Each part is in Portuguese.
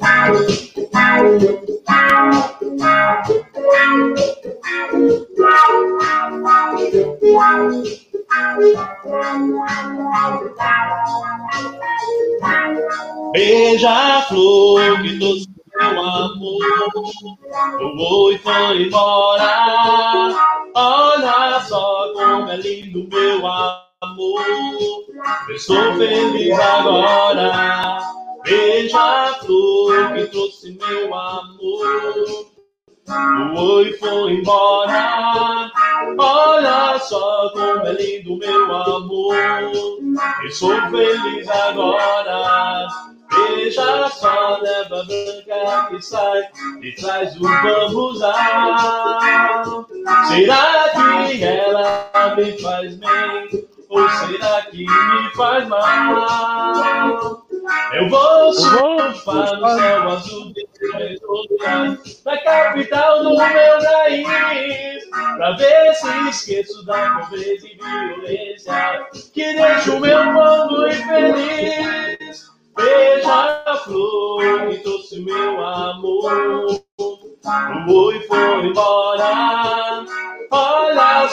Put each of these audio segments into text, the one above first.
Beija-flor embora. Olha só como é lindo meu amor. Eu sou feliz agora. Veja só, leva branca que sai e traz o bambuzal. Será que ela me faz bem ou será que me faz mal? Eu vou surfar no céu azul na capital do meu país, pra ver se esqueço da pobreza e violência que deixa o meu mundo infeliz. Beija a flor que trouxe meu amor. O e foi embora. Olha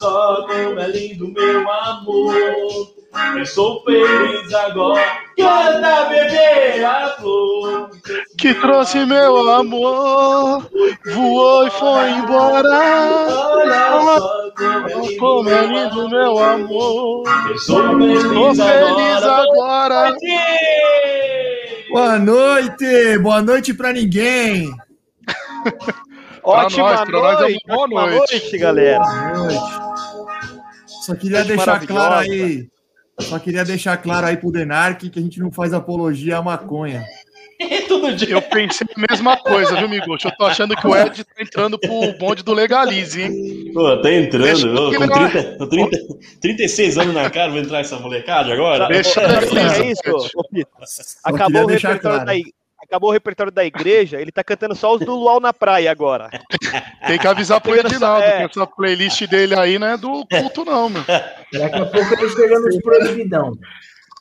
só como é lindo meu amor. Eu sou feliz agora. Canta, bebê, a flor que trouxe meu amor. Voou e foi embora. Olha só como é lindo meu amor. Eu sou feliz, agora. Boa noite, boa noite pra ninguém. Ótima nós, pra nós é noite, uma boa noite. galera. Boa noite. Só queria Noite deixar claro aí, só queria deixar claro aí pro Denark que a gente não faz apologia à maconha. Todo dia. Eu pensei a mesma coisa, viu, Miguel? Eu tô achando que o Ed tá entrando pro bonde do Legalize, hein? Pô, tá entrando. Deixa ô, com ele vai- 30, com 30, 36 anos na cara, vou entrar essa molecada agora? Deixa Legalize, é isso, Acabou o, repertório claro. da, acabou o repertório da igreja, ele tá cantando só os do Luau na praia agora. Tem que avisar pro Pegando Edinaldo, essa- é. que essa playlist dele aí não é do culto, não, meu. Daqui a pouco ele chega nos proibidão.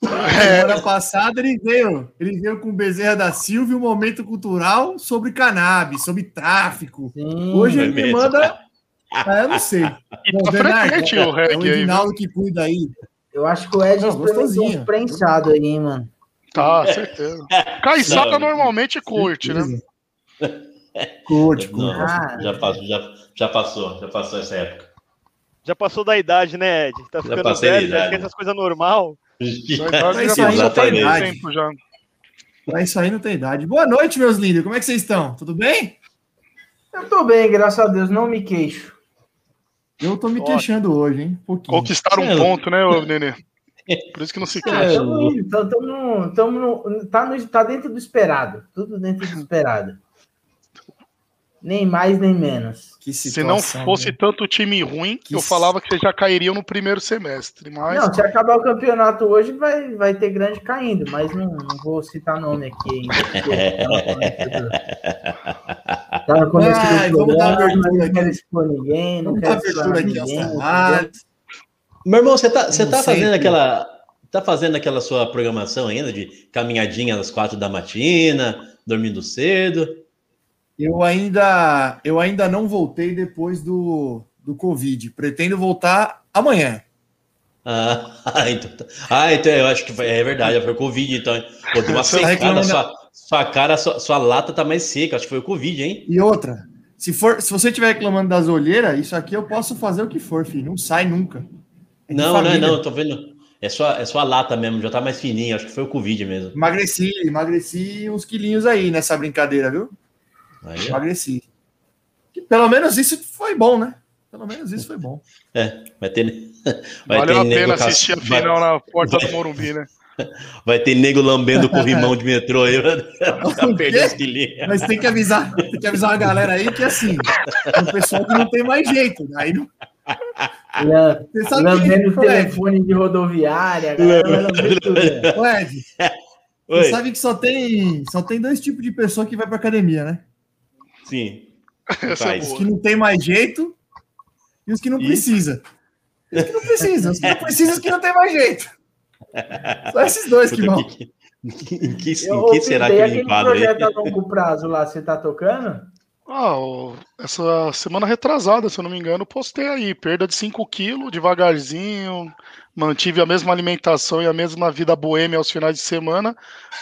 Semana passada ele veio, ele veio com Bezerra da Silva e um momento cultural sobre cannabis, sobre tráfico. Sim. Hoje é ele me manda. Ah, eu não sei. E Bom, tá o é o viu? Edinaldo que cuida aí. Eu acho que o Ed Não, experimentou gostosinho. uns prensado aí, hein, mano. Tá, certeza. Caiçada normalmente curte, né? Curte, curte. Ah. já, passou, já, já passou, já passou essa época. Já passou da idade, né, Ed? Tá ficando passei da velho, já idade. esquece as coisas normal. Já, já, Mas já isso aí passou não tem faz idade. tempo já. Pra isso aí não tem idade. Boa noite, meus lindos. Como é que vocês estão? Tudo bem? Eu tô bem, graças a Deus, não me queixo. Eu tô me Ótimo. queixando hoje, hein? Um pouquinho. Conquistaram É. um ponto, né, ô Nenê? Por isso que não se Ah, tamo no- tá, no- tá dentro do esperado. Tudo dentro do esperado. Nem mais, nem menos. Que Se não situação, fosse né? tanto time ruim, Que eu falava que vocês já cairiam no primeiro semestre. Mas Não, se acabar o campeonato hoje, vai, vai ter grande caindo, mas não, não vou citar nome aqui ainda. porque Tá no começo do Ai, vamos dar abertura não aqui. quero expor ninguém, não quero expor abertura aqui aos ninguém. Meu irmão, você tá, você tá fazendo aquela. Tá fazendo aquela sua programação ainda de caminhadinha às quatro da matina, dormindo cedo? Eu ainda, eu ainda não voltei depois do, do Covid. Pretendo voltar amanhã. Ah, então, tá. ah, então eu acho que foi- é verdade, foi o Covid, então. Pô, deu uma Você secada, sua, sua cara, sua, sua lata tá mais seca, acho que foi o Covid, hein? E outra, se, for, se você estiver reclamando das olheiras, isso aqui eu posso fazer o que for, filho. Não sai nunca. É Não, não, família. não, eu tô vendo. É sua, é sua lata mesmo, já tá mais fininha, acho que foi o Covid mesmo. Emagreci, emagreci uns quilinhos aí nessa brincadeira, viu? Aí. Emagreci. Que pelo menos isso foi bom, né? Pelo menos isso foi bom. é, vai ter. Vai valeu a nego pena assistir a vai- final na porta vai- do Morumbi, né? Vai ter nego lambendo com rimão de metrô aí. O. Mas tem que avisar, tem que avisar a galera aí que assim, um pessoal que não tem mais jeito. Aí não, Lambendo o que, telefone de rodoviária, a galera né? você sabe que só tem, só tem dois tipos de pessoa que vai pra academia, né? sim. É. Os que não tem mais jeito e os que não E? precisa. Os que não precisam, os que não precisam, os que não tem mais jeito. Só esses dois que vão. que, Em que, em que será que e ele aquele enquadra projeto a longo prazo lá, você tá tocando? Ah, essa semana retrasada, se eu não me engano, postei aí, perda de 5 quilos, devagarzinho, mantive a mesma alimentação e a mesma vida boêmia aos finais de semana,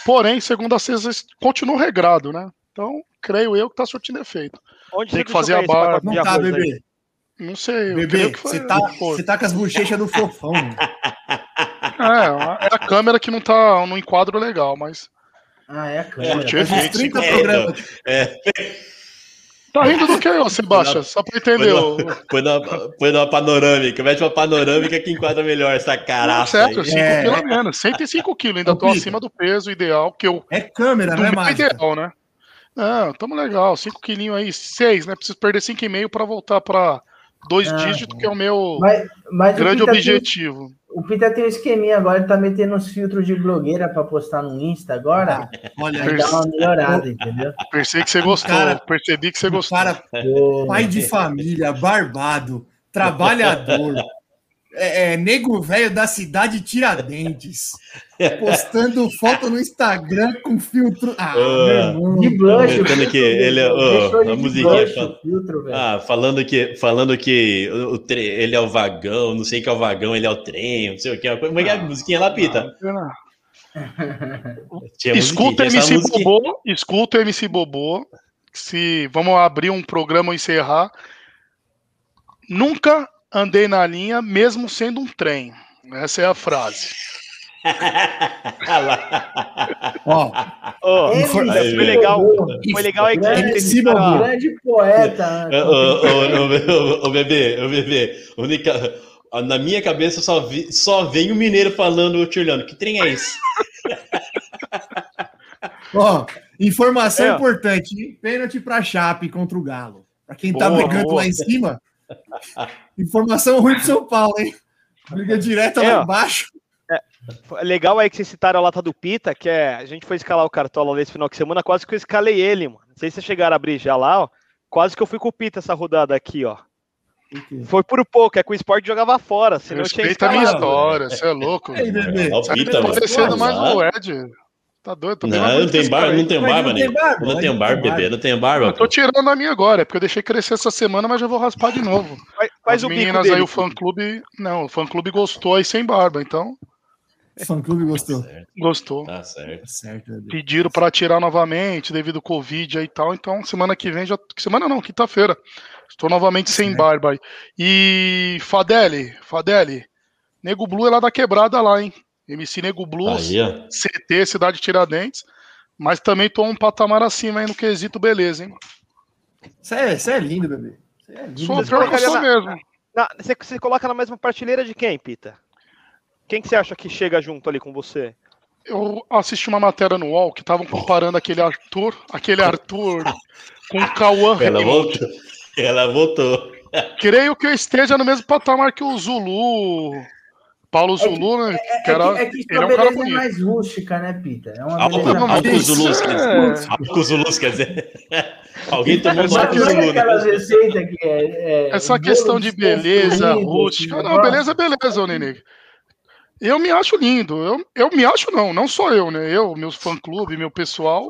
porém, segunda a sexta, continuo regrado, né? Então, creio eu que tá surtindo efeito. Onde Tem que fazer a pacote Não tá, arroz aí? bebê. Não sei, eu Bebê, você tá, você tá com as bochechas do fofão. É, é a câmera que não tá no enquadro legal, mas... Ah, é a câmera. Efeito, 30 É, programas. Tá rindo do que, ô Sebastião? Só pra entender. põe, numa, põe numa panorâmica, mete uma panorâmica que enquadra melhor essa Não, caraça certo, aí. 5 É. quilos a menos, 105 quilos, ainda Ô, tô acima do peso ideal, que eu É câmera, do não é mágica. ideal, né? Não, tamo legal, 5 quilinhos aí, 6, né? Preciso perder 5,5 pra voltar pra dois Ah, dígitos, que é o meu Mas, mas grande o objetivo. O Pita tem um esqueminha agora, ele tá metendo uns filtros de blogueira pra postar no Insta agora. Olha, Vai dar uma melhorada, entendeu? Percebi que você gostou, cara- percebi que você gostou. cara, pai de família, barbado, trabalhador, é, é, nego velho da cidade de Tiradentes, postando foto no Instagram com filtro. Ah, meu irmão. de blush. Filtro que ele é- ele a musiquinha blush, filtro. Ah, falando que, falando que o, o tre- ele é o vagão, não sei o que é o vagão, ele é o trem, não sei o que. Como é que é a musiquinha lá, Pita? Escuta MC musiquinha. Bobô, escuta MC Bobô. Se vamos abrir um programa ou encerrar. Nunca andei na linha, mesmo sendo um trem. Essa é a frase. Lá. Ó, Ô, Ele Foi- foi legal. Foi legal aí que Grande, a- grande poeta. Ô, ô, bebê, ô, bebê. Única, na minha cabeça só, vi, só vem o mineiro falando, Tirlando, que trem é esse? ó, informação É, importante? Pênalti pra Chape contra o Galo. Pra quem tá Boa, brigando boa. lá em cima, informação ruim pro São Paulo, hein? Briga direta É, lá embaixo. Legal aí que vocês citaram a lata do Pita, que é. A gente foi escalar o Cartola nesse final de semana, quase que eu escalei ele, mano. Não sei se vocês chegaram a abrir já lá, ó. Quase que eu fui com o Pita essa rodada aqui, ó. Foi por pouco, é que o esporte jogava fora, senão eu tinha Respeita a minha escalado. história, você é louco. Aí, bebê. Ó, o Sabe Pita, mano. parecendo mais Ah, o Ed. Tá doido? Não, não tem barba, não tem barba, não né? tem barba, Não tem barba, bebê, não tem barba. Eu tô tirando a minha agora, é porque eu deixei crescer essa semana, mas já vou raspar de novo. Faz, faz As o bico meninas dele. aí, o fã clube. Não, o fã clube gostou aí sem barba, então O fã clube gostou. Certo, gostou. tá certo. Tá certo, bebê. Pediram pra tirar novamente devido ao Covid aí e tal, então semana que vem já. Semana não, quinta-feira. Estou novamente sem Certo. barba aí. E Fadeli, Fadeli, Nego Blue é lá da quebrada lá, hein? MC Nego Blue, Aí. CT, Cidade Tiradentes. Mas também tô um patamar acima aí no quesito beleza, hein? Você é, é lindo, bebê. Você é lindo. Sou pior que eu mesmo. Você, você coloca na mesma prateleira de quem, Pita? Quem que você acha que chega junto ali com você? Eu assisti uma matéria no UOL que estavam comparando aquele Arthur, aquele Arthur com o Cauã Ela Raymond. voltou. Ela voltou. Creio que eu esteja no mesmo patamar que o Zulu. Paulo Zulu, né? É, Que era, que, é que ele é um cara beleza é bonito. mais rústica, né, Pita? É uma não, mais Zulus, quer dizer. É. Álcool Zulus, quer dizer. Alguém tomou Essa é Zulu, né? que é, é Essa questão de beleza rústica. Não, beleza, beleza, ô Nenê. Eu me acho lindo. Eu, eu me acho, não, não sou eu, né? Eu, meus fã-clube, meu pessoal,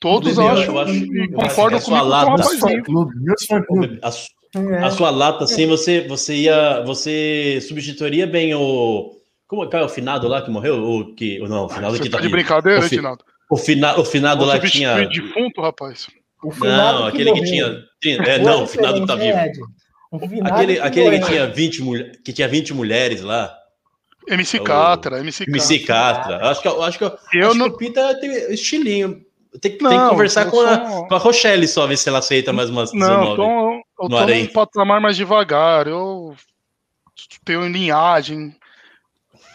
todos eu acham acho- e eu concordam acho que a sua comigo com o lata- Meus fã rapazinho. clube, meus fã clube. A, su- É. a sua lata, assim, você, você ia. Você substituiria bem o. Como é o finado lá que morreu? O que. Não, o finado Você que tá tá de brincadeira, O fi-? O, fina, o finado lá que tinha. defunto, rapaz. O finado Não, aquele que morreu. tinha. tinha- É, não, o finado que tá vivo. Ed. O finado Aquele, aquele que tinha 20, mulher- que tinha 20 mulheres lá. MC O- Catra, MC Catra. MC Catra. Acho que, acho que, Eu acho não- que o Pita tem estilinho. Tem, que- tem Não, que conversar com a, sou- com a Rochelle só, ver se ela aceita mais umas 19. Não, eu no tô num patamar mais devagar. Eu tenho linhagem.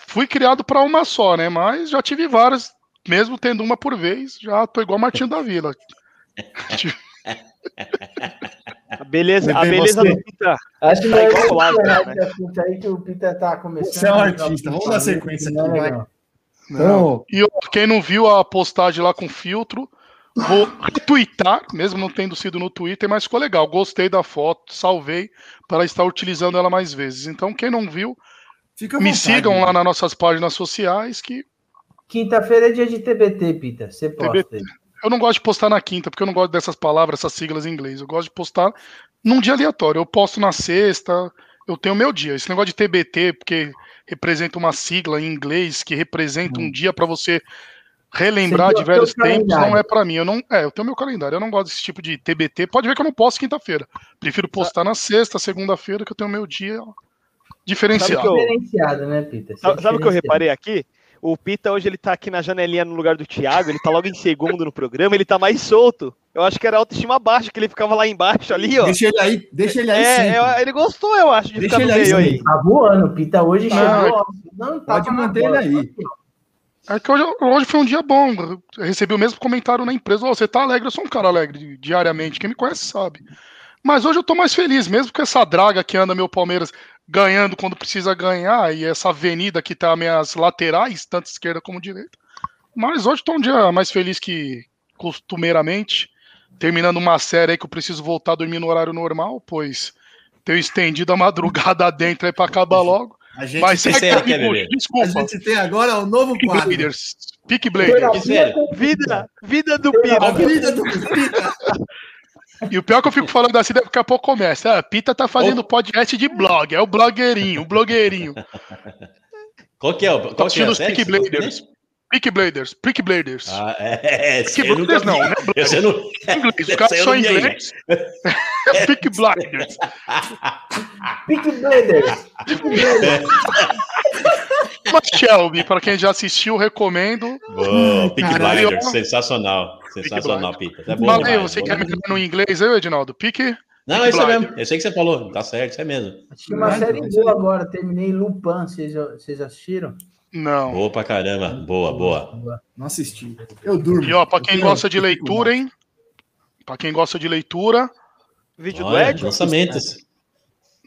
Fui criado para uma só, né? Mas já tive várias, mesmo tendo uma por vez. Já tô igual Martinho da Vila. A beleza, a beleza do Pita. Acho que Tá não é igual o Lázaro, esse né? assunto aí que o Peter tá começando. Você é um artista, vamos dar sequência Não é aqui, legal. Então, E quem não viu a postagem lá com filtro, vou retweetar, mesmo não tendo sido no Twitter, mas ficou legal. Gostei da foto, salvei para estar utilizando ela mais vezes. Então, quem não viu, fica me vontade, sigam né? lá nas nossas páginas sociais que Quinta-feira é dia de TBT, Pita. Você posta TBT. aí. Eu não gosto de postar na quinta, porque eu não gosto dessas palavras, essas siglas em inglês. Eu gosto de postar num dia aleatório. Eu posto na sexta, eu tenho meu dia. Esse negócio de TBT, porque representa uma sigla em inglês que representa um dia para você relembrar de velhos tempos, não calendário. é para mim. Eu não, é, eu tenho meu calendário. Eu não gosto desse tipo de TBT. Pode ver que eu não posto quinta-feira. Prefiro postar na sexta, segunda-feira, que eu tenho meu dia diferenciado. Sabe que eu- Diferenciado, né, Pita? É Sabe, o que eu reparei aqui? O Pita hoje ele tá aqui na janelinha no lugar do Thiago, ele tá logo em segundo no programa, ele tá mais solto. Eu acho que era autoestima baixa, que ele ficava lá embaixo ali, ó. Deixa ele aí, deixa ele aí É, eu- ele gostou, eu acho, de Deixa ficar no ele aí meio aí. Tá voando, o Pita hoje Não, chegou. ó, Não, pode tava na manter ele aí. É que hoje, hoje foi um dia bom. Eu recebi o mesmo comentário na empresa. "Ô, você tá alegre? Eu sou um cara alegre diariamente. Quem me conhece sabe. Mas hoje eu tô mais feliz, mesmo com essa draga que anda meu Palmeiras ganhando quando precisa ganhar e essa avenida que tá minhas laterais, tanto esquerda como direita. Mas hoje tô um dia mais feliz que costumeiramente. Terminando uma série aí que eu preciso voltar a dormir no horário normal, pois tenho estendido a madrugada dentro aí pra acabar logo. A gente, Mas que que é, Gugu, bebê? a desculpa. gente tem agora o novo Peak quadro. Bladers. Peak sério? com Vida, vida do A Pita. vida do Pita. E o pior é que eu fico falando assim, daqui a pouco começa. Ah, Pita tá fazendo podcast de blog, é o blogueirinho, o blogueirinho. Qual que é? o- Tô Qual que é a assistindo os? Peak Bladers. Peak Bladers, Peak Bladers. Ah, é, Peak Bladers não, né? Esse eu não... Inglês, o cara só inglês. Peak Blinders. Peak Bladers. Peak Bladers. Mas Shelby, para quem já assistiu, recomendo. Boa, Peak. Blinders, sensacional. Sensacional, Pita. É bom Mas aí, demais, você quer melhorar no inglês aí, Edinaldo? Peak? Não, é isso mesmo. Eu sei que você falou. Tá certo, isso é mesmo. Assisti uma série boa agora. Terminei Lupin. Vocês, vocês assistiram? Não. Boa pra caramba. Boa, boa. Não assisti. Eu durmo. E ó, pra quem gosta de leitura, hein? Pra quem gosta de leitura, Vídeo do Olha, Ed? lançamentos.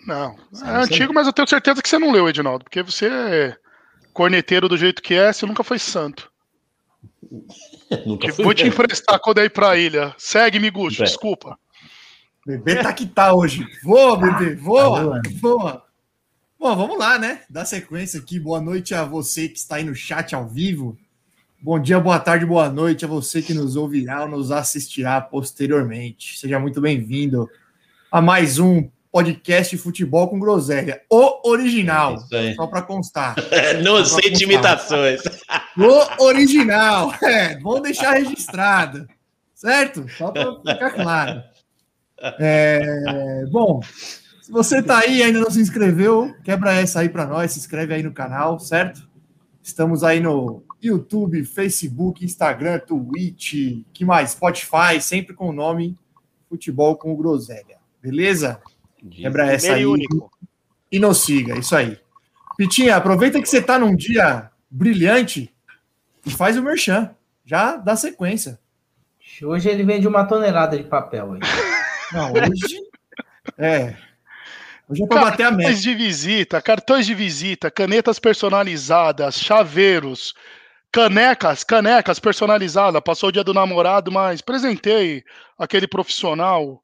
não. É antigo, mas eu tenho certeza que você não leu, Edinaldo, porque você é corneteiro do jeito que é, você nunca foi santo. Nunca fui. vou te emprestar quando eu ir pra ilha. Segue, Miguxo, Vai. desculpa. Bebê tá que tá hoje. Voa, bebê, Tá voa, voando. voa. Bom, vamos lá, né? Dá sequência aqui. Boa noite a você que está aí no chat ao vivo. Bom dia, boa tarde, boa noite a você que nos ouvirá ou nos assistirá posteriormente. Seja muito bem-vindo a mais um podcast de futebol com groselha. O original, aí. só para constar. Não aceite imitações. O original. É, vamos deixar registrado. Certo? Só para ficar claro. É, bom, se você tá aí e ainda não se inscreveu, quebra essa aí para nós, se inscreve aí no canal, certo? Estamos aí no YouTube, Facebook, Instagram, Twitch, que mais? Spotify, sempre com o nome Futebol com Groselha. Beleza? Quebra essa aí e único. e nos siga, isso aí. Pitinha, aproveita que você tá num dia brilhante e faz o merchan. Já dá sequência. Hoje ele vende uma tonelada de papel. Aí. Não, hoje. É. Hoje é pra bater a meta. Cartões de visita, cartões de visita, canetas personalizadas, chaveiros, canecas, canecas personalizadas. Passou o dia do namorado, mas presentei aquele profissional,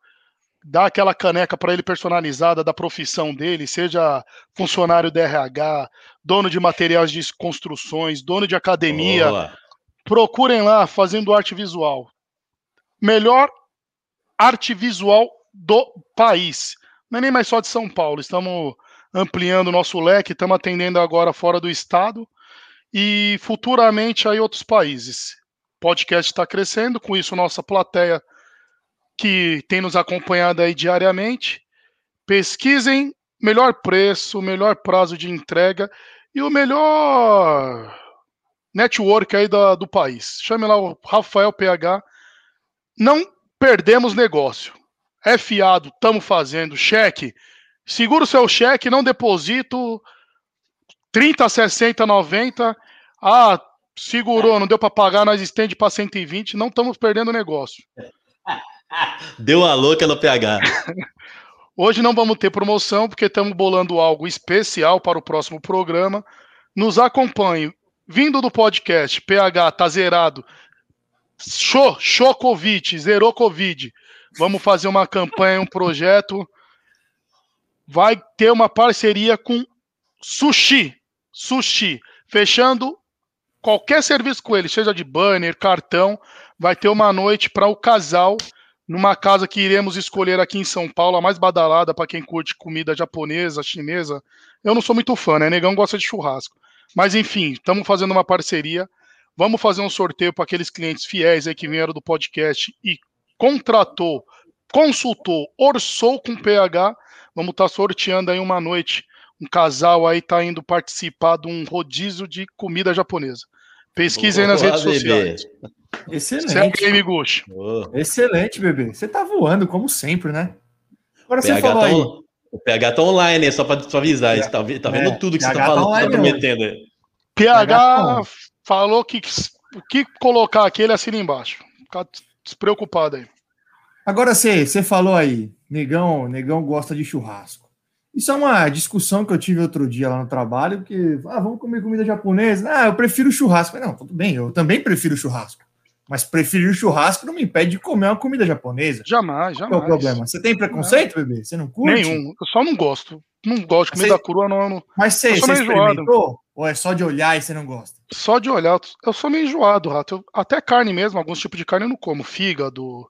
dá aquela caneca para ele personalizada da profissão dele, seja funcionário da RH, dono de materiais de construções, dono de academia. Boa. Procurem lá fazendo arte visual. Melhor arte visual do país. Não é nem mais só de São Paulo. Estamos ampliando o nosso leque, estamos atendendo agora fora do estado e futuramente aí outros países. O podcast está crescendo, com isso nossa plateia que tem nos acompanhado aí diariamente. Pesquisem melhor preço, melhor prazo de entrega e o melhor network aí da- do país. Chame lá o Rafael PH. Não perdemos negócio. É fiado, estamos fazendo cheque. Segura o seu cheque, não deposito 30, 60, 90. Ah, segurou, não deu para pagar, nós estende para 120, não estamos perdendo negócio. Deu a louca no PH. Hoje não vamos ter promoção porque estamos bolando algo especial para o próximo programa. Nos acompanhe. Vindo do podcast, PH tá zerado. Show, show Covid, zerou Covid. Vamos fazer uma campanha, um projeto. Vai ter uma parceria com Sushi. Sushi. Fechando qualquer serviço com ele, seja de banner, cartão, vai ter uma noite para o casal numa casa que iremos escolher aqui em São Paulo, a mais badalada para quem curte comida japonesa, chinesa. Eu não sou muito fã, né? Negão gosta de churrasco. Mas enfim, estamos fazendo uma parceria. Vamos fazer um sorteio para aqueles clientes fiéis aí que vieram do podcast e contratou, consultou, orçou com PH. Vamos estar tá sorteando aí uma noite. Um casal aí está indo participar de um rodízio de comida japonesa. Pesquisem nas redes bebê. sociais. Excelente. Segue Gush. Excelente, bebê. Você tá voando, como sempre, né? Agora você falou tá aí. O PH tá online, é só para avisar. Você tá, tá vendo é, tudo que PH você tá falando, tá, tá prometendo. PH, PH falou que o que colocar aqui, ele assina embaixo. Despreocupado aí. Agora você, falou aí, negão, negão gosta de churrasco. Isso é uma discussão que eu tive outro dia lá no trabalho, que, ah, vamos comer comida japonesa. Ah, eu prefiro churrasco. Não, tudo bem, eu também prefiro churrasco. Mas preferir churrasco não me impede de comer uma comida japonesa. Jamais, jamais. Qual é o problema? Você tem preconceito, não. bebê? Você não curte? Nenhum. Eu só não gosto. Não gosto de comida você... crua, não, não. Mas você, você experimentou? Ou é só de olhar e você não gosta? Só de olhar. Eu sou meio enjoado, rato. Eu, até carne mesmo, alguns tipos de carne eu não como. Fígado,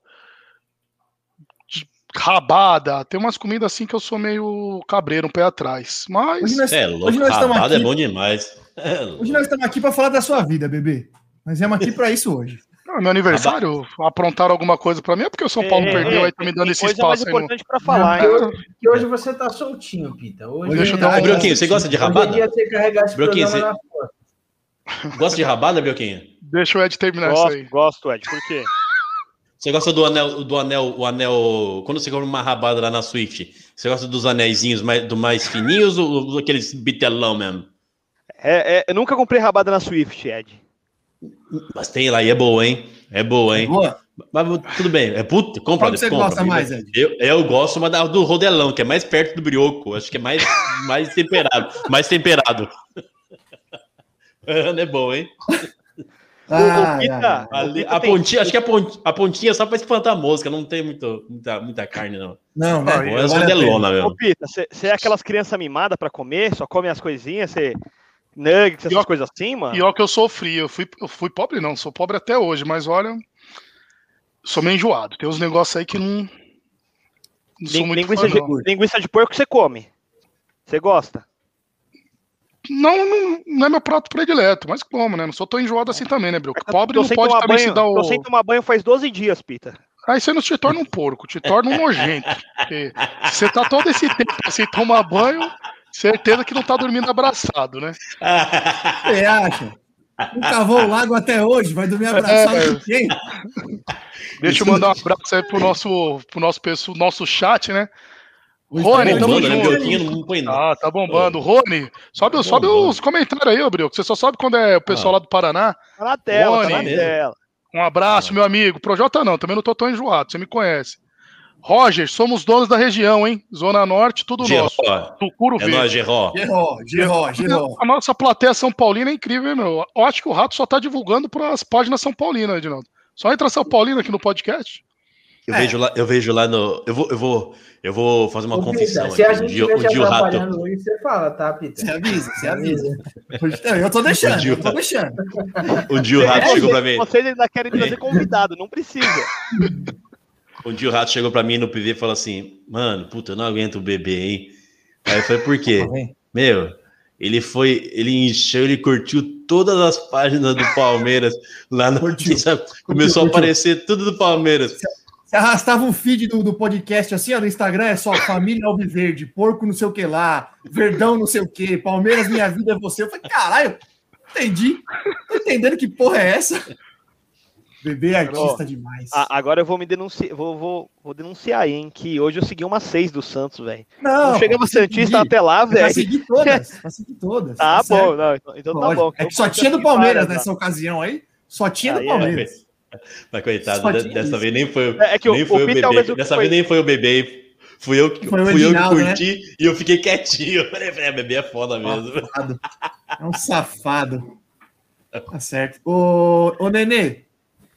rabada. Tem umas comidas assim que eu sou meio cabreiro, um pé atrás. Mas. Hoje nós, é louco, hoje nós rabada é aqui, é bom demais. É hoje nós estamos aqui para falar da sua vida, bebê. Nós viemos aqui para isso hoje. Não, meu aniversário, aprontaram alguma coisa para mim, é porque o São Paulo é, perdeu, aí tá me dando esse espaço. mais importante no... para falar, hein? Que hoje você tá soltinho, Pita. Hoje, Deixa eu dar um... Brioquinho, você gosta de rabada? Eu ter carregar esse Brioquinho, você... Gosta de rabada, Brioquinho? Deixa o Ed terminar gosto, isso aí. Gosto, Ed, por quê? Você gosta do anel, do anel, o anel. Quando você compra uma rabada lá na Swift, você gosta dos anéisinhos mais, do mais fininhos ou aqueles bitelão mesmo? É, é, eu nunca comprei rabada na Swift, Ed. Mas tem lá e é boa, hein? É boa, hein? É boa. Mas tudo bem, é puta, compra. Qual você compra, gosta mais, Ed? Eu, eu gosto mas do rodelão, que é mais perto do brioco. Acho que é mais, mais temperado. Mais temperado. É boa, hein? Ah, Pita, ali, a pontinha, acho que a pontinha, a pontinha é só para espantar a mosca, não tem muito, muita, muita carne, não. Não, não. É, é delona mesmo. Ô, Pita, você é aquelas crianças mimadas para comer, só come as coisinhas, você. Nuggets, essas coisas assim, mano? Pior que eu sofri, eu fui, eu fui pobre, não, sou pobre até hoje, mas olha, sou meio enjoado. Tem uns negócios aí que não. não sou muito linguiça, fã, de, linguiça de porco você come. Você gosta? Não, não, não, é meu prato predileto, mas como, né? Não sou tão enjoado assim também, né, Bro? Pobre não pode também banho, se dar o. Eu sem tomar banho faz 12 dias, Pita. Aí você não te torna um porco, te torna um nojento. Porque você tá todo esse tempo sem tomar banho, certeza que não tá dormindo abraçado, né? Você acha? Um cavou o lago até hoje, vai dormir abraçado é, com quem? Deixa eu mandar um abraço aí pro nosso, pro nosso, nosso, nosso chat, né? Rony, tá bombando, né? não põe Ah, tá bombando. Rony, sobe, tá sobe os comentários aí, Abril, que você só sabe quando é o pessoal ah. lá do Paraná. Tá na tela, Rony, tá na tela. Um abraço, ah. meu amigo. Projota não, também não tô tão enjoado, você me conhece. Roger, somos donos da região, hein? Zona Norte, tudo Geró. nosso. Tucuro é nós, Geró. Geró, Geró, Geró. A nossa plateia São Paulina é incrível, hein, meu? Eu acho que o Rato só tá divulgando para as páginas São Paulina, Edinaldo. Só entra São Paulina aqui no podcast. Eu, é. vejo lá, eu vejo lá no. Eu vou, eu vou, eu vou fazer uma confissão. se a gente estiver dia, atrapalhando hoje, você fala, tá, Peter? Você avisa, você avisa. eu tô deixando, dia, eu tô deixando. Um dia o rato é, chegou pra mim. Vocês ainda querem trazer convidado, não precisa. Um dia o rato chegou pra mim no PV e falou assim: Mano, puta, eu não aguento o bebê, hein? Aí eu falei, por quê? Meu, ele foi, ele encheu, ele curtiu todas as páginas do Palmeiras lá no. Curtiu. Começou curtiu, a aparecer tudo do Palmeiras. Você arrastava o feed do, do podcast assim, ó, no Instagram é só família Alviverde, porco não sei o que lá, verdão não sei o que, Palmeiras, minha vida é você. Eu falei, caralho, entendi. Tô entendendo que porra é essa? Bebê artista demais. agora eu vou me denunciar, vou, vou, vou denunciar aí, hein, que hoje eu segui uma seis do Santos, velho. Não, não chegava Santista até lá, velho. Vai seguir todas, vai seguir todas. Ah, tá bom, não, então, então tá bom. É que só tinha do Palmeiras nessa ocasião aí, só tinha do é, Palmeiras. Mas coitado, dessa vez nem foi, é, é que nem o, foi o, o bebê. Dessa vez nem foi o bebê. Fui eu que, fui original, eu que curti né? e eu fiquei quietinho. Eu falei, é, bebê é foda mesmo. Safado. É um safado. Tá certo. Ô, ô Nenê.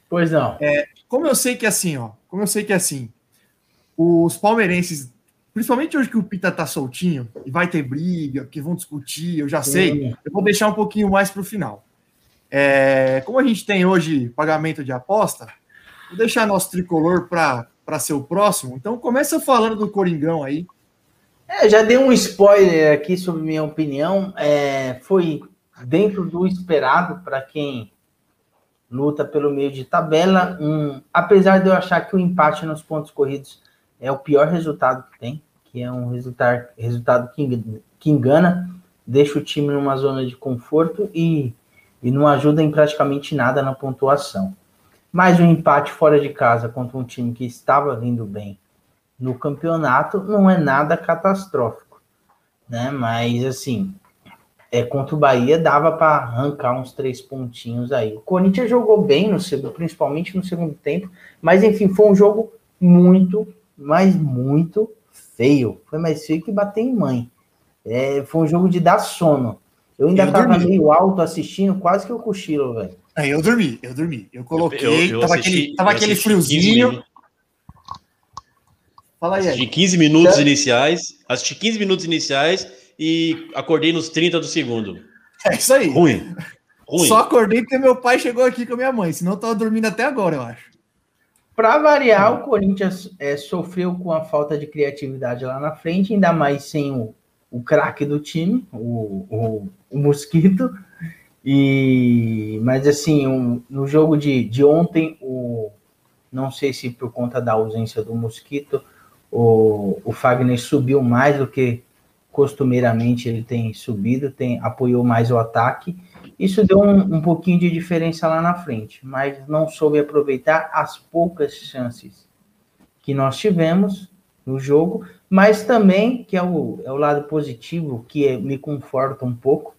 Pois não. É, como eu sei que é assim, ó. Como eu sei que é assim. Os palmeirenses, principalmente hoje que o Pita tá soltinho e vai ter briga, que vão discutir, eu já Sim. sei. Eu vou deixar um pouquinho mais pro final. É, como a gente tem hoje pagamento de aposta, vou deixar nosso tricolor para ser o próximo. Então começa falando do Coringão aí. É, já dei um spoiler aqui sobre minha opinião. É, foi dentro do esperado para quem luta pelo meio de tabela. Um, apesar de eu achar que o empate nos pontos corridos é o pior resultado que tem, que é um resultado, resultado que, que engana, deixa o time numa zona de conforto e e não ajuda em praticamente nada na pontuação. Mas um empate fora de casa contra um time que estava vindo bem no campeonato não é nada catastrófico, né? Mas assim, é contra o Bahia dava para arrancar uns três pontinhos aí. O Corinthians jogou bem no segundo, principalmente no segundo tempo, mas enfim, foi um jogo muito, mas muito feio. Foi mais feio que bater em mãe. É, foi um jogo de dar sono. Eu ainda eu tava dormi. meio alto assistindo, quase que eu cochilo, velho. Aí eu dormi, eu dormi. Eu coloquei, eu, eu tava, assisti, aquele, tava aquele friozinho. Fala aí. Assisti 15 minutos é. iniciais, assisti 15 minutos iniciais e acordei nos 30 do segundo. É isso aí. Ruim. Ruim. Só acordei porque meu pai chegou aqui com a minha mãe, senão eu tava dormindo até agora, eu acho. Para variar, o Corinthians é, sofreu com a falta de criatividade lá na frente, ainda mais sem o, o craque do time, o, o, o, Mosquito. E, mas assim, um, no jogo de, de ontem, o, não sei se por conta da ausência do Mosquito, o, o Fagner subiu mais do que costumeiramente ele tem subido, tem apoiou mais o ataque. Isso deu um, um pouquinho de diferença lá na frente, mas não soube aproveitar as poucas chances que nós tivemos no jogo, mas também, que é o, é o lado positivo, que é, me conforta um pouco,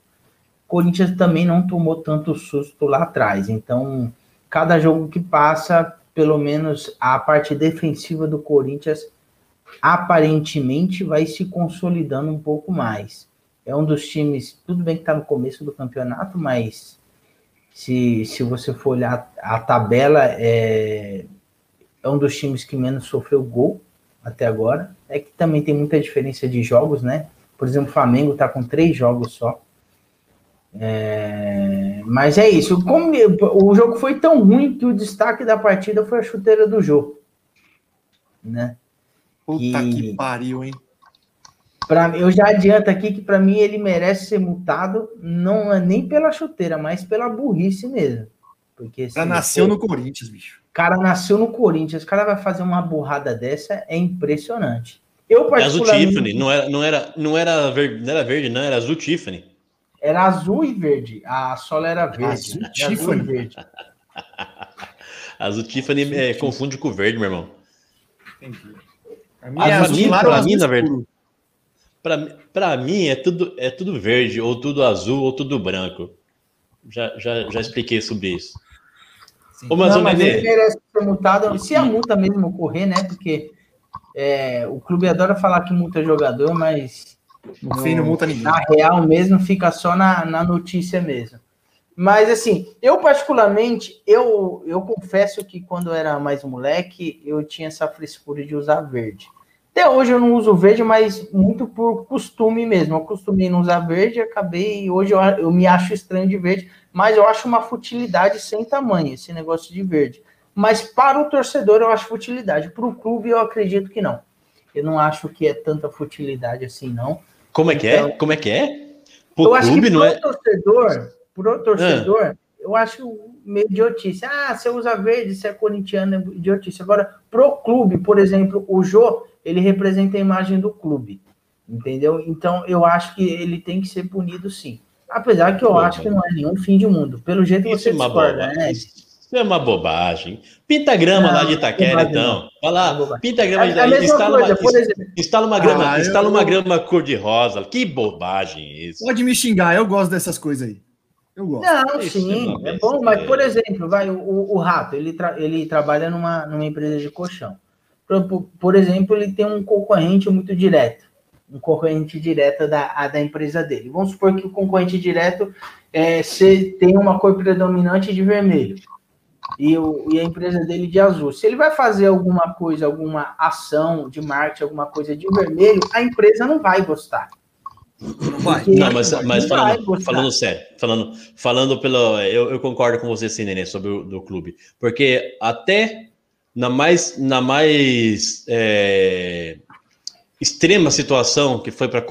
Corinthians também não tomou tanto susto lá atrás. Então, cada jogo que passa, pelo menos a parte defensiva do Corinthians aparentemente vai se consolidando um pouco mais. É um dos times, tudo bem que está no começo do campeonato, mas se, se você for olhar a tabela, é, é um dos times que menos sofreu gol até agora. É que também tem muita diferença de jogos, né? Por exemplo, o Flamengo está com três jogos só. É... Mas é isso. Como o jogo foi tão ruim que o destaque da partida foi a chuteira do jogo. Né? Puta que, que pariu, hein? Pra, eu já adianto aqui que para mim ele merece ser multado, não é nem pela chuteira, mas pela burrice mesmo. Porque Já nasceu no Corinthians, bicho cara nasceu no Corinthians, o cara vai fazer uma burrada dessa, é impressionante. Eu particularmente... É azul Tiffany, não era, não era, não era, verde, não era verde, não, era azul Tiffany. Era azul e verde, a sola era verde. Azul, era Tiffany. azul e verde. azul Tiffany é, confunde com verde, meu irmão. Entendi. A minha é azul, mim, pra mim, na verdade, pra, pra mim é tudo, é tudo verde, ou tudo azul, ou tudo branco. Já, já, já expliquei sobre isso. Ô, mas não, mas ele merece ser multado. Se a multa mesmo ocorrer, né? Porque é, o clube adora falar que multa jogador, mas no, fim não multa ninguém. Na real mesmo fica só na, na notícia mesmo. Mas assim, eu particularmente, eu, eu confesso que quando eu era mais moleque, eu tinha essa frescura de usar verde. Até hoje eu não uso verde, mas muito por costume mesmo. Eu acostumei não usar verde, acabei. Hoje eu, eu me acho estranho de verde, mas eu acho uma futilidade sem tamanho esse negócio de verde. Mas para o torcedor eu acho futilidade. Para o clube eu acredito que não. Eu não acho que é tanta futilidade assim, não. Como é que é? então, é? Como é que é? Pro eu acho que não é... torcedor, pro torcedor, ah. eu acho meio idiotice. Ah, você usa verde, você é corintiano, é idiotice. Agora, pro clube, por exemplo, o Jô, ele representa a imagem do clube. Entendeu? Então, eu acho que ele tem que ser punido sim. Apesar que eu Pô, acho que não é nenhum fim de mundo. Pelo jeito que você é discorda, né? Isso é uma bobagem. Pinta grama não, lá de Itaquera, então. Vai lá, pinta grama de Itaquera. Instala, coisa, uma, exemplo, instala uma grama, ah, instala eu... uma grama cor-de-rosa. Que bobagem isso. Pode me xingar, eu gosto dessas coisas aí. Eu gosto. Não, isso sim, é, é bom, mas por exemplo, vai, o, o Rato, ele, tra ele trabalha numa, numa empresa de colchão. Por, por exemplo, ele tem um concorrente muito direto um concorrente direto da, da empresa dele. Vamos supor que o concorrente direto é, se, tem uma cor predominante de vermelho e, o, e a empresa dele de azul. Se ele vai fazer alguma coisa, alguma ação de marketing, alguma coisa de vermelho, a empresa não vai gostar. Não vai. Não, mas, mas falando, falando sério, falando, falando pelo. Eu, eu concordo com você, sim, Nenê, sobre o do clube. Porque até na mais, na mais é, extrema situação que foi para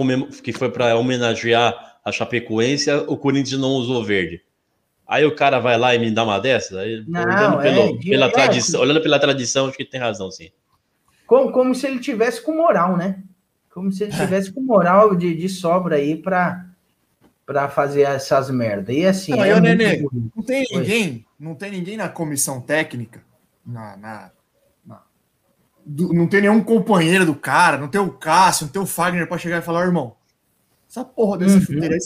que foi para homenagear a Chapecoense, o Corinthians não usou verde. Aí o cara vai lá e me dá uma dessa? Aí, não, olhando, pelo, é, pela tradição, olhando pela tradição, acho que tem razão, sim. Como, como se ele tivesse com moral, né? Como se ele tivesse com moral de, de sobra aí para para fazer essas merdas. E assim. Não, é Nenê, não tem ninguém, não tem ninguém na comissão técnica, na, na, na do, não tem nenhum companheiro do cara, não tem o Cássio, não tem o Fagner para chegar e falar, irmão, essa porra desse uhum. aí,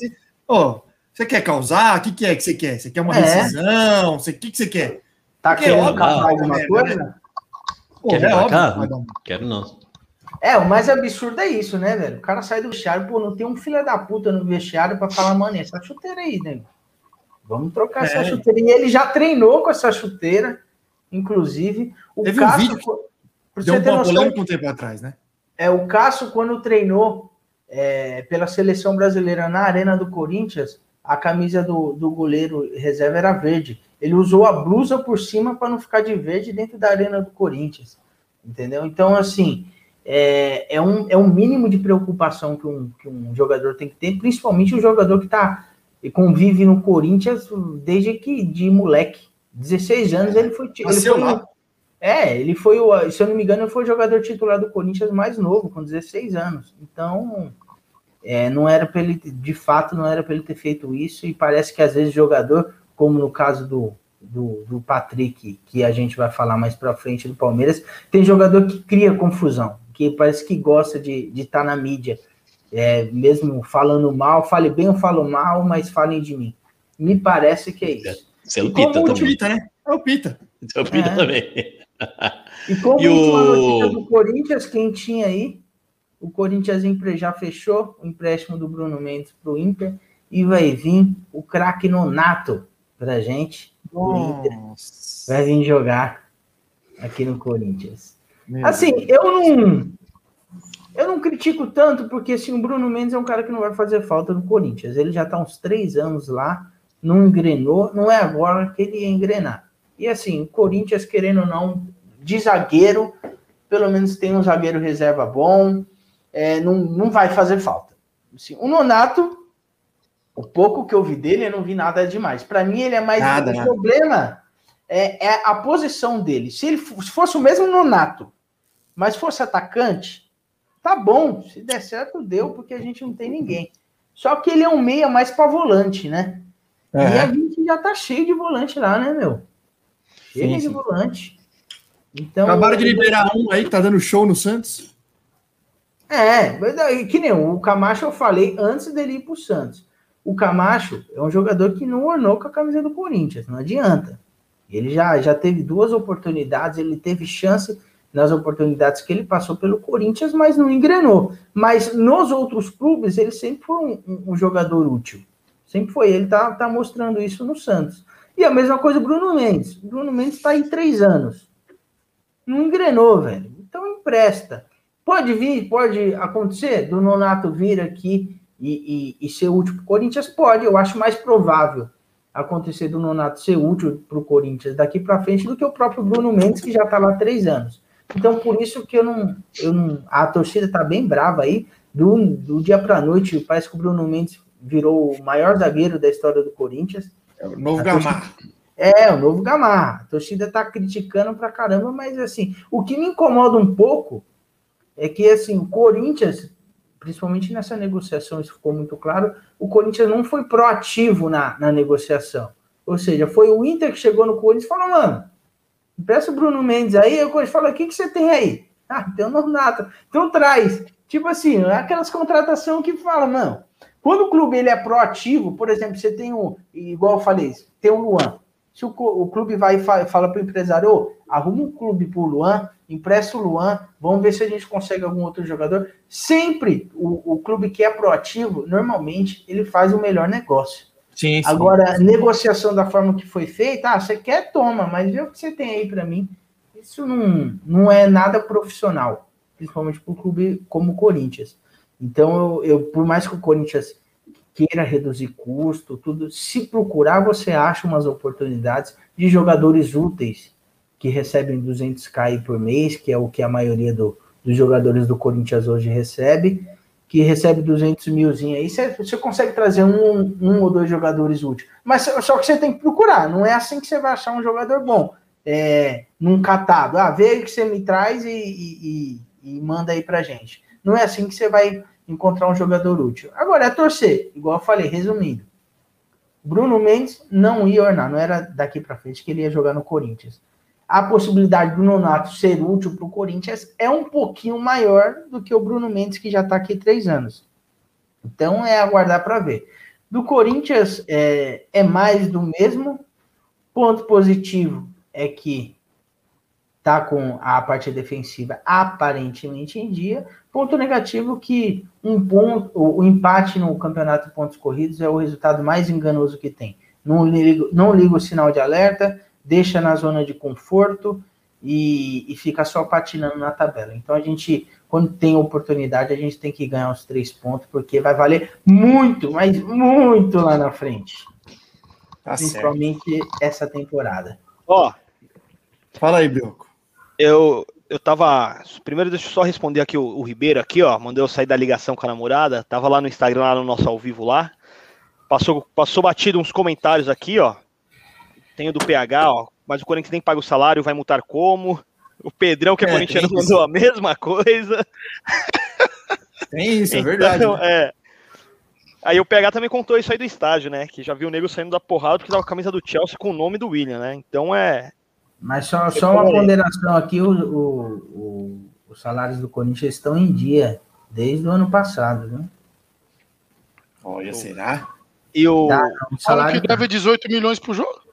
oh, você quer causar? O que, que é que você quer? Você quer uma é. rescisão? O que, que você quer? Tá querendo causar alguma coisa? Né? Pô, Quer é óbvio, Quero não. É, o mais absurdo é isso, né, velho? O cara sai do vestiário, pô, não tem um filho da puta no vestiário para falar, mano, essa chuteira aí, né? Vamos trocar é. essa chuteira. E ele já treinou com essa chuteira, inclusive. O Teve Cássio, um vídeo deu um polêmico um tempo atrás, né? É, o Cássio, quando treinou é, pela seleção brasileira na Arena do Corinthians, a camisa do, do goleiro reserva era verde. Ele usou a blusa por cima para não ficar de verde dentro da arena do Corinthians. Entendeu? Então, assim, é, é, um, é um mínimo de preocupação que um, que um jogador tem que ter, principalmente o jogador que está convive no Corinthians desde que de moleque. 16 anos ele foi. Ele foi lá. É, ele foi, o, se eu não me engano, ele foi o jogador titular do Corinthians mais novo, com 16 anos. Então, é, não era para ele, de fato, não era para ele ter feito isso, e parece que às vezes jogador, como no caso do, do, do Patrick, que a gente vai falar mais para frente do Palmeiras, tem jogador que cria confusão, que parece que gosta de estar tá na mídia, é, mesmo falando mal, fale bem ou falo mal, mas falem de mim. Me parece que é isso. Você é o Pita também. Pita, né? É o Pita. É o Pita é. também. E como e o... do Corinthians, quem tinha aí, o Corinthians já fechou o empréstimo do Bruno Mendes para o Inter e vai vir o craque Nonato para a gente. Vai vir jogar aqui no Corinthians. Assim, eu não, eu não critico tanto, porque assim, o Bruno Mendes é um cara que não vai fazer falta no Corinthians. Ele já está uns três anos lá, não engrenou, não é agora que ele ia engrenar. E assim, o Corinthians, querendo ou não, de zagueiro, pelo menos tem um zagueiro reserva bom, é, não, não vai fazer falta. Assim, o Nonato, o pouco que eu vi dele, eu não vi nada demais. Para mim, ele é mais. Nada, o nada. problema é, é, a posição dele. Se ele se fosse o mesmo Nonato, mas fosse atacante, tá bom. Se der certo, deu, porque a gente não tem ninguém. Só que ele é um meia mais para volante, né? E a gente já tá cheio de volante lá, né, meu? Cheio sim, de sim. volante. Então, Acabaram de liberar um aí tá dando show no Santos. É, que nem o Camacho eu falei antes dele ir para o Santos. O Camacho é um jogador que não ornou com a camisa do Corinthians, não adianta. Ele já, já teve duas oportunidades, ele teve chance nas oportunidades que ele passou pelo Corinthians, mas não engrenou. Mas nos outros clubes, ele sempre foi um, um, jogador útil. Sempre foi. Ele tá, tá mostrando isso no Santos. E a mesma coisa Bruno Mendes. O Bruno Mendes está em três anos. Não engrenou, velho. Então empresta. Pode vir, pode acontecer do Nonato vir aqui e, e, e ser útil para o Corinthians? Pode, eu acho mais provável acontecer do Nonato ser útil para o Corinthians daqui para frente do que o próprio Bruno Mendes, que já está lá três anos. Então, por isso que eu não. Eu não a torcida está bem brava aí. Do, do dia para a noite, parece que o Bruno Mendes virou o maior zagueiro da história do Corinthians. É o novo Gamar. É, o novo Gamar. A torcida está criticando para caramba, mas assim, o que me incomoda um pouco é que assim, o Corinthians, principalmente nessa negociação, isso ficou muito claro, o Corinthians não foi proativo na, na negociação. Ou seja, foi o Inter que chegou no Corinthians e falou, mano, peça o Bruno Mendes aí, o Corinthians falou, o que, que você tem aí? Ah, tem o Nonato. Então traz. Tipo assim, é aquelas contratações que fala, não. Quando o clube ele é proativo, por exemplo, você tem um, igual eu falei, tem o Luan. Se o, o clube vai e fala, fala para o empresário, arruma um clube para o Luan, empresta o Luan, vamos ver se a gente consegue algum outro jogador. Sempre o, o clube que é proativo, normalmente, ele faz o melhor negócio. Sim, sim. Agora, negociação da forma que foi feita, ah, você quer, toma, mas vê o que você tem aí para mim. Isso não, não é nada profissional, principalmente para um clube como o Corinthians. Então, eu, eu, por mais que o Corinthians queira reduzir custo, tudo, se procurar, você acha umas oportunidades de jogadores úteis que recebem 200k por mês, que é o que a maioria do, dos jogadores do Corinthians hoje recebe, que recebe 200 milzinho aí, você, consegue trazer um, um ou dois jogadores úteis. Mas só que você tem que procurar, não é assim que você vai achar um jogador bom. É, num catado, ah, vê que você me traz e, e, e, manda aí pra gente. Não é assim que você vai encontrar um jogador útil. Agora é torcer, igual eu falei, resumindo. Bruno Mendes não ia ornar, não era daqui para frente que ele ia jogar no Corinthians a possibilidade do Nonato ser útil para o Corinthians é um pouquinho maior do que o Bruno Mendes, que já está aqui três anos. Então é aguardar para ver. Do Corinthians é, é mais do mesmo. Ponto positivo é que tá com a parte defensiva aparentemente em dia. Ponto negativo que um ponto, o empate no campeonato de pontos corridos é o resultado mais enganoso que tem. Não ligo, não ligo o sinal de alerta deixa na zona de conforto e, e, fica só patinando na tabela. Então a gente, quando tem oportunidade, a gente tem que ganhar os três pontos, porque vai valer muito, mas muito lá na frente. Tá Principalmente certo. essa temporada. Ó, fala aí, Bilco. Eu, eu tava. Primeiro, deixa eu só responder aqui o, o, Ribeiro aqui, ó. Mandou eu sair da ligação com a namorada. Tava lá no Instagram, lá no nosso ao vivo lá. Passou, passou batido uns comentários aqui, ó. Tem o do PH, ó, mas o Corinthians nem paga o salário, vai multar como? O Pedrão, que é, é corintiano, mandou a mesma coisa. Tem isso, é então, verdade. Né? É. Aí o PH também contou isso aí do estádio, né? Que já viu o nego saindo da porrada porque tava com a camisa do Chelsea com o nome do William, né? Então é. Mas só, só uma ponderação aqui: o, o, o, os salários do Corinthians estão em dia desde o ano passado, né? Olha, será? E o. Tá, o salário que deve 18 milhões pro jogo.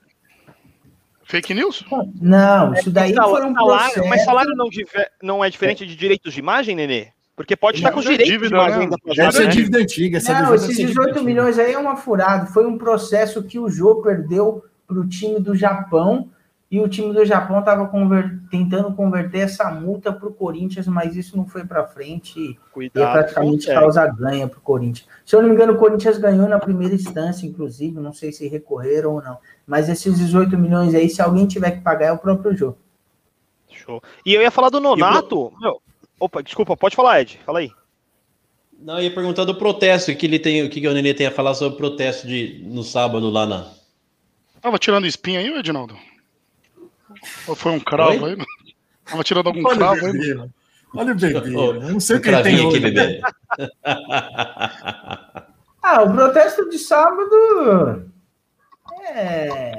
Fake news? Não, isso daí é, foi um salário. Mas salário não, não é diferente de direitos de imagem, Nenê? Porque pode estar com os direitos dívida, de imagem ainda. Essa é dívida antiga. Essa não, esses 18 milhões aí é uma furada. Foi um processo que o Jô perdeu para o time do Japão e o time do Japão estava conver... tentando converter essa multa para o Corinthians, mas isso não foi para frente Cuidado, e é praticamente causa ganha para o Corinthians. Se eu não me engano, o Corinthians ganhou na primeira instância, inclusive, não sei se recorreram ou não. Mas esses 18 milhões aí, se alguém tiver que pagar, é o próprio jogo. Show. E eu ia falar do Nonato. Meu, opa, desculpa, pode falar, Ed. Fala aí. Não, eu ia perguntar do protesto, o que ele tem, o que o Nenê tem a falar sobre o protesto de, no sábado lá na. Tava tirando espinha aí, Edinaldo? Ou foi um cravo Oi? aí? Tava tirando algum Olha cravo aí? Olha o bebê, não sei o que ele tem hoje. Bebê. ah, o protesto de sábado é.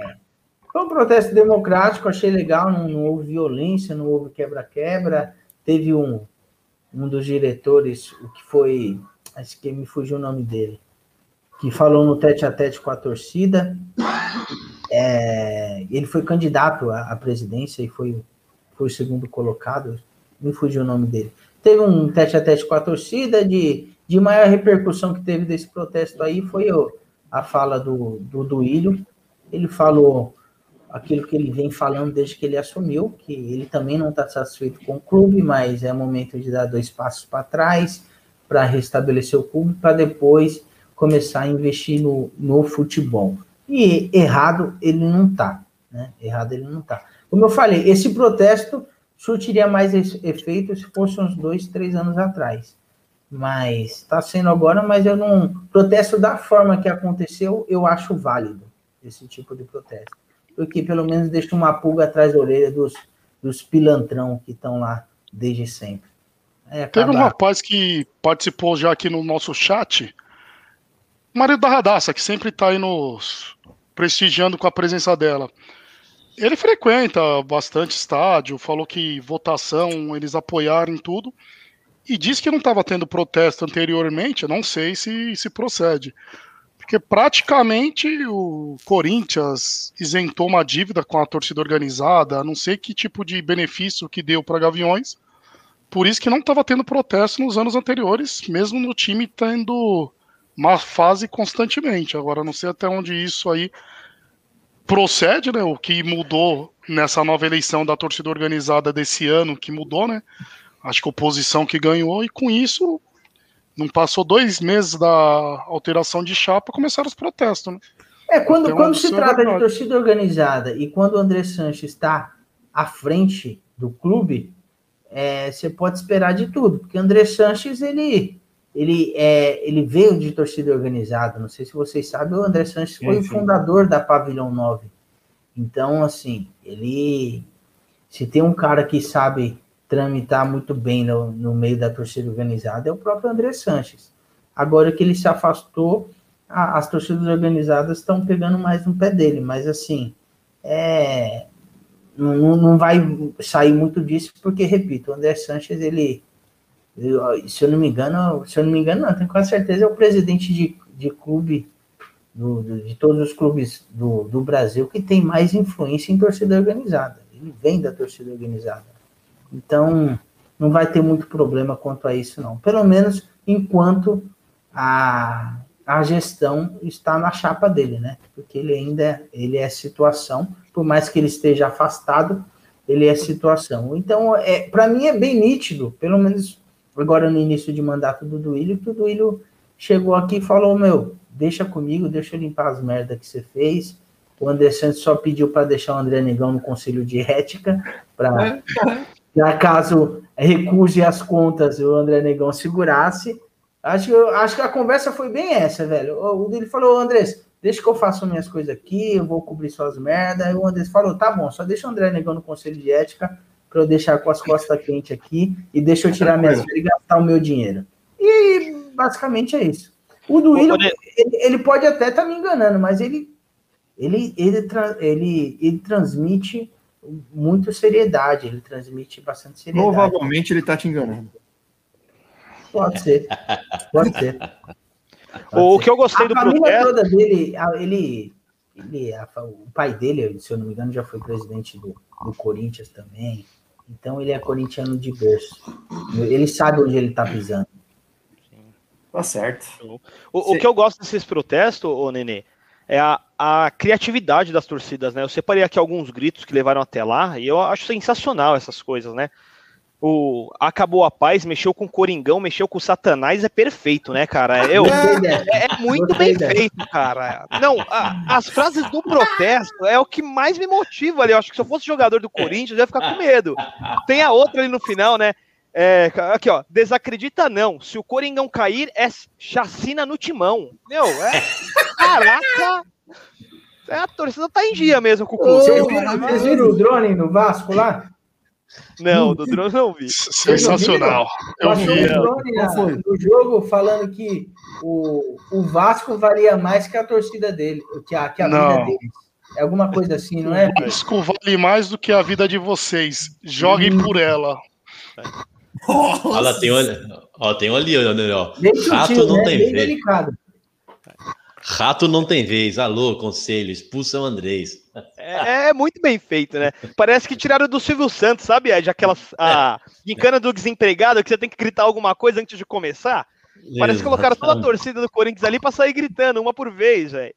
Foi um protesto democrático, achei legal, não, não houve violência, não houve quebra-quebra. Teve um, um dos diretores, o que foi. Acho que me fugiu o nome dele, que falou no tete a tete com a torcida. É, ele foi candidato à, à, presidência e foi, foi o segundo colocado, me fugiu o nome dele. Teve um tete a tete com a torcida, de, de maior repercussão que teve desse protesto aí foi o, a fala do, do Duílio, ele falou aquilo que ele vem falando desde que ele assumiu, que ele também não está satisfeito com o clube, mas é momento de dar dois passos para trás para restabelecer o clube, para depois começar a investir no, no futebol. E errado ele não está, né? Errado ele não está. Como eu falei, esse protesto surtiria mais efeito se fosse uns dois, três anos atrás. Mas está sendo agora, mas eu não. Protesto da forma que aconteceu, eu acho válido esse tipo de protesto. Porque pelo menos deixa uma pulga atrás da orelha dos, dos pilantrão que estão lá desde sempre. É Teve um rapaz que participou já aqui no nosso chat, marido da Radassa, que sempre está aí nos prestigiando com a presença dela. Ele frequenta bastante estádio, falou que votação eles apoiaram tudo e disse que não estava tendo protesto anteriormente. Não sei se se procede, porque praticamente o Corinthians isentou uma dívida com a torcida organizada, não sei que tipo de benefício que deu para Gaviões. Por isso que não estava tendo protesto nos anos anteriores, mesmo no time tendo uma fase constantemente. Agora não sei até onde isso aí procede, né? O que mudou nessa nova eleição da torcida organizada desse ano, que mudou, né? Acho que a oposição que ganhou, e com isso Não passou dois meses da alteração de chapa, começaram os protestos, né? É, quando, quando se trata de torcida organizada e quando o André Sanches está à frente do clube, é, você pode esperar de tudo, porque o André Sanches, ele, ele, é, ele veio de torcida organizada, não sei se vocês sabem, o André Sanches foi o fundador da Pavilhão 9. Então, assim, ele, se tem um cara que sabe tramitar muito bem no, no meio da torcida organizada, é o próprio André Sanches. Agora que ele se afastou, a, as torcidas organizadas estão pegando mais no pé dele, mas assim, é, não, não vai sair muito disso, porque, repito, o André Sanches, ele, se eu não me engano, se eu não me engano, não, tenho quase certeza, é o presidente de, de clube, do, do, de todos os clubes do, do Brasil, que tem mais influência em torcida organizada. Ele vem da torcida organizada. Então, não vai ter muito problema quanto a isso, não. Pelo menos enquanto a, a gestão está na chapa dele, né? Porque ele ainda ele é situação, por mais que ele esteja afastado, ele é situação. Então, é, para mim é bem nítido, pelo menos agora no início de mandato do Duílio, que o Duílio chegou aqui e falou: Meu, deixa comigo, deixa eu limpar as merdas que você fez. O André Santos só pediu para deixar o André Negão no conselho de ética, para caso recuse as contas, o André Negão segurasse. Acho, acho que a conversa foi bem essa, velho. O dele falou, Andrés, deixa que eu faço minhas coisas aqui, eu vou cobrir suas merdas. Aí o Andrés falou, tá bom, só deixa o André Negão no conselho de ética para eu deixar com as costas quentes aqui e deixa eu tirar minhas férias e gastar o meu dinheiro. E basicamente é isso. O Duílio, ele, ele, pode até estar tá me enganando, mas ele, ele, ele, ele, ele transmite muito seriedade, ele transmite bastante seriedade. Provavelmente ele está te enganando. Pode ser. Pode ser. Pode o ser. que eu gostei a do protesto... toda dele, ele, ele o pai dele, se eu não me engano, já foi presidente do, do Corinthians também. Então ele é corintiano de berço. Ele sabe onde ele está pisando. Tá certo. O, o, que eu gosto desses protestos, ô Nenê, é a, a criatividade das torcidas, né? Eu separei aqui alguns gritos que levaram até lá e eu acho sensacional essas coisas, né? O Acabou a Paz, mexeu com o Coringão, mexeu com o Satanás, é perfeito, né, cara? Eu, é, é muito bem feito, cara. Não, a, as frases do protesto é o que mais me motiva ali. Eu acho que se eu fosse jogador do Corinthians, eu ia ficar com medo. Tem a outra ali no final, né? É, aqui, ó, desacredita não. Se o Coringão cair, é chacina no timão. Meu, é. Caraca! É, a torcida tá em dia mesmo com o clube. Vocês viram o drone no Vasco lá? Não, do drone não vi. Sensacional. Eu vi. No, no jogo falando que o, o Vasco valia mais que a torcida dele, que a, que a vida dele. É alguma coisa assim, não é? O Vasco vale mais do que a vida de vocês. Joguem hum. por ela. Olha, tem, ó, tem um ali, ó. Rato não né? tem vez. Rato não tem vez. Alô, conselho, expulsa o Andrés. É, é, muito bem feito, né? Parece que tiraram do Silvio Santos, sabe, Ed? Aquela a gincana do desempregado que você tem que gritar alguma coisa antes de começar. Parece que colocaram toda a torcida do Corinthians ali para sair gritando, uma por vez, velho.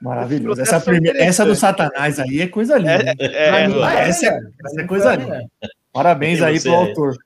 Maravilhoso. Essa, primeira, essa do Satanás aí é coisa linda. É, é, é, essa, é, essa é coisa linda. Parabéns aí pro autor.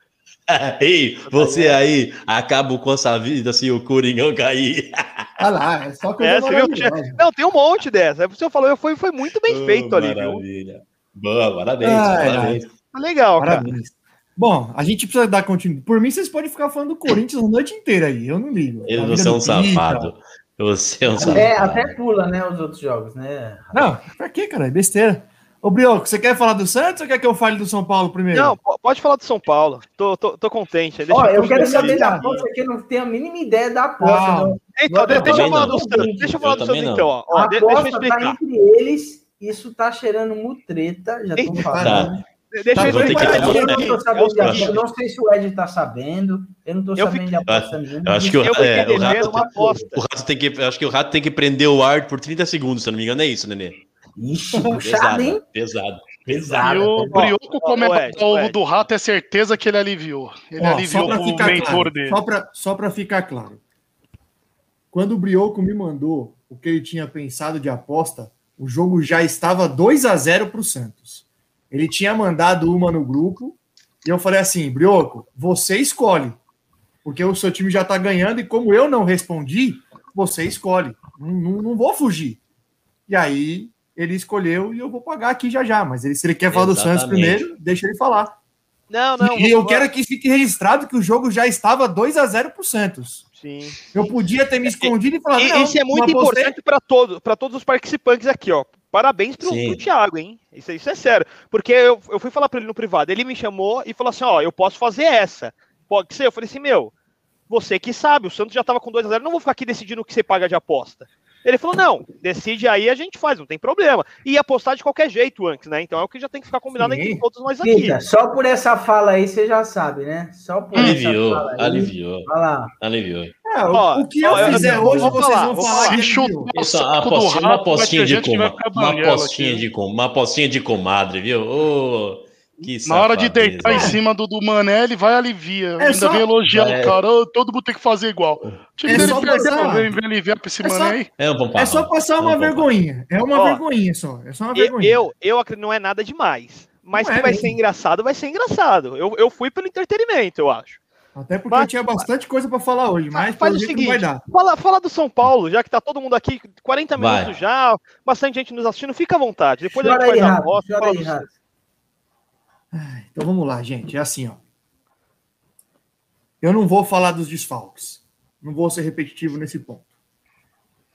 Ei, você aí acaba com essa vida se o Coringão cair. Ah lá, é só coisa é, Não, tem um monte dessa. O senhor falou, foi, foi muito bem oh, feito ali, maravilha. viu? Boa, parabéns, parabéns. Tá legal, parabéns. cara. Bom, a gente precisa dar continuidade. Por mim, vocês podem ficar falando do Corinthians a noite inteira aí. Eu não ligo. Eu você é um safado. Você é um safado. É, até pula, né, os outros jogos, né? Não, pra quê, cara? É besteira. Ô, Brioco, você quer falar do Santos ou quer que eu fale do São Paulo primeiro? Não, pode falar do São Paulo. Tô, tô, tô contente. Deixa Ó, eu, eu quero saber da aposta, que eu não tenho a mínima ideia da aposta. Ah, então, deixa, deixa eu falar do Santos. Deixa eu falar do Santos, então. Ó. Ó, a deixa eu explicar. Tá entre eles, isso tá cheirando mutreta, já tô falando. Tá. Deixa tá, eu explicar. Eu não, sabendo eu não sei se o Ed tá sabendo. Eu não tô eu sabendo fico, de aposta. Eu acho que o, é, o, rato, o, rato tem que, acho que o rato tem que prender o ar por 30 segundos, se eu não me engano, é isso, Nenê. Ixi, puxado, hein? Pesado. Pesado. E o Brioco comentar o ovo do rato é certeza que ele aliviou. Ele Ó, aliviou o mentor claro, dele. Só para só pra ficar claro. Quando o Brioco me mandou o que ele tinha pensado de aposta, o jogo já estava 2 a 0 para o Santos. Ele tinha mandado uma no grupo e eu falei assim: Brioco, você escolhe. Porque o seu time já tá ganhando e como eu não respondi, você escolhe. Não, não, não vou fugir. E aí ele escolheu e eu vou pagar aqui já já. Mas ele, se ele quer falar Exatamente. do Santos primeiro, deixa ele falar. Não, não. e eu quero que fique registrado que o jogo já estava 2 a 0 pro Santos. Sim. Eu podia ter me escondido e falado, E não, isso é muito importante para todos, para todos os participantes aqui, ó. Parabéns pro, Sim. pro Thiago, hein? Isso, isso é sério. Porque eu, eu fui falar para ele no privado, ele me chamou e falou assim: ó, eu posso fazer essa. Pode ser? Eu falei assim, meu, você que sabe, o Santos já tava com 2x0, não vou ficar aqui decidindo o que você paga de aposta. Ele falou: não, decide aí, a gente faz, não tem problema. E ia apostar de qualquer jeito antes, né? Então é o que já tem que ficar combinado Sim. entre todos nós aqui. Pita, só por essa fala aí você já sabe, né? Só por Aliviou, essa fala aí. aliviou, Olha lá. aliviou. É, o, Ó, o que ó, eu eu- fizer eu- hoje, vou vocês falar, vão falar Se chutar o uma saco apostinha, uma de gente que vai com, ficar uma aqui. de com, uma apostinha de comadre, viu? Ô, que Na hora de deitar em cima do, do Mané, ele vai alivia. É Ainda só- vem elogiando É. o cara. "Ô, todo mundo tem que fazer igual. O time É dele só perdeu, passar. vem, vem aliviar pra esse É só- Mané aí. É, um É só passar uma vergonha. É uma Ó, vergonhinha só. É só uma Eu, vergonhinha. eu, eu acredito que não é nada demais. Mas Não que é vai mesmo. ser engraçado, vai ser engraçado. Eu, eu fui pelo entretenimento, eu acho. Até porque Mas- eu tinha bastante coisa pra falar hoje, mas Faz o não vai seguinte, dar. fala, fala do São Paulo, já que tá todo mundo aqui, 40 Vai. minutos já, bastante gente nos assistindo, fica à vontade. Depois a Chora gente aí, faz a fala aí, Rafa. Então vamos lá, gente. É assim, ó. Eu não vou falar dos desfalques. Não vou ser repetitivo nesse ponto.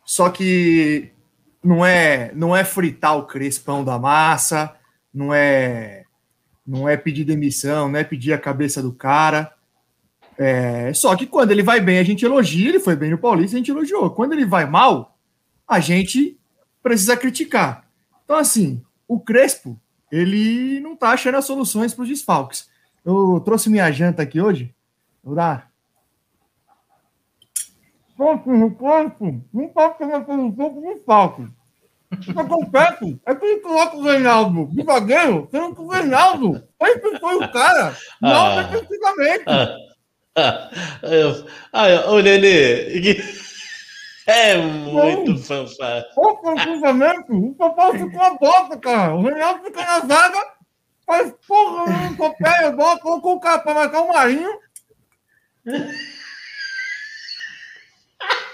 Só que não é, não é fritar o crespão da massa, não é, não é pedir demissão, não é pedir a cabeça do cara. É, só que quando ele vai bem, a gente elogia. Ele foi bem no Paulista, a gente elogiou. Quando ele vai mal, a gente precisa criticar. Então, assim, o Crespo, ele não tá achando as soluções para os desfalques. Eu trouxe minha janta aqui hoje. Vou dar. Ponto no corpo, não pode ter uma solução para os desfalques. O que acontece é que ele coloca o Reinaldo de zagueiro, sendo que o Reinaldo sempre foi o cara, não Ah. defensivamente. Ah, ah, ah, que- é muito fanfá. Ofensivamente, o São Paulo ficou uma bosta, cara. O Reinaldo fica na zaga, faz porra, não copeia a bola, colocou o cara pra marcar o Marinho.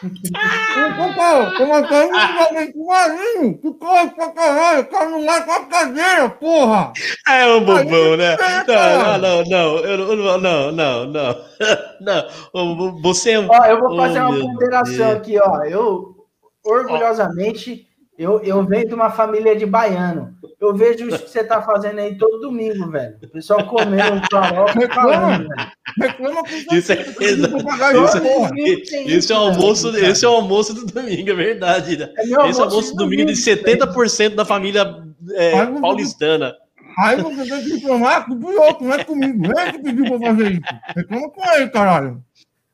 O São Paulo, tô marcando novamente o Marinho, que corre pra caralho, o cara não marca a cadeira, porra. É um bobão, né? é. Não, não, não, eu não, não, não, não, não, Você é um. Ó, eu vou fazer Oh, uma ponderação aqui, ó. Eu, orgulhosamente, eu, eu venho de uma família de baiano. Eu vejo isso que você tá fazendo aí todo domingo, velho. O pessoal comendo um farofa e falando, velho. Reclama com Isso é Vou pagar Isso- isso. Isso é o almoço, esse é o almoço do domingo, é verdade. Né? É Esse é o almoço do domingo de 70% da família é, Ai, meu paulistana. Aí você tem que reclamar com o outro, não é comigo. Não é que pediu pra fazer isso. Reclama com ele, caralho.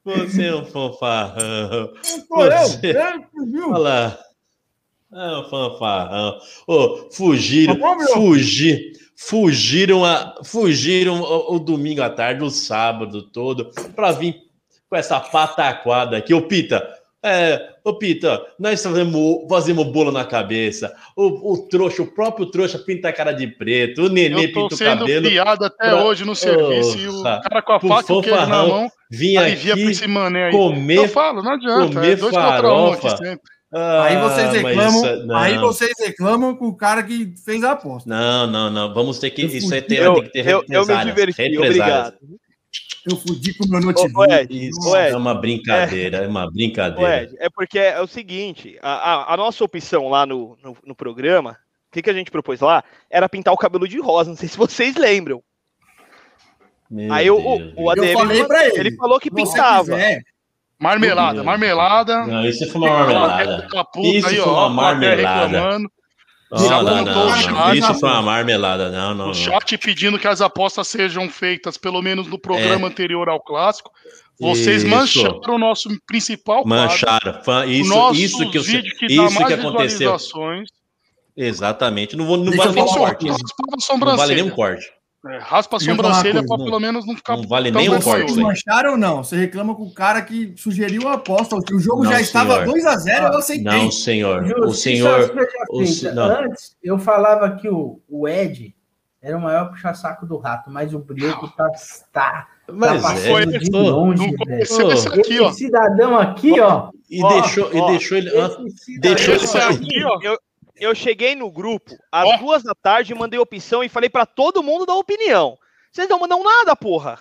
Você é um fanfarrão. Não sou eu. Você- Ele que pediu. Olha lá. É um fanfarrão. Ô, fugiram, Tá bom, fugir, fugiram, a, fugiram o, o domingo à tarde, o sábado todo, para vir com essa pataquada aqui. Ô, Pita, é, ô, Pita, nós fazemos, fazemos bolo na cabeça. O, o trouxa, o próprio trouxa pinta a cara de preto, o nenê pinta o cabelo. piada até pra- hoje no serviço e o cara com a faca e o queijo na mão Vinha aqui esse mané aí. comer Eu falo, não adianta. comer É dois contra um aqui farofa. Sempre. Aí vocês Ah, reclamam, isso- não. aí vocês reclamam com o cara que fez a aposta. Não, não, não. Vamos ter que. Eu Isso fudi. tem, Eu, tem que ter eu, eu me diverti, obrigado. Eu fudi com o meu notebook. ô, Ed, Isso Ed, é uma brincadeira, é uma Ô, brincadeira. Ed, é porque é o seguinte, a, a- a nossa opção lá no, no, no programa, o que, que a gente propôs lá, era pintar o cabelo de rosa, não sei se vocês lembram. Meu Aí o, Deus, o, o ADM, Eu falei pra ele, ele falou que você pintava. quiser, Marmelada, marmelada. Não, isso foi uma marmelada. Puta Isso aí, foi ó, uma plateia marmelada. reclamando, Não, não, não. Isso foi uma marmelada. Não, não, O não. chat pedindo que as apostas sejam feitas, pelo menos no programa anterior ao clássico. Vocês Isso. mancharam o nosso principal quadro. Mancharam. Fã- Isso, isso que, eu, que dá isso mais que aconteceu. visualizações. Exatamente. Não, vou, não Deixa vale nem um corte. Não vale nem um corte. É, raspa a sobrancelha não- pelo menos não ficar não vale nem um vergonhoso. corte, vocês mancharam ou não? Você reclama com o cara que sugeriu a aposta. O jogo Não, já estava senhor. 2x0, eu aceitei. Não, senhor. O senhor. seja o não. Antes, eu falava que o, o Ed era o maior puxa-saco do rato, mas o Brioco tá, tá, Mas tá é, passando de longe, Não esse aqui, ó. Esse cidadão aqui, ó. E Ó, deixou, ó, e deixou ele. ah, esse deixou ele aqui, ó. Eu, eu cheguei no grupo às duas da tarde, mandei opção e falei pra todo mundo dar opinião. Vocês não mandam nada, porra.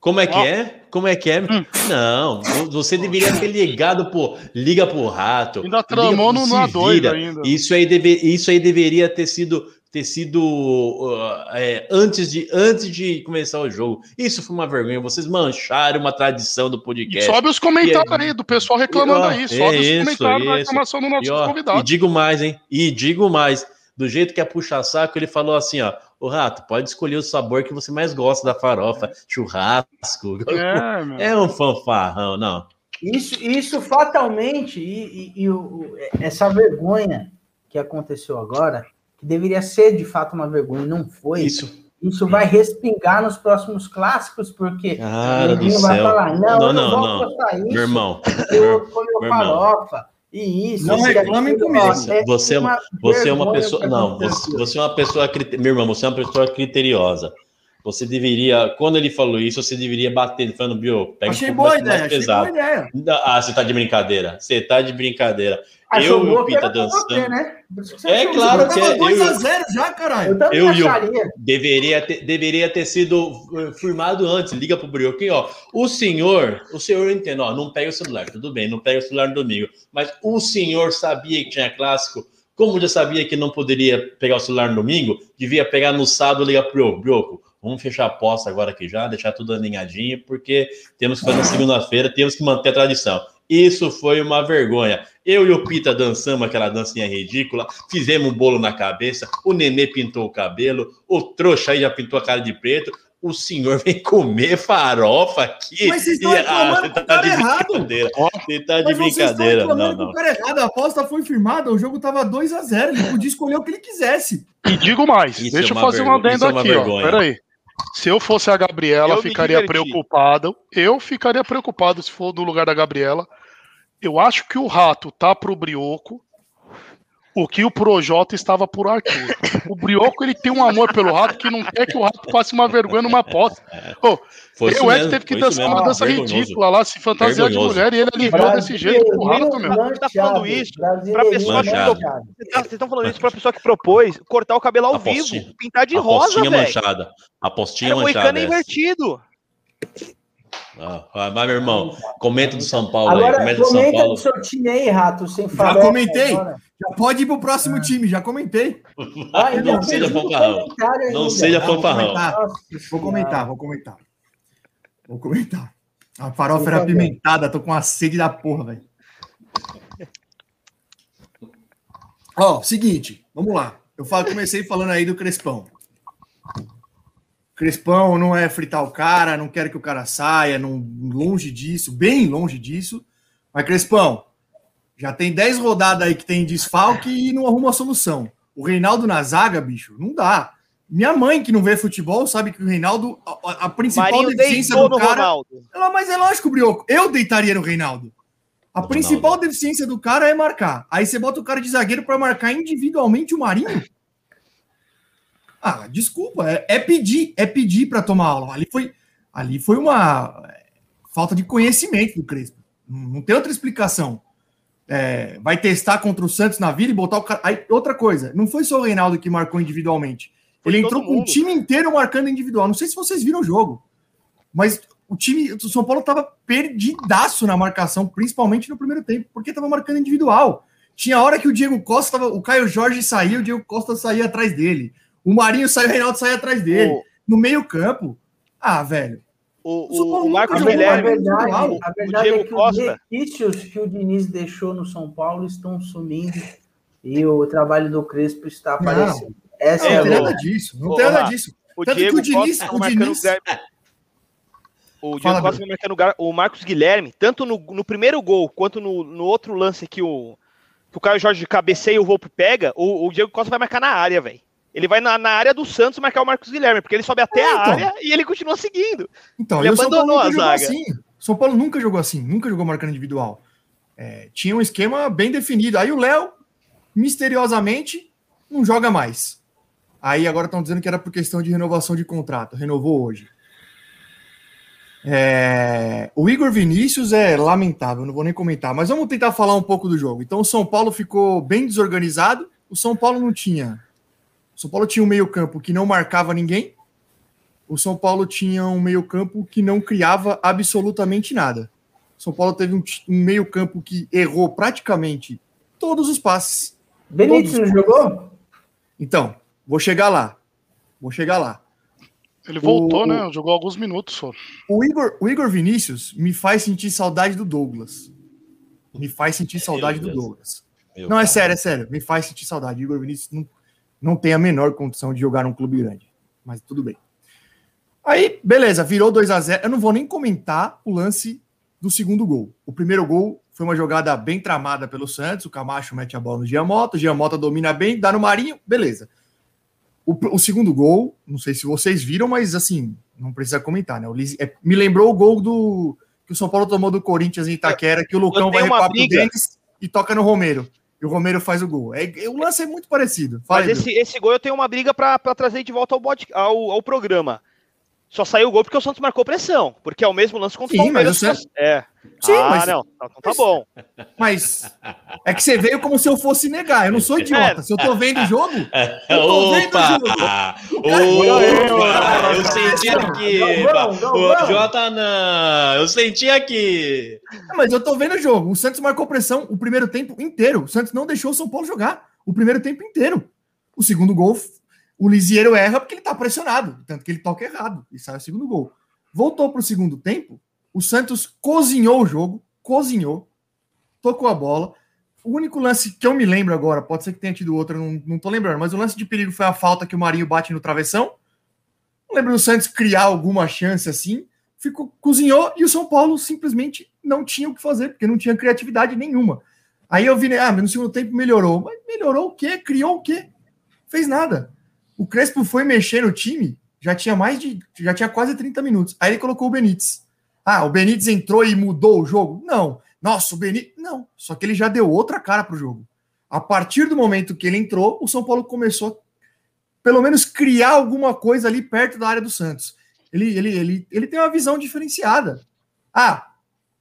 Como é que é? Como é que é? Hum. Não, você deveria ter ligado, pô. Liga pro rato. Ainda tramou no se no A2 vira. ainda. Isso aí, deve, isso aí deveria ter sido ter sido uh, é, antes, de, antes de começar o jogo. Isso foi uma vergonha. Vocês mancharam uma tradição do E podcast. sobe os comentários E- aí do pessoal reclamando Ó, aí. Sobe é os isso, comentários da reclamação do E, nosso ó, e convidado. digo mais, hein? E digo mais. Do jeito que é puxa-saco, ele falou assim, ó. O rato, pode escolher o sabor que você mais gosta da farofa. Churrasco. É, meu. É um fanfarrão, não. Isso, isso fatalmente, e, e- e o- essa vergonha que aconteceu agora, que deveria ser de fato uma vergonha, e não foi. Isso, Isso. vai respingar nos próximos clássicos, porque Cara o menino vai céu. falar: não, Não, eu não, não, não. isso, Meu irmão, eu comeu meu irmão. farofa, e isso. Não reclamem comigo. ó, Você- você é uma você é uma pessoa. Não, você, você é uma pessoa. Meu irmão, você é uma pessoa criteriosa. Você deveria, quando ele falou isso, você deveria bater, falando, Bio, pega Achei um boa a mais ideia, achei pesado. boa ideia. Ah, você tá de brincadeira. Você tá de brincadeira. Achou eu e o Pita você, dançando. né? É achou claro que é, 2x0 já, caralho. Eu também eu e o- acharia. Deveria ter, deveria ter sido eh, firmado antes. Liga pro Brioquinho, ó. O senhor, o senhor entende, ó, não pega o celular, tudo bem, não pega o celular no domingo. Mas o senhor sabia que tinha clássico? Como já sabia que não poderia pegar o celular no domingo, devia pegar no sábado e ligar pro Brioco. Vamos fechar a aposta agora aqui já, deixar tudo alinhadinho, porque temos que fazer segunda-feira, temos que manter a tradição. Isso foi uma vergonha. Eu e o Pita dançamos aquela dancinha ridícula, fizemos um bolo na cabeça, o Nenê pintou o cabelo, o trouxa aí já pintou a cara de preto, o senhor vem comer farofa aqui. Mas vocês estão reclamando você com tá o cara de errado. brincadeira. Você tá de Mas vocês estão brincadeira. Não, não. o cara errado. A aposta foi firmada, o jogo tava 2x0. Ele podia escolher o que ele quisesse. E digo mais, Isso deixa é eu uma fazer um vergonha, adendo isso é aqui, ó. vergonha. Se eu fosse a Gabriela, Eu ficaria preocupado. Eu ficaria preocupado se for no lugar da Gabriela. Eu acho que o rato tá pro Brioco. O que o Projota estava por Arthur. O Brioco ele tem um amor pelo rato que não quer que o rato passe uma vergonha numa aposta. O Ed mesmo, teve que dançar mesmo. uma dança Vergonhoso. ridícula lá, se fantasiar de mulher e ele aliviou desse jeito pro rato, meu. Brasileirinho Tá falando isso brasileirinho pessoa que. Vocês estão falando isso pra pessoa que propôs cortar o cabelo ao Apostinha. vivo, pintar de rosa, Apostinha velho. manchada. Apostinha Era um manchada. moicano é. invertido. Ah, ah, vai, meu irmão. Comenta do São Paulo aí. Agora, Comenta do São comenta Paulo. do seu time aí, Rato, sem Já falar. comentei. agora. Já pode ir pro próximo time, já comentei. Ah, Não seja fanfarrão. Não seja Ah, vou fanfarrão. Vou comentar, vou comentar. Vou comentar. A farofa era apimentada, tô com uma sede da porra, velho. Ó, seguinte, vamos lá. Eu comecei falando aí do Crespão. Crespão não é fritar o cara, não quero que o cara saia, não, longe disso, bem longe disso. Mas Crespão, já tem 10 rodadas aí que tem desfalque e não arruma solução. O Reinaldo na zaga, bicho, não dá. Minha mãe, que não vê futebol, sabe que o Reinaldo, a, a principal Marinho deficiência do cara. Ronaldo. Ela, mas é lógico, Brioco. Eu deitaria no Reinaldo. A principal Ronaldo. deficiência do cara é marcar. Aí você bota o cara de zagueiro para marcar individualmente o Marinho. Ah, desculpa. É, é pedir, é pedir para tomar aula. Ali foi, ali foi uma é, falta de conhecimento do Crespo. Não, tem outra explicação. É, vai testar contra o Santos na vida e botar o cara. Aí, outra coisa, não foi só o Reinaldo que marcou individualmente. Foi Ele entrou com o time inteiro marcando individual. Não sei se vocês viram o jogo, mas o time do São Paulo estava perdidaço na marcação, principalmente no primeiro tempo, porque estava marcando individual. Tinha hora que o Diego Costa, tava, o Caio Jorge saía, o Diego Costa saía atrás dele. O Marinho saiu, o Reinaldo saía atrás dele. O, No meio-campo. Ah, velho. o, O o, o Marcos nunca jogou A Guilherme, verdade, a verdade Diego é que Costa. os que o Diniz deixou no São Paulo estão sumindo e o trabalho do Crespo está aparecendo. Essa Não, é, não a tem nada verdade. disso. Não tem nada disso. o Tanto que Diego o Diniz- Costa o tá marcando Diniz- o Guilherme. O Diego Fala, Costa vai marcando o Gar- o Marcos Guilherme, tanto no, no primeiro gol quanto no, no outro lance que o, que o Caio Jorge cabeceia e o Volpe pega, o, o Diego Costa vai marcar na área, velho. Ele vai na, na área do Santos marcar o Marcos Guilherme, porque ele sobe até É, a então. área e ele continua seguindo. Então, Ele o São Paulo abandonou a jogou zaga. assim. São Paulo nunca jogou assim, nunca jogou marcando individual. É, tinha um esquema bem definido. Aí o Léo, misteriosamente, não joga mais. Aí agora estão dizendo que era por questão de renovação de contrato. Renovou hoje. É, O Igor Vinícius é lamentável, não vou nem comentar, mas vamos tentar falar um pouco do jogo. Então, o São Paulo ficou bem desorganizado. O São Paulo não tinha. O São Paulo tinha um meio-campo que não marcava ninguém. O São Paulo tinha um meio-campo que não criava absolutamente nada. O São Paulo teve um, um meio-campo que errou praticamente todos os passes. Benítez não jogou? Então, vou chegar lá. Vou chegar lá. Ele voltou, O- né? Jogou alguns minutos só. O Igor, o Igor Vinícius me faz sentir saudade do Douglas. Me faz sentir saudade do Deus. Douglas. Meu Não, é cara. sério, é sério. Me faz sentir saudade. O Igor Vinícius não, não tem a menor condição de jogar num clube grande. Mas tudo bem. Aí, beleza, virou 2 a 0 Eu não vou nem comentar o lance do segundo gol. O primeiro gol foi uma jogada bem tramada pelo Santos. O Camacho mete a bola no Giamota. O Giamota domina bem, dá no Marinho. Beleza. O, o segundo gol, não sei se vocês viram, mas assim, não precisa comentar, né? O Liz- é, me lembrou o gol do que o São Paulo tomou do Corinthians em Itaquera, que o Lucão vai pro briga. Denis e toca no Romero. E o Romero faz o gol. É, é- o lance é muito parecido. Fala Mas aí, esse, esse gol eu tenho uma briga pra trazer de volta ao, bode- ao, ao programa. Só saiu o gol porque o Santos marcou pressão. Porque é o mesmo lance contra o Sim, Palmeiras. mas o Santos- É. Sim, ah, mas- não. Então tá bom. Mas é que você veio como se eu fosse negar. Eu não sou idiota. Se eu tô vendo o jogo, eu tô vendo o Opa! jogo. Opa! Eu senti aqui! Ô, Jota, não! Eu senti aqui! Mas eu tô vendo o jogo. O Santos marcou pressão o primeiro tempo inteiro. O Santos não deixou o São Paulo jogar o primeiro tempo inteiro. O segundo gol, o Lisieiro erra porque ele tá pressionado. Tanto que ele toca errado e sai o segundo gol. Voltou pro segundo tempo. O Santos cozinhou o jogo, cozinhou, tocou a bola. O único lance que eu me lembro agora, pode ser que tenha tido outro, não, não tô lembrando, mas o lance de perigo foi a falta que o Marinho bate no travessão. Não lembro do Santos criar alguma chance assim. Ficou, cozinhou e o São Paulo simplesmente não tinha o que fazer, porque não tinha criatividade nenhuma. Aí eu vi, né, ah, no segundo tempo melhorou. Mas melhorou o quê? Criou o quê? Fez nada. O Crespo foi mexer no time, já tinha mais de. já tinha quase 30 minutos. Aí ele colocou o Benítez. Ah, o Benítez entrou e mudou o jogo? Não. Nossa, o Benítez. Não. Só que ele já deu outra cara pro jogo. A partir do momento que ele entrou, o São Paulo começou pelo menos, criar alguma coisa ali perto da área do Santos. Ele, ele, ele, ele tem uma visão diferenciada. Ah,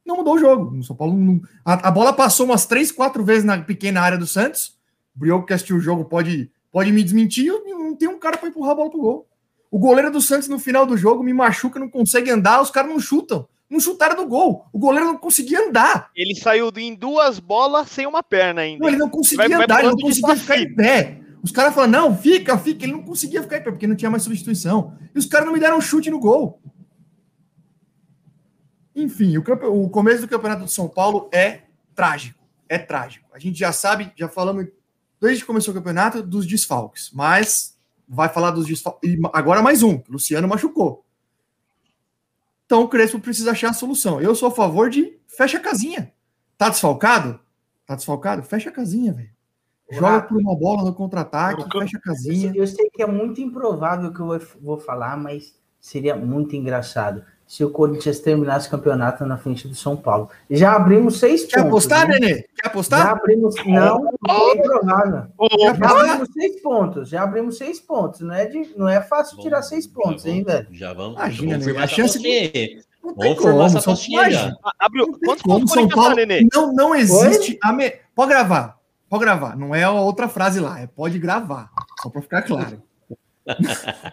não mudou o jogo. O São Paulo não- a, a bola passou umas três, quatro vezes na pequena área do Santos. O Brioco que assistiu o jogo pode, pode me desmentir. Não tem um cara para empurrar a bola pro gol. O goleiro do Santos no final do jogo me machuca, não consegue andar, os caras não chutam. Não chutaram do gol. O goleiro não conseguia andar. Ele saiu em duas bolas sem uma perna ainda. Não, ele não conseguia Vai- vai andar, ele não conseguia ficar em pé. Os caras falam, não, fica, fica. Ele não conseguia ficar em pé, porque não tinha mais substituição. E os caras não me deram um chute no gol. Enfim, o, campe- o começo do Campeonato de São Paulo é trágico. É trágico. A gente já sabe, já falamos desde que começou o campeonato dos desfalques, mas vai falar dos desfalques. Agora mais um, Luciano machucou. Então o Crespo precisa achar a solução. Eu sou a favor de fecha a casinha. Tá desfalcado? Tá desfalcado? Fecha a casinha, velho. Joga por uma bola no contra-ataque, Eu- fecha a casinha. eu sei que é muito improvável que eu vou falar, mas seria muito engraçado se o Corinthians terminasse o campeonato na frente do São Paulo. Já abrimos seis Quer pontos. apostar, né? Nenê? Quer Já apostar? abrimos. Não, não é Quer Já apostar? abrimos seis pontos. Já abrimos seis pontos. Não é, de, não é fácil tirar seis pontos, já hein, velho? Já vamos. Imagina, vamos né? A chance de- Vamos formar essa já. Ah, Quantos pontos o São Corinthians Paulo tá, Nenê? não, não existe. A me... Pode gravar. Pode gravar. Não é a outra frase lá. É pode gravar. Só para ficar claro.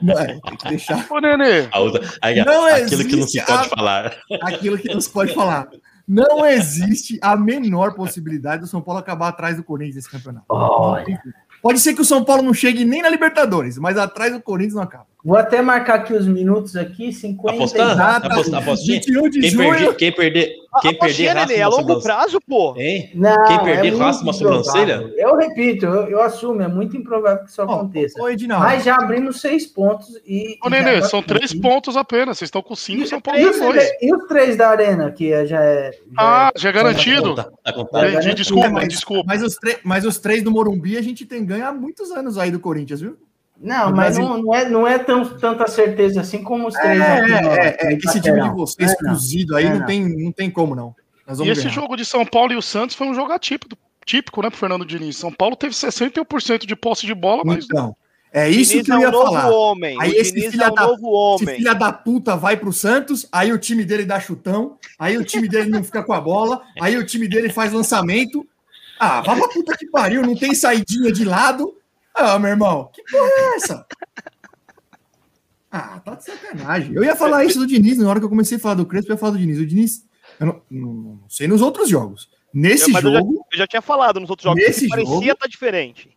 Não, é, tem que deixar ô Nenê, A outra- aí, Não aquilo que não se existe pode a- falar. aquilo que não se pode falar. Não existe a menor possibilidade do São Paulo acabar atrás do Corinthians nesse campeonato. Olha. Pode ser que o São Paulo não chegue nem na Libertadores, mas atrás do Corinthians não acaba. Vou até marcar aqui os minutos aqui, 50 Apostando? Exato. Aposta- apostinha? 21 de Quem junho. perder, quem perder, A quem perder raspa Nenê, é longo prazo, pô. Hein? Não, Quem perder, muito raspa uma sobrancelha? Eu repito, eu, eu assumo, é muito improvável que isso aconteça. Ô, Edinaldo. Mas já abrimos seis pontos e. ô e Nenê, são aqui. três pontos apenas. Vocês estão com cinco, São E tem os, dois. três- e os três da Arena, que é- já é. já Ah, é- já é garantido. Tá, desculpa, mas- desculpa. Mas os, tre- mas os três do Morumbi a gente tem ganho há muitos anos aí do Corinthians, viu? Não, mas não, não é, não é tão, tanta certeza assim como os É, três. aqui no- é, é, no que esse time de vocês É, cozido aí É, não, não. tem, não tem como não. Nós E vamos esse ganhar. jogo de São Paulo e o Santos foi um jogo atípico, típico, né, pro Fernando Diniz. São Paulo teve 61% de posse de bola, mas Então, É isso Diniz que eu é um ia novo falar. homem. Aí o esse Diniz filha é um da- novo Esse homem. filha da puta vai pro Santos, aí o time dele dá chutão, aí o time dele não fica com a bola, aí o time dele faz lançamento. Ah, vá pra puta que pariu, não tem saidinha de lado. Ah, meu irmão, que porra é essa? Ah, tá de sacanagem. Eu ia falar isso do Diniz, na hora que eu comecei a falar do Crespo, eu ia falar do Diniz. O Diniz, eu não, não- não sei nos outros jogos. Nesse Eu- mas eu já- jogo, Eu já tinha falado nos outros jogos Nesse que parecia jogo- tá diferente.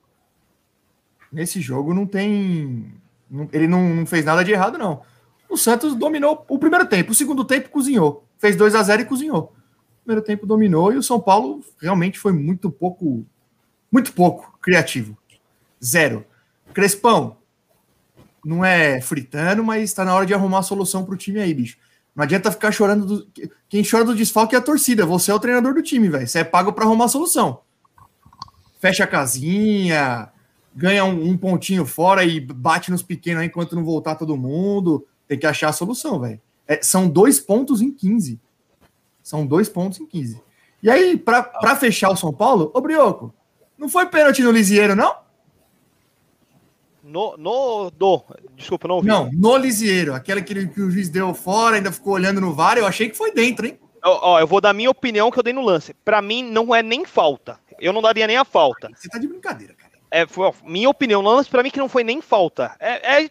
nesse jogo não tem. não- ele não, não fez nada de errado, não. O Santos dominou o primeiro tempo, o segundo tempo cozinhou. Fez 2 a 0 e cozinhou. O primeiro tempo dominou e o São Paulo realmente foi muito pouco. Muito pouco criativo. Zero. Crespão, não é fritando, mas está na hora de arrumar a solução para o time aí, bicho. Não adianta ficar chorando. Do... Quem chora do desfalque é a torcida. Você é o treinador do time, velho. Você é pago para arrumar a solução. Fecha a casinha, ganha um, um pontinho fora e bate nos pequenos aí enquanto não voltar todo mundo. Tem que achar a solução, velho. É, são dois pontos em 15. São dois pontos em 15. E aí, para fechar o São Paulo, ô Brioco, não foi pênalti no Lisieiro, não? No, no, do. Desculpa, não ouvi. Não, no Lisieiro. Aquela que, que o juiz deu fora, ainda ficou olhando no VAR, eu achei que foi dentro, hein? Ó, ó, eu vou dar minha opinião que eu dei no lance. Pra mim, não é nem falta. Eu não daria nem a falta. Você tá de brincadeira, cara. É, foi, ó, minha opinião, no lance pra mim que não foi nem falta. É, é,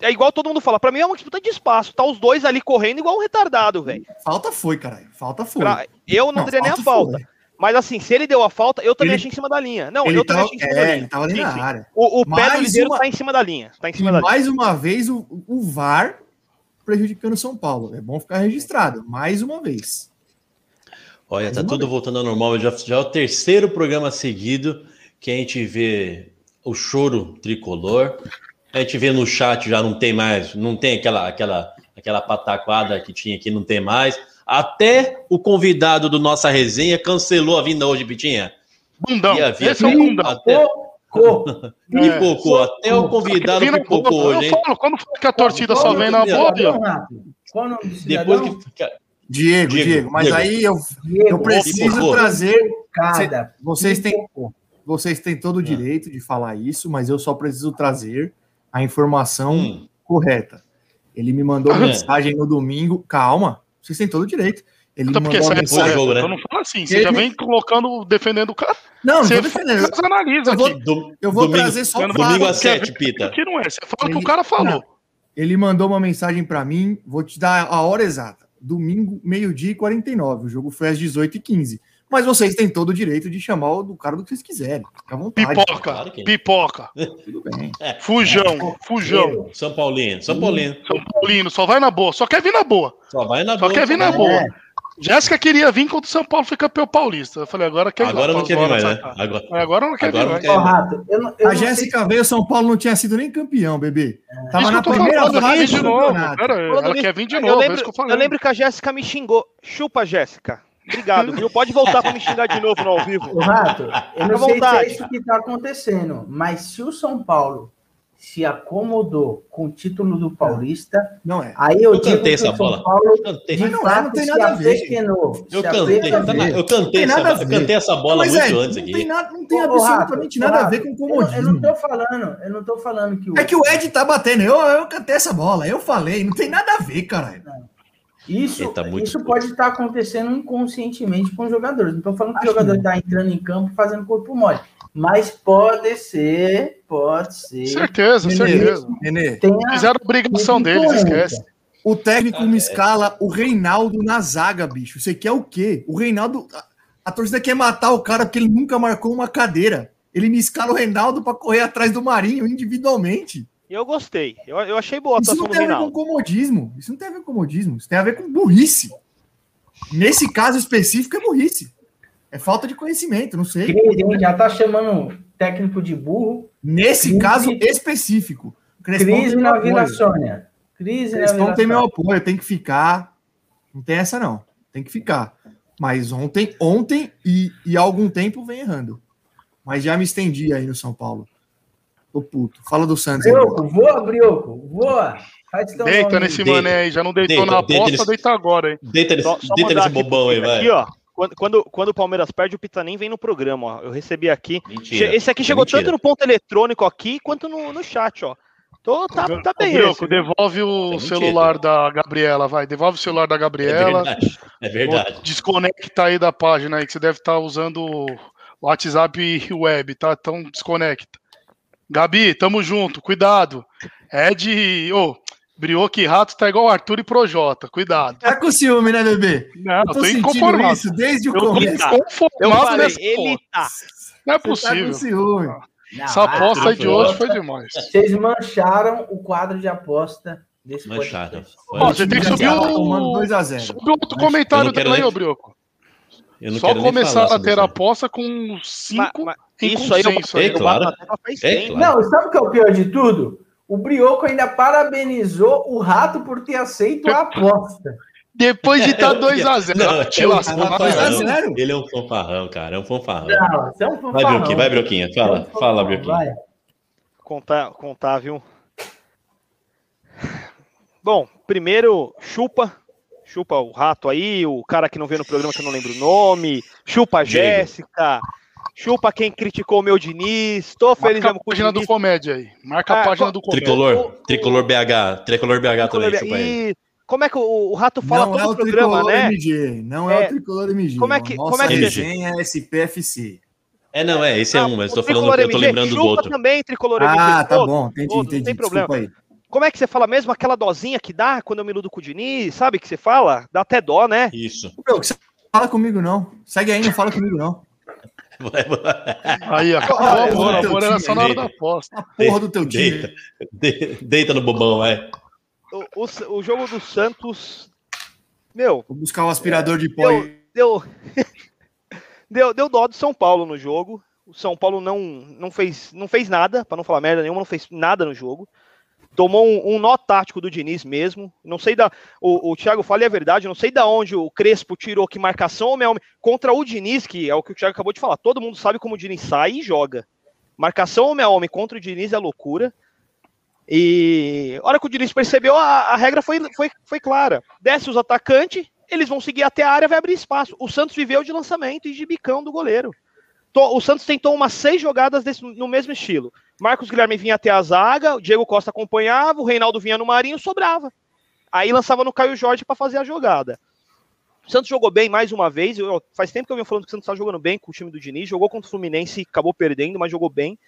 é igual todo mundo fala. Pra mim é uma disputa de espaço. Tá os dois ali correndo igual um retardado, velho. Falta foi, caralho. Falta foi. Pra- Eu não, Não, daria nem a falta falta. foi. Mas assim, se ele deu a falta, eu também Ele- achei em cima da linha. Não, ele eu também achei em cima da é, linha. ele tava ali Sim, na sim. área. O, o pé Mais do Liseiro uma- tá em cima da linha. Tá em E cima da linha. mais uma vez o, o VAR prejudicando São Paulo. É bom ficar registrado. Mais uma vez. Olha, tá Uma tudo vez. voltando ao normal. Já, já é o terceiro programa seguido que a gente vê o choro tricolor. A gente vê no chat já não tem mais, não tem aquela aquela aquela pataquada que tinha aqui, não tem mais. Até o convidado do nossa resenha cancelou a vinda hoje, Pitinha. Bundão. E havia Esse é o até- bundão. até- Pipocou, até o convidado pipocou hoje, Eu hein? falo, quando foi que a torcida Qual só vem na do boa, cidadão, Bia? Renato? Qual o nome do Depois que fica. Diego, Diego, Diego. Mas Diego. aí eu, Diego, eu preciso Pipocou. trazer. Cada. Vocês têm, vocês têm todo o direito de falar isso, mas eu só preciso trazer a informação Hum, correta. Ele me mandou Ah, mensagem no domingo. Calma, vocês têm todo o direito. Ele porque mandou você uma é mensagem. jogo, né? Então não fala assim. Você Ele já vem colocando, defendendo o cara. Não, não Você tô defendendo. faz, analisa Eu vou- aqui. do- Eu vou domingo, trazer só o domingo às sete, Pita. Que não é. Você fala o que Ele- o cara falou. Não. Ele mandou uma mensagem para mim, vou te dar a hora exata. Domingo, meio-dia e 49. O jogo foi às 18h15. Mas vocês têm todo o direito de chamar o do cara do que vocês quiserem. Fica à vontade. Pipoca, Claro que- pipoca, Tudo bem. fujão, fujão. São Paulino, São Paulino. São Paulino, só vai na boa. Só quer vir na boa. Só vai na Só boa. quer vir na É. boa. Jéssica queria vir quando o São Paulo foi campeão paulista. Eu falei, agora quer Agora não quer vir mais, né? Agora, Agora não quer Agora vir mais. quer. Ó, Rato, eu não, eu A Jéssica veio, o São Paulo não tinha sido nem campeão, bebê. Tava Isso na eu primeira fase de novo. Pera ela quer vir de eu novo, é lembro, isso que eu eu falei. lembro que a Jéssica me xingou. Chupa, Jéssica. Obrigado, viu? Pode voltar pra me xingar de novo no ao vivo. Rato, eu não sei se é isso que tá acontecendo, mas se o São Paulo se acomodou com o título do Paulista, Não é. aí eu, Eu digo cantei o essa São bola. Paulo Cantei. Mas não é, fato não tem nada a ver. Eu cantei, tá eu cantei, essa, eu cantei essa bola Mas muito é, antes não aqui. tem, nada, não tem Ô, absolutamente Rato, nada a ver com eu, não- eu não comodismo. tô falando, eu não tô falando que o É que o Ed tá batendo. Eu, eu cantei essa bola. Eu falei. Não tem nada a ver, caralho. Isso, tá muito isso pode estar acontecendo inconscientemente com os jogadores. Não estou falando que o jogador está entrando em campo fazendo corpo mole. Mas pode ser, pode ser. Certeza, Nenê, certeza. Nenê, Tenha Fizeram obrigação deles, esquece. o técnico me escala o Reinaldo na zaga, bicho. Você quer o quê? O Reinaldo. A, a torcida quer matar o cara porque ele nunca marcou uma cadeira. Ele me escala o Reinaldo para correr atrás do Marinho individualmente. E eu gostei. Eu, eu achei boa a Isso não tem a ver com comodismo. Isso não tem a ver com comodismo. Isso tem a ver com burrice. Nesse caso específico é burrice. É falta de conhecimento, não sei. Hein? Já tá chamando técnico de burro. Nesse Crise- caso específico. Crespão Crise na Vila. Sônia. Crise na Crespão Vila tem meu apoio, tem que ficar. Não tem essa, não. Tem que ficar. Mas ontem, ontem e, e há algum tempo vem errando. Mas já me estendi aí no São Paulo. Tô puto. Fala do Santos. aí. Brioco, voa, Brioco, voa. Deita nome. nesse Deita. mané aí, já não deitou Deita, na deita aposta, nesse- deita agora, hein? Deita nesse, Só, só deita nesse aqui, bobão aí, vai. aqui, ó. quando, quando, quando o Palmeiras perde, o Pita nem vem no programa, ó. Eu recebi aqui. Mentira. Esse aqui chegou Mentira. tanto no ponto eletrônico aqui, quanto no, no chat, ó. Tô, tá, tá bem Ô, esse. devolve o É mentira. celular da Gabriela, vai. Devolve o celular da É Gabriela. verdade. É verdade. Desconecta aí da página aí, que você deve estar usando o WhatsApp e web, tá? Então desconecta. Gabi, tamo junto, cuidado. É de. Ô, Brioco e Rato tá igual Arthur e Projota, cuidado. Tá com ciúme, né, bebê? Não, Eu tô tô inconformado. isso desde o Eu tô começo. Eu falei, nessa ele aposta. tá. Não é Você tá com possível. ciúme. Não, Essa aposta aí de hoje foi demais. Vocês mancharam o quadro de aposta desse podcast. Ó, você tem que Já subir o- tomando 2 a 0 Subiu outro Eu comentário dela aí, nem- ô Brioco. Eu não Só começar a ter aposta com Mas- cinco mas isso aí eu aí. É, claro. É, claro. Não, sabe o que é o pior de tudo? O Brioco ainda parabenizou o Rato por ter aceito a aposta. Depois de estar É, 2x0. Vai zero. zero. Sério? Ele é um fanfarrão, cara. É um fanfarrão. Não, é um Vai, fanfarrão. Brioquinho, vai, Brioquinho. Você é um Fala, fala, Brioquinho. vai. Contar, contar, viu? Bom, primeiro, chupa. Chupa o rato aí, o cara que não veio no programa que eu não lembro o nome. Chupa a Diego. Jéssica. Chupa quem criticou o meu Diniz. Tô feliz Marca mesmo a com o página do Diniz. comédia aí. Marca a Ah, página do comédia. Tricolor, tricolor BH, tricolor BH também, Tricolor- chupa ele. E como é que o, o rato fala Não é todo o o programa, né? MG. Não é, É. o tricolor MG. Como é que- A como nossa é que- resenha é SPFC. É, não, é, esse é Ah, um, mas tô falando, Tricolor eu tô MG, lembrando do chupa outro. também, tricolor MG. Ah, tá bom. Entendi, não entendi. tem Desculpa problema. aí. Como é que você fala mesmo? Aquela dosinha que dá quando eu me iludo com o Diniz, sabe que você fala? Dá até dó, né? Isso. Meu, você não fala comigo, não. Segue aí, não fala comigo, não. Aí, ó. Ah, Acabou, amor, teu amor, era time só na hora da aposta. A porra do teu time. Deita, de- deita no bobão, vai. O, o, o jogo do Santos, meu, Vou buscar o aspirador de pó. deu, deu, deu, deu dó do São Paulo no jogo. O São Paulo não, não, fez, não fez nada, para não falar merda nenhuma, não fez nada no jogo. Tomou um, um nó tático do Diniz mesmo. Não sei da. O, o Thiago fala é verdade, não sei da onde o Crespo tirou que marcação homem homem contra o Diniz, que é o que o Thiago acabou de falar. Todo mundo sabe como o Diniz sai e joga. Marcação homem a homem contra o Diniz é loucura. E a hora que o Diniz percebeu, a, a regra foi, foi, foi clara. Desce os atacantes, eles vão seguir até a área, vai abrir espaço. O Santos viveu de lançamento e de bicão do goleiro. O Santos tentou umas seis jogadas desse- no mesmo estilo. Marcos Guilherme vinha até a zaga, o Diego Costa acompanhava, o Reinaldo vinha no Marinho, sobrava. Aí lançava no Caio Jorge para fazer a jogada. O Santos jogou bem mais uma vez. eu- faz tempo que eu venho falando que o Santos está jogando bem com o time do Diniz. Jogou contra o Fluminense, acabou perdendo, mas jogou bem.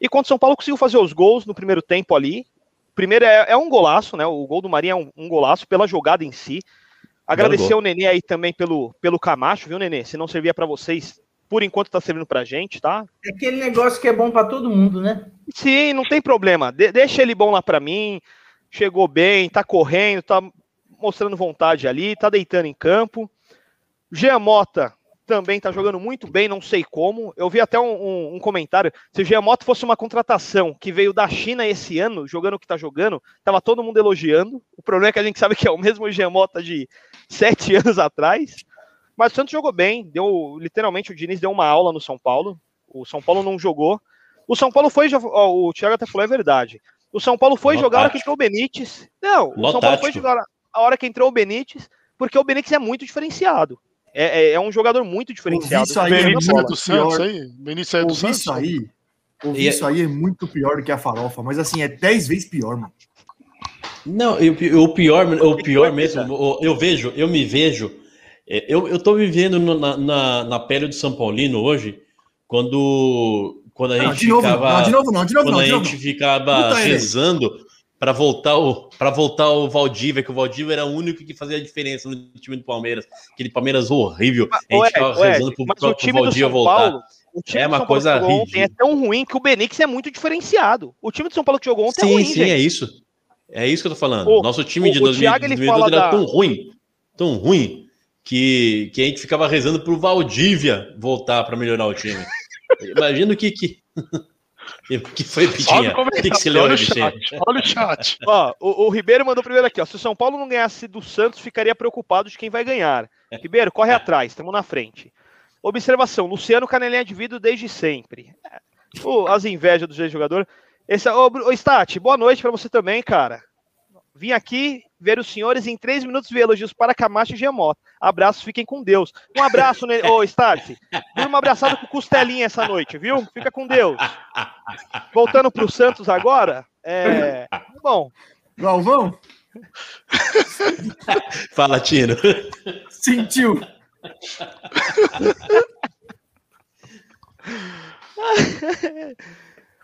E contra o São Paulo conseguiu fazer os gols no primeiro tempo ali. Primeiro é, é um golaço, né? O gol do Marinho é um, um golaço pela jogada em si. Agradecer o Nenê aí também pelo, pelo Camacho, viu, Nenê? Se não servia para vocês, por enquanto tá servindo pra gente, tá? É aquele negócio que é bom pra todo mundo, né? Sim, não tem problema. De- deixa ele bom lá pra mim. Chegou bem, tá correndo, tá mostrando vontade ali, tá deitando em campo. Jean Mota também tá jogando muito bem, não sei como. Eu vi até um, um- um comentário. Se o Jean Mota fosse uma contratação que veio da China esse ano, jogando o que tá jogando, tava todo mundo elogiando. O problema é que a gente sabe que é o mesmo Jean Mota de sete anos atrás. Mas o Santos jogou bem, deu literalmente o Diniz deu uma aula no São Paulo. O São Paulo não jogou. O São Paulo foi, ó, o Thiago até falou, é verdade. O São Paulo foi jogar a hora que entrou o Benítez. Não, o São Paulo foi jogar a hora que entrou o Benítez, porque o Benítez é muito diferenciado. É, é- é um jogador muito diferenciado. Ouvi isso aí, Benício é é muito do Santos pior. aí? Benício é do Ouvi Santos? isso aí. Ouvi E é- isso aí é muito pior do que a farofa, mas assim, é 10 vezes pior, mano. Não, e o pi- o pior, o pior mesmo, o- eu vejo, eu me vejo, é, eu, eu tô vivendo no- na, na, na pele do São Paulino hoje, quando, quando a Não, gente de novo, ficava, não, de novo não, de novo quando não, a de novo gente não. ficava rezando para voltar o para voltar o Valdívia, que o Valdívia era o único que fazia a diferença no time do Palmeiras, aquele Palmeiras horrível, a gente Ué, ficava ué, rezando pro, mas pro, o pro time do Valdívia São voltar. Paulo, o time É do uma São Paulo coisa que jogou ontem é tão ruim que o Benítez é muito diferenciado. O time do São Paulo que jogou ontem é Sim, ruim, sim, gente. é isso. É isso que eu tô falando. O- Nosso time o- de o Thiago, ele 2018 fala era da- tão ruim, tão ruim, que, que a gente ficava rezando pro Valdívia voltar para melhorar o time. Imagina o que que, que foi, Pitinha. o O que, que você leu olha o. Olha o chat. Ó, o, o Ribeiro mandou primeiro aqui, ó. Se o São Paulo não ganhasse do Santos, ficaria preocupado de quem vai ganhar. Ribeiro, corre atrás, estamos na frente. Observação: Luciano Canelinha de vidro desde sempre. É, o- as invejas do jogador. Esse, ô, ô, Stat, boa noite pra você também, cara. Vim aqui ver os senhores em três minutos ver elogios para Camacho e Giamota. Abraços, fiquem com Deus. Um abraço, né? ô Start. Durma abraçado com costelinha essa noite, viu? Fica com Deus. Voltando para o Santos agora, é... Bom. Galvão? Fala, Tino. Sentiu.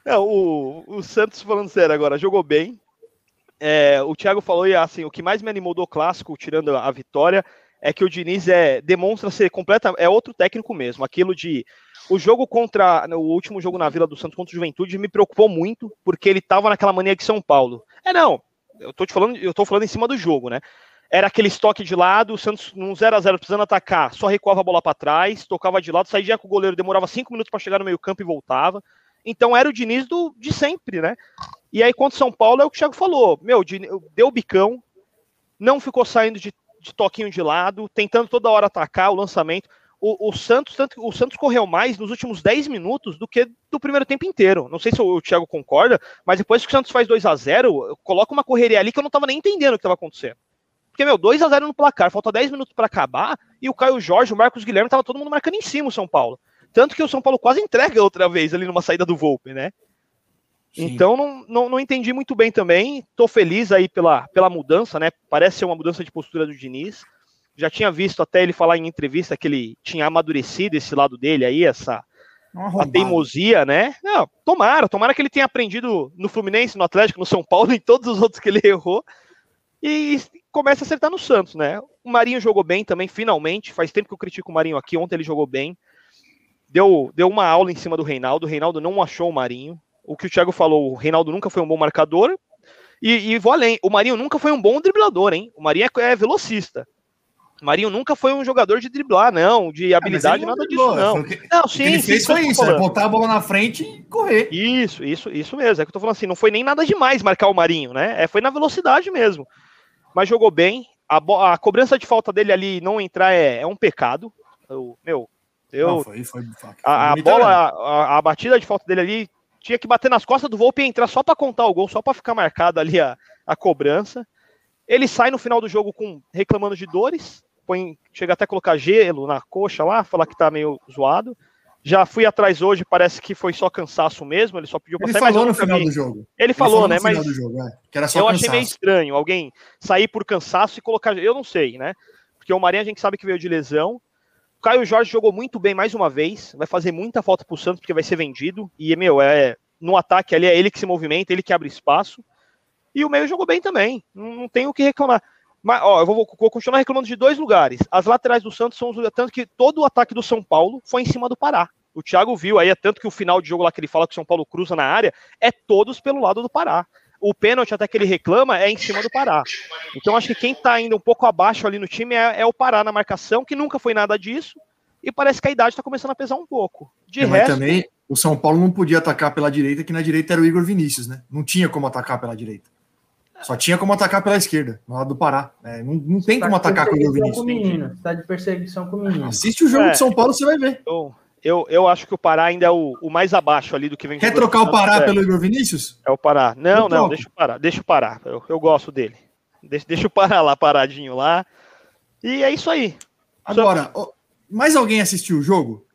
É, o, o Santos, falando sério agora, jogou bem. É, o Thiago falou, e assim, o que mais me animou do clássico, tirando a vitória, é que o Diniz é, demonstra ser completa, é outro técnico mesmo. Aquilo de. O jogo contra. O último jogo na Vila do Santos contra o Juventude me preocupou muito, porque ele tava naquela mania de São Paulo. É, não. Eu tô te falando, eu tô falando em cima do jogo, né? Era aquele estoque de lado, o Santos num 0 a 0 precisando atacar, só recuava a bola para trás, tocava de lado, saía com o goleiro, demorava cinco minutos para chegar no meio-campo e voltava. Então era o Diniz do, de sempre, né? E aí, contra o São Paulo, é o que o Thiago falou: meu, deu bicão, não ficou saindo de, de toquinho de lado, tentando toda hora atacar o lançamento. O, o, Santos, tanto, o Santos correu mais nos últimos 10 minutos do que do primeiro tempo inteiro. Não sei se o, o Thiago concorda, mas depois que o Santos faz 2 a 0 coloca uma correria ali que eu não tava nem entendendo o que estava acontecendo. Porque, meu, 2 a 0 no placar, falta 10 minutos para acabar, e o Caio Jorge, o Marcos Guilherme, tava todo mundo marcando em cima o São Paulo. Tanto que o São Paulo quase entrega outra vez ali numa saída do Volpe, né? Sim. Então não, não, não, entendi muito bem também. Tô feliz aí pela, pela mudança, né? Parece ser uma mudança de postura do Diniz. Já tinha visto até ele falar em entrevista que ele tinha amadurecido esse lado dele aí, essa a teimosia, né? Não, tomara, tomara que ele tenha aprendido no Fluminense, no Atlético, no São Paulo, em todos os outros que ele errou. E comece a acertar no Santos, né? O Marinho jogou bem também, finalmente. Faz tempo que eu critico o Marinho aqui. Ontem ele jogou bem deu, deu uma aula em cima do Reinaldo. O Reinaldo não achou o Marinho. O que o Thiago falou, o Reinaldo nunca foi um bom marcador. E, e vou além, o Marinho nunca foi um bom driblador, hein? O Marinho é, é velocista. O Marinho nunca foi um jogador de driblar, não, de é, habilidade, é, nada driblou, disso, não. Que, não, sim, ele fez foi isso, é botar a bola na frente e correr. Isso, isso, isso mesmo. É que eu tô falando assim, não foi nem nada demais marcar o Marinho, né? É, foi na velocidade mesmo. Mas jogou bem. A, a cobrança de falta dele ali não entrar é, é um pecado. Eu, meu, eu, Não, foi, foi, foi a, a bola, a, a, batida de falta dele ali, tinha que bater nas costas do Volpe e entrar só para contar o gol, só para ficar marcado ali a, a cobrança. Ele sai no final do jogo com reclamando de dores, põe, chega até a colocar gelo na coxa lá, falar que tá meio zoado. Já fui atrás hoje, parece que foi só cansaço mesmo, ele só pediu pra ele sair. Falou no final do jogo. Ele, ele falou, falou né? Mas jogo, é, eu cansaço. achei meio estranho alguém sair por cansaço e colocar. Eu não sei, né? Porque o Marinho a gente sabe que veio de lesão. Caio Jorge jogou muito bem mais uma vez, vai fazer muita falta pro Santos porque vai ser vendido. E, meu, é no ataque ali é ele que se movimenta, ele que abre espaço. E o meio jogou bem também, não, não o que reclamar. Mas, ó, eu vou, vou, continuar reclamando de dois lugares. As laterais do Santos são os tanto que todo o ataque do São Paulo foi em cima do Pará. O Thiago viu aí, é tanto que o final de jogo lá que ele fala que o São Paulo cruza na área, é todos pelo lado do Pará o pênalti até que ele reclama é em cima do Pará. Então acho que quem está ainda um pouco abaixo ali no time é, é, o Pará na marcação, que nunca foi nada disso, e parece que a idade está começando a pesar um pouco. De é, resto, também o São Paulo não podia atacar pela direita, que na direita era o Igor Vinícius, né? Não tinha como atacar pela direita. Só tinha como atacar pela esquerda, no lado do Pará. É, não, não tem tá como atacar com o Igor Vinícius. Está de perseguição com o menino. Assiste o jogo é, de São Paulo, você vai ver. Eu, eu, eu acho que o Pará ainda é o, o mais abaixo ali do que vem Quer trocar o Pará pelo Igor Vinícius? É o Pará. Não, não, deixa o Pará, deixa o Pará. Eu, eu gosto dele. Deixa, deixa o Pará lá paradinho lá. E é isso aí. Agora, Só... mais alguém assistiu o jogo?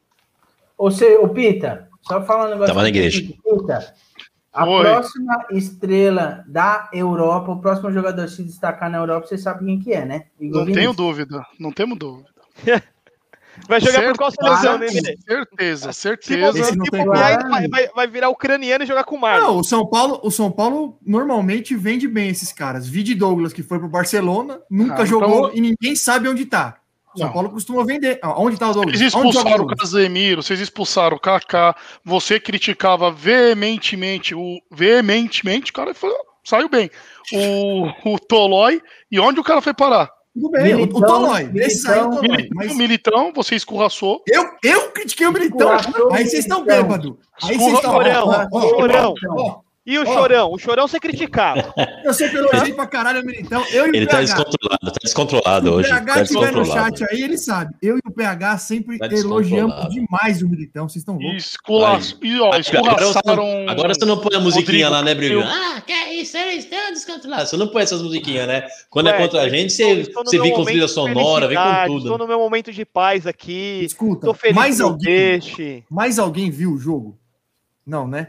Você, o Pita, só falando um negócio. Tava na igreja. Pita, a Oi. próxima estrela da Europa, o próximo jogador se destacar na Europa, você sabe quem que é, né? Igor não Vinícius. tenho dúvida, não temos dúvida. Vai jogar certeza, por qual seleção, né, Certeza, certeza. Se você vai, vai, vai, virar ucraniano e jogar com o Marcos. Não, o São Paulo, o São Paulo normalmente vende bem esses caras. Vide Douglas, que foi pro Barcelona, nunca ah, jogou então... e ninguém sabe onde tá. O São não. Paulo costuma vender. Onde tá o Douglas? Vocês expulsaram o Casemiro, vocês expulsaram o Kaká, você criticava veementemente o veementemente, o cara foi, saiu bem. O, o Tolói, e onde o cara foi parar? Tudo bem, Militão, o Tolói. Militão, o Militão, mas... Militão, você escorraçou. Eu, eu critiquei o Militão. Aí vocês estão bêbados. Aí vocês estão. Chorão. E o Chorão? O Chorão você criticava. Eu sei que eu elogiei pra caralho o Militão. Eu e Ele o tá PH. descontrolado, tá descontrolado Se o hoje. PH Tá estiver no chat aí, ele sabe. Eu e o PH sempre Tá elogiamos demais o Militão. Vocês estão loucos. escula... e ó, Agora você, não, escorraçaram. agora você não põe a musiquinha Rodrigo, lá, né, Brigão? eu- Ah, que é isso, eles estão descontrolados. Você não põe essas musiquinhas, né? Quando Ué, é contra a gente, estou- você, você vem com trilha sonora, vem com tudo. Estou no meu momento de paz aqui. Escuta, Tô feliz mais com o alguém, mais alguém viu o jogo? Não, né?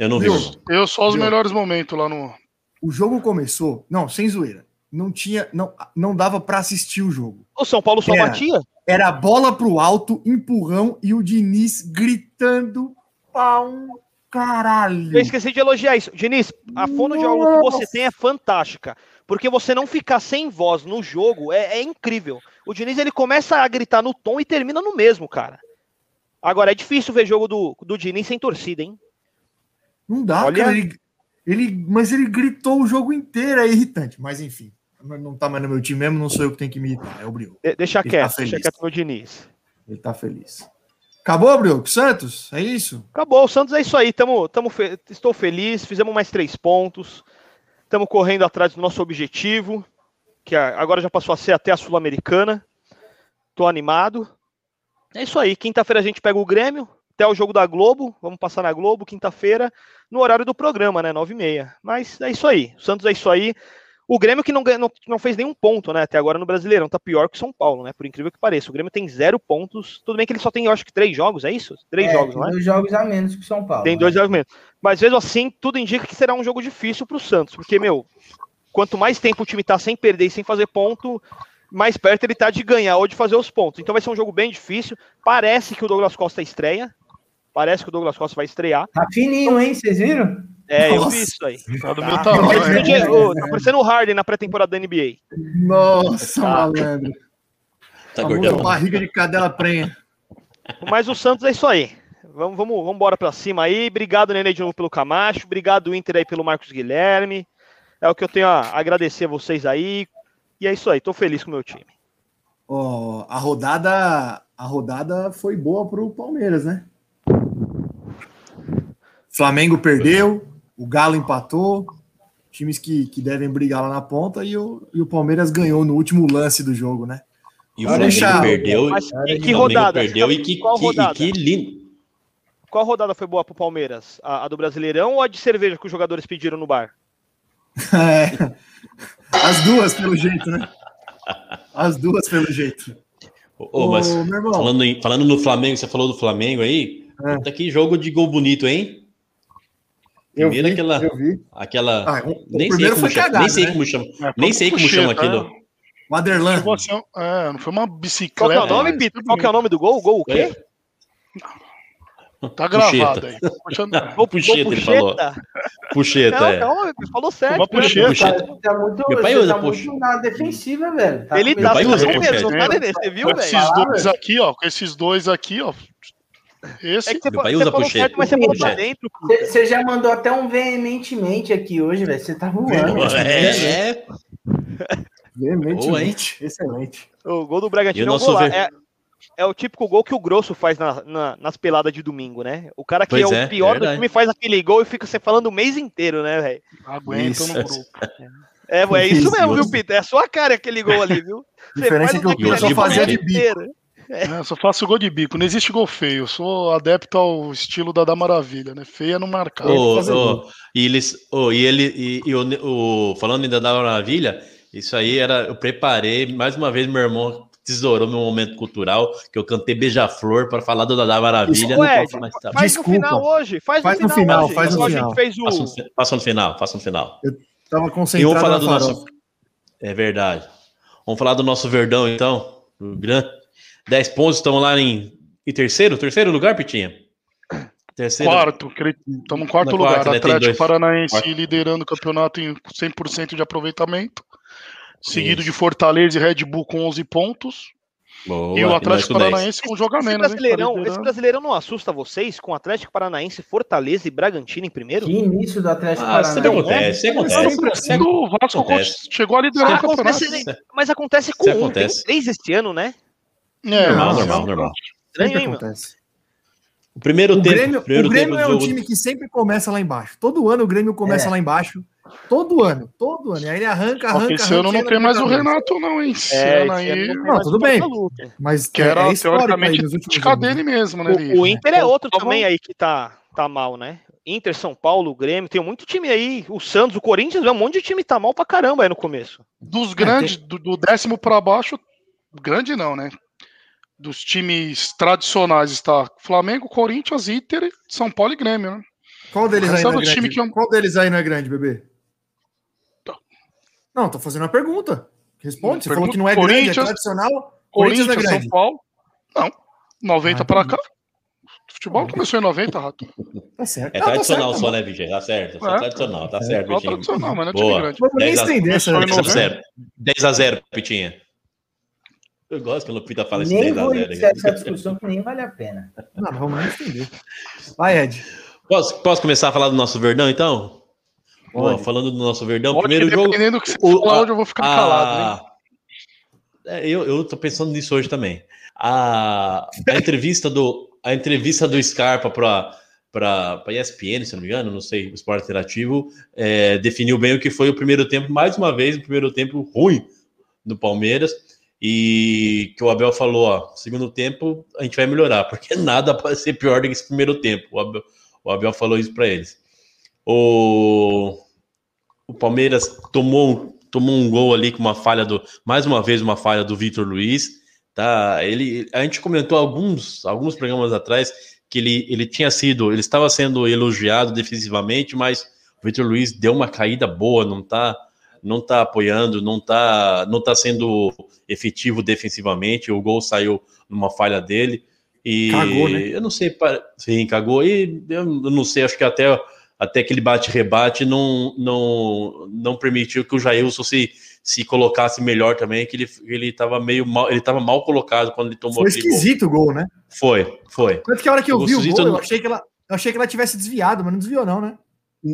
Eu não vi. Eu só os melhores momentos lá no. O jogo começou. Não, sem zoeira. Não tinha. Não, não dava pra assistir o jogo. O São Paulo só Era. batia? Era bola pro alto, empurrão e o Diniz gritando pra um caralho. Eu esqueci de elogiar isso. Diniz, a fonoaudióloga que você tem é fantástica. Porque você não ficar sem voz no jogo é, é incrível. O Diniz ele começa a gritar no tom e termina no mesmo, cara. Agora é difícil ver jogo do, do Diniz sem torcida, hein? Não dá, Olha- cara. Ele, ele, mas ele gritou o jogo inteiro, é irritante. Mas enfim, não tá mais no meu time mesmo, não sou eu que tenho que me irritar, é o Brioco. De- deixa Ele tá quieto, feliz. deixa quieto no Diniz. Ele tá feliz. Acabou, Brioco? Santos? É isso? Acabou, o Santos é isso aí. Tamo, tamo fe- Estou feliz, fizemos mais três pontos. Estamos correndo atrás do nosso objetivo, que agora já passou a ser até a Sul-Americana. Tô animado. É isso aí. Quinta-feira a gente pega o Grêmio, até o jogo da Globo. Vamos passar na Globo, quinta-feira, no horário do programa, né? 9h30. Mas é isso aí. O Santos é isso aí. O Grêmio que não, não, não fez nenhum ponto, né? Até agora no Brasileirão. Tá pior que o São Paulo, né? Por incrível que pareça. O Grêmio tem zero pontos. Tudo bem que ele só tem, eu acho que, três jogos, é isso? Três É, jogos, não é? dois jogos a menos que o São Paulo. Tem né? dois jogos menos. Mas mesmo assim, tudo indica que será um jogo difícil para o Santos, porque, meu, quanto mais tempo o time tá sem perder e sem fazer ponto, mais perto ele tá de ganhar ou de fazer os pontos. Então vai ser um jogo bem difícil. Parece que o Douglas Costa estreia. Parece que o Douglas Costa vai estrear. Tá fininho, hein? Vocês viram? É, eu Nossa. vi isso aí. Tá do Tá. meu Tá tamanho. parecendo, né? tá parecendo o Harden na pré-temporada da NBA. Nossa, Tá. malandro. Tá gordão. barriga de cadela prenha. Mas o Santos é isso aí. Vamos, vamos, vamos embora pra cima aí. Obrigado, Nenê, de novo pelo Camacho. Obrigado, Inter, aí, pelo Marcos Guilherme. É o que eu tenho a agradecer a vocês aí. E é isso aí. Tô feliz com o meu time. Ó, a rodada, a rodada foi boa pro Palmeiras, né? Flamengo perdeu, o Galo empatou, times que, que devem brigar lá na ponta e o, e o Palmeiras ganhou no último lance do jogo, né? E o Flamengo deixar- perdeu. Mas que, rodada? Perdeu e que, Qual que- e rodada? que lindo. Qual rodada foi boa pro Palmeiras? A, a do Brasileirão ou a de cerveja que os jogadores pediram no bar? É. As duas, pelo jeito, né? As duas, pelo jeito. Ô, ô, mas Ô, meu irmão, falando, em- falando no Flamengo, você falou do Flamengo aí. É. Puta que jogo de gol bonito, hein? Eu Primeiro vi, aquela. eu vi. aquela Ah, o- o nem sei primeiro como foi chama, cagado, nem sei né? como chama, É, nem sei como puxeta, chama aquilo. né? O Aderlan. Tipo assim, é, não foi uma Qual bicicleta. que é o nome, mas Pito? Qual que é o nome do gol? O gol o quê? Tá gravado Puxeta. aí. Puxa- Gol, Gol puxeta, gol ele falou. puxeta? Puxeta, Não, é. calma, ele falou certo. Uma cara. puxeta. Puxeta. Tá, muito, Meu pai usa tá muito na defensiva, velho. Tá Ele com tá pai usa puxeta. mesmo, tá, Nenê? Você viu, com velho? esses Fala, dois aqui, ó. Com esses dois aqui, ó. Esse. É que você, Meu pai usa certo, mas você. Você você já mandou até um veementemente aqui hoje, velho. Você tá voando. É, é. Veementemente. Excelente. O gol do Bragantino é um gol ver- É, é o típico gol que o Grosso faz na- na- nas peladas de domingo, né? O cara que Pois é, é, o pior do verdade. time faz aquele gol e fica você falando o mês inteiro, né, velho? Aguenta Isso. no grupo. É, é isso Isso, mesmo, viu. Peter? É a sua cara aquele gol ali, viu? Você Diferença faz é que o ali fazia de bico. É, eu só faço gol de bico. Não existe gol feio. Eu sou adepto ao estilo da da Maravilha, né? Feia não marcar. Ô, fazer ô, gol. e eles, ô, e ele, e, e o, o- falando ainda da Maravilha, isso aí era, eu preparei, mais uma vez meu irmão tesourou meu momento cultural, que eu cantei Beija-Flor para falar do Dada Maravilha. Ué, não tá. Faz Desculpa. no final hoje. Faz, Faz no no final, final, hoje. faz no a final. Faça no, faça no final, faça no final. Tava E concentrado vamos falar do farofa. nosso. É verdade. Vamos falar do nosso Verdão, então. O Gran. 10 pontos, estamos lá em, em terceiro? Terceiro lugar, Pitinha? Terceiro. Quarto, estamos no quarto No lugar. quarto, né? Atlético. Paranaense Quarto. liderando o campeonato em 100% de aproveitamento. Seguido de Fortaleza e Red Bull com 11 pontos. Boa, e o Atlético com 10. Paranaense com um jogo a Esse menos. hein? Tá brasileirão, esse brasileirão não assusta vocês com Atlético Paranaense, Fortaleza e Bragantino em primeiro? Que início do Atlético Ah, Paranaense. acontece, Mas acontece. sempre Sempre O Vasco Acontece. chegou a liderar Ah, o campeonato. acontece, mas acontece com Isso um, acontece. tem três esse ano, né? É, Normal, normal, normal. Estranho, hein, acontece. O primeiro O tempo, Grêmio, primeiro o Grêmio tempo é um jogo. time que sempre começa lá embaixo. Todo ano o Grêmio começa É. lá embaixo. Todo ano, todo ano. E aí ele arranca, arranca. esse arranca, ano não tem mais o. Renato, não, hein? Esse É, ano aí. não tem tudo bem. Mas Que é- era é teoricamente dele mesmo, né? O, o Inter é outro Tava- também aí que tá, tá mal, né? Inter, São Paulo, Grêmio, tem muito time aí. O Santos, o Corinthians, um monte de time tá mal pra caramba aí no começo. Dos grandes, do, do décimo pra baixo, grande não, né? Dos times tradicionais está Flamengo, Corinthians, Inter, São Paulo e Grêmio, né? Qual deles aí não é é o time grande? eu- Qual deles aí não é grande, bebê? Tá. Não, tô fazendo uma pergunta. Responde. Você falou Pergunta- que não é grande, é tradicional. Corinthians Corinthians, é São. Paulo. Não. 90 Ah, entendi. cá. Futebol começou em 90, Rato. Tá certo. É Não, tá tradicional certo, só, tá né, Vigê? Tá certo. Só É. tradicional, tá É, certo, Futebol Pitinho. tradicional, mas não é time Boa. grande. Vamos nem 10 a- estender essa. Começou em 10 a 90. 0. 10 a 0, Pitinha. Eu gosto quando o Pita fala esse Nem 10 a vou 0. iniciar essa discussão que nem vale a pena. Não, vamos nem estender. Vai, Ed. Posso, posso começar a falar do nosso Verdão, então? Pode. falando do nosso Verdão, Pode, primeiro jogo. dependendo do que você o- falar, a- eu vou ficar calado, hein? É, eu, eu tô pensando nisso hoje também. A, a entrevista do a entrevista do Scarpa para para ESPN, se não me engano, não sei, o Esporte Interativo, é, definiu bem o que foi o primeiro tempo, mais uma vez, o primeiro tempo ruim do Palmeiras, e que o Abel falou, ó, segundo tempo a gente vai melhorar, porque nada pode ser pior do que esse primeiro tempo. O Abel, o Abel falou isso para eles. O, o Palmeiras tomou, tomou um gol ali com uma falha do, mais uma vez uma falha do Vitor Luiz, tá? Ele, a gente comentou alguns, alguns programas atrás que ele, ele tinha sido, ele estava sendo elogiado defensivamente, mas o Vitor Luiz deu uma caída boa, não tá, não tá apoiando, não tá, não tá sendo efetivo defensivamente. O gol saiu numa falha dele e Cagou, né? eu não sei, sim, cagou e eu não sei, acho que até até aquele bate-rebate não, não, não permitiu que o Jailson se, se colocasse melhor também, que ele ele estava meio mal, ele estava mal colocado quando ele tomou Foi aquele gol. esquisito o gol, né? Foi, foi. Tanto que a hora que eu O vi o gol, eu achei que ela, eu achei que ela tivesse desviado, mas não desviou, não, né?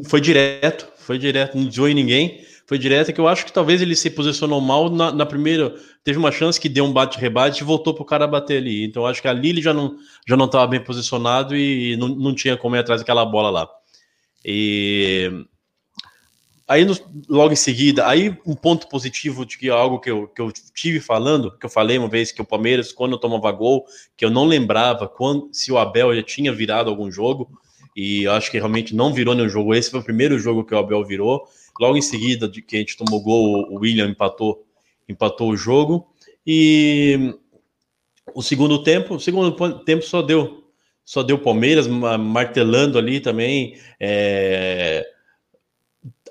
Foi direto, foi direto, não desviou em ninguém. Foi direto, que eu acho que talvez ele se posicionou mal na, na primeira. Teve uma chance que deu um bate-rebate e voltou pro cara bater ali. Então eu acho que ali ele já não já não estava bem posicionado e não, não tinha como ir atrás daquela bola lá. E aí no- logo em seguida, aí um ponto positivo de que é algo que eu, que eu tive falando, que eu falei uma vez que o Palmeiras, quando tomava gol, que eu não lembrava quando, se o Abel já tinha virado algum jogo, e eu acho que realmente não virou nenhum jogo. Esse foi o primeiro jogo que o Abel virou. Logo em seguida, de que a gente tomou gol, o William empatou, empatou o jogo. E o segundo tempo, o segundo po- tempo só deu só deu Palmeiras ma- martelando ali também. é,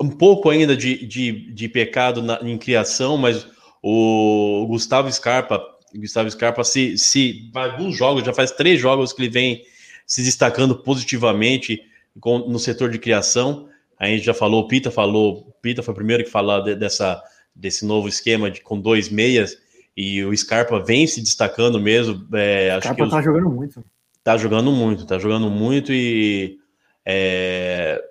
um pouco ainda de, de, de pecado na, em criação, mas o Gustavo Scarpa, Gustavo Scarpa se, se alguns jogos, já faz três jogos que ele vem se destacando positivamente com- no setor de criação. A gente já falou, o Pita falou, o Pita foi o primeiro que falou de- dessa, desse novo esquema de, com dois meias, e o Scarpa vem se destacando mesmo. é, O acho que Capa os- tá jogando muito. Tá jogando muito, tá jogando muito e é,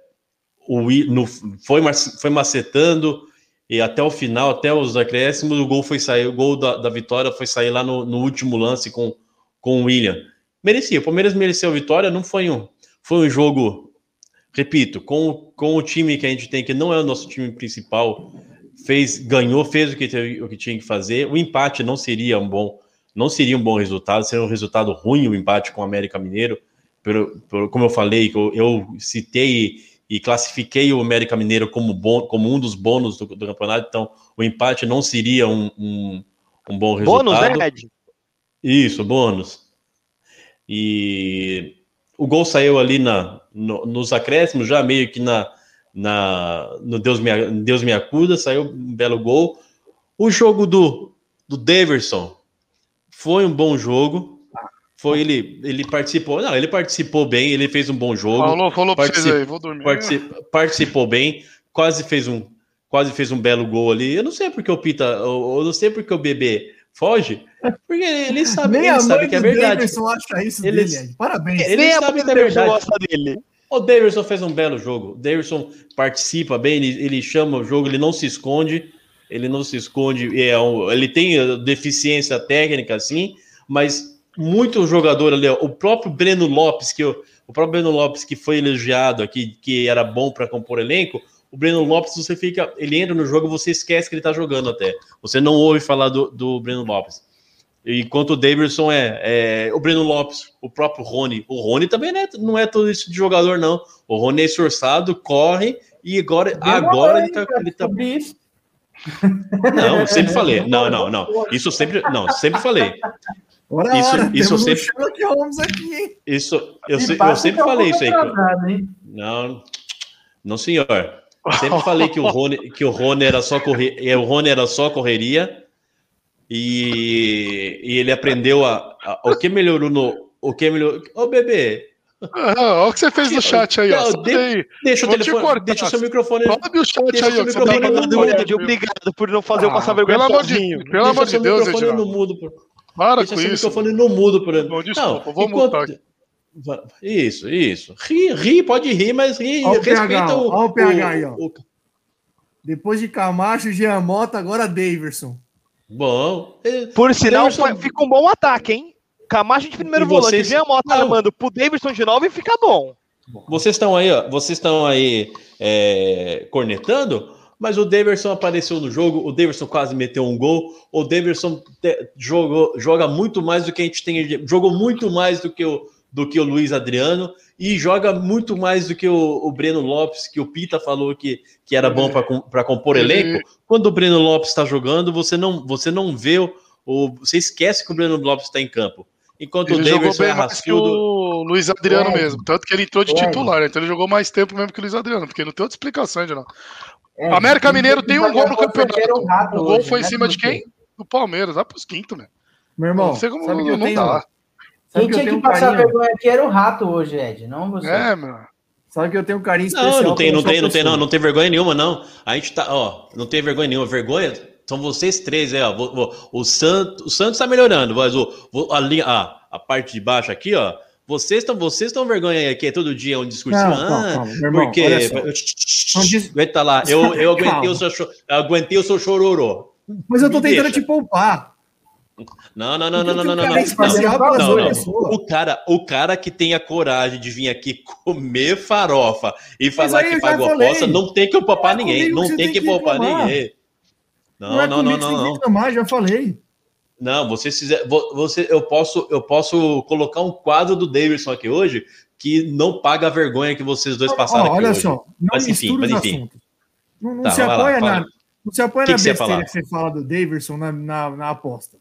o, no, foi, foi macetando e até o final, até os acréscimos, o gol foi sair, o gol da, da vitória foi sair lá no, no último lance com, com o William. Merecia, o Palmeiras mereceu a vitória, não foi um, foi um jogo, repito, com, com o time que a gente tem, que não é o nosso time principal, fez, ganhou, fez o que, teve- o que tinha que fazer. O empate não seria um bom, não seria um bom resultado, seria um resultado ruim o empate com o América Mineiro. Pelo, pelo- como eu falei, eu, eu citei e classifiquei o América Mineiro como, bom, como um dos bônus do, do campeonato, então o empate não seria um, um, um bom resultado. Bônus, né, Ed? Isso, bônus. E o gol saiu ali na, no- nos acréscimos, já meio que na, na, no Deus me, Deus me acuda, saiu um belo gol. O jogo do, do Daverson foi um bom jogo. Foi ele, ele participou, não, ele participou bem, ele fez um bom jogo. Falou, falou pra vocês aí, vou dormir. Partici- participou bem, quase fez um quase fez um belo gol ali. Eu não sei porque o Pita, eu, eu não sei porque o bebê foge, porque ele sabe, Nem ele a sabe que é do verdade. Davidson acha isso Ele- dele. Parabéns. Ele sabe que é verdade. gosta dele. O Davidson fez um belo jogo. O Davidson participa bem, ele, ele chama o jogo, ele não se esconde, ele não se esconde. É um- ele tem deficiência técnica, assim, mas muito jogador ali, ó, o próprio Breno Lopes, que eu, o próprio Breno Lopes que foi elogiado aqui, que era bom para compor elenco, o Breno Lopes, você fica, ele entra no jogo, você esquece que ele tá jogando até. Você não ouve falar do, do Breno Lopes. Enquanto o Davidson é, é, o Breno Lopes, o próprio Rony. O Rony também não é, não é todo isso de jogador, não. O Rony é esforçado, corre e agora, agora ele tá. Ele tá... Não, sempre falei. Não, não, não. Isso sempre. Não, sempre falei. Ora, Isso- ora, isso temos um sempre- aqui, hein? Isso, eu, se- eu sempre é falei isso aí. Não, não, senhor. Sempre falei que o Rony, que o Rony era só correr, o Rony era só correria e, e ele aprendeu a, a- o que melhorou no o que melhorou. Ô bebê, Ah, olha o que você fez no chat aí, ó. Não, de- deixa o telefone, deixa o seu microfone. Sobe o chat Deixa aí, ó. seu tá microfone no Ed, obrigado por não fazer eu Ah, passar vergonha pelo amor de- sozinho. Pelo deixa amor de Deus, microfone Edinaldo. no mudo. Por... Para Deixa com isso. microfone no mudo. Por... Bom, desculpa, vou enquanto- mutar aqui. Isso, isso. Ri, ri, pode rir, mas ri, Olha o respeita PH, o. olha o PH aí, ó. o- Depois de Camacho, Jean Mota, agora Daverson. Bom. Por sinal, Davidson- fica um bom ataque, hein? Camacho de primeiro E volante, vocês- vem a moto Não. armando pro Davidson de novo e fica bom. Vocês estão aí, ó, vocês estão aí é, cornetando, mas o Daverson apareceu no jogo, o Daverson quase meteu um gol, o Daverson te- jogou, joga muito mais do que a gente tem, jogou muito mais do que o, do que o Luiz Adriano e joga muito mais do que o, o Breno Lopes, que o Pita falou que, que era bom para compor Ele- elenco. Quando o Breno Lopes está jogando, você não, você não vê o, o- você esquece que o Breno Lopes está em campo. Enquanto Ele o jogou é bem mais que o Luiz Adriano Ed. mesmo. Tanto que ele entrou de Ed. titular, né? então ele jogou mais tempo mesmo que o Luiz Adriano, porque não tem outra explicação, não. É, América Mineiro tem um gol no campeonato. o gol hoje, foi em né, cima de quem? Do Palmeiras, vai pros quintos, né? Meu irmão, não sei como sabe que eu não tenho, dá. Sabe Quem que eu tinha tenho que um passar carinho, vergonha aqui era o rato hoje, Ed, não você. É, meu. sabe que eu tenho um carinho especial Não, não tem, não tem, não tem, não, não tem vergonha nenhuma, não. A gente tá, ó, não tem vergonha nenhuma. Vergonha são vocês três, é, ó. O, o, o Santos, o Santos tá melhorando, mas o, o- a linha, a, a parte de baixo aqui, ó. Vocês estão, vocês estão vergonha aí, que é todo dia um discursinho. Não, calma, ah, calma, meu irmão, porque aguenta lá. Eu, eu aguentei Calma. o seu, eu aguentei o seu chororô. Mas eu tô Me tentando deixa. te poupar. Não, não, não, não, não, não, não, não. Não, não, não. O cara, o cara que tem a coragem de vir aqui comer farofa e falar que pagou falei. aposta, não tem que poupar é ninguém. Não tem que poupar ninguém. Não, Não, é não, não, não, reclamar, já falei. Não, você fizer, vo- você, eu posso, eu posso colocar um quadro do Davidson aqui hoje que não paga a vergonha que vocês dois passaram olha só, não Mas enfim, mas enfim. assuntos. Não, Tá, se apoia na, não se apoia na besteira que você fala do Davidson na aposta.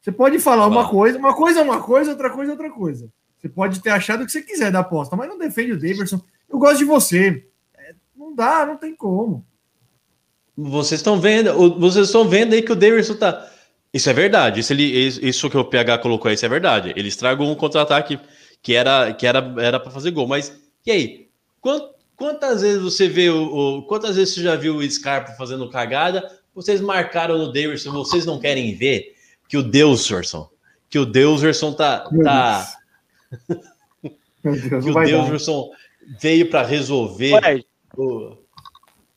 Você pode falar uma coisa, uma coisa é uma coisa, outra coisa é outra coisa. Você pode ter achado o que você quiser da aposta, mas não defende o Davidson. Eu gosto de você. É, não dá, não tem como. Vocês estão vendo, vocês estão vendo aí que o Davidson tá. Isso é verdade. Isso, ele, isso que o PH colocou aí, isso é verdade. Ele estragou um contra-ataque que era que era era para fazer gol. Mas e aí? Quant- Quantas vezes você vê o, o- quantas vezes você já viu o Scarpa fazendo cagada? Vocês marcaram no Davidson, vocês não querem ver que o Deuserson, que o Deuserson tá, Meu tá Meu Deus, que o dar. Deuserson veio para resolver Ed, o-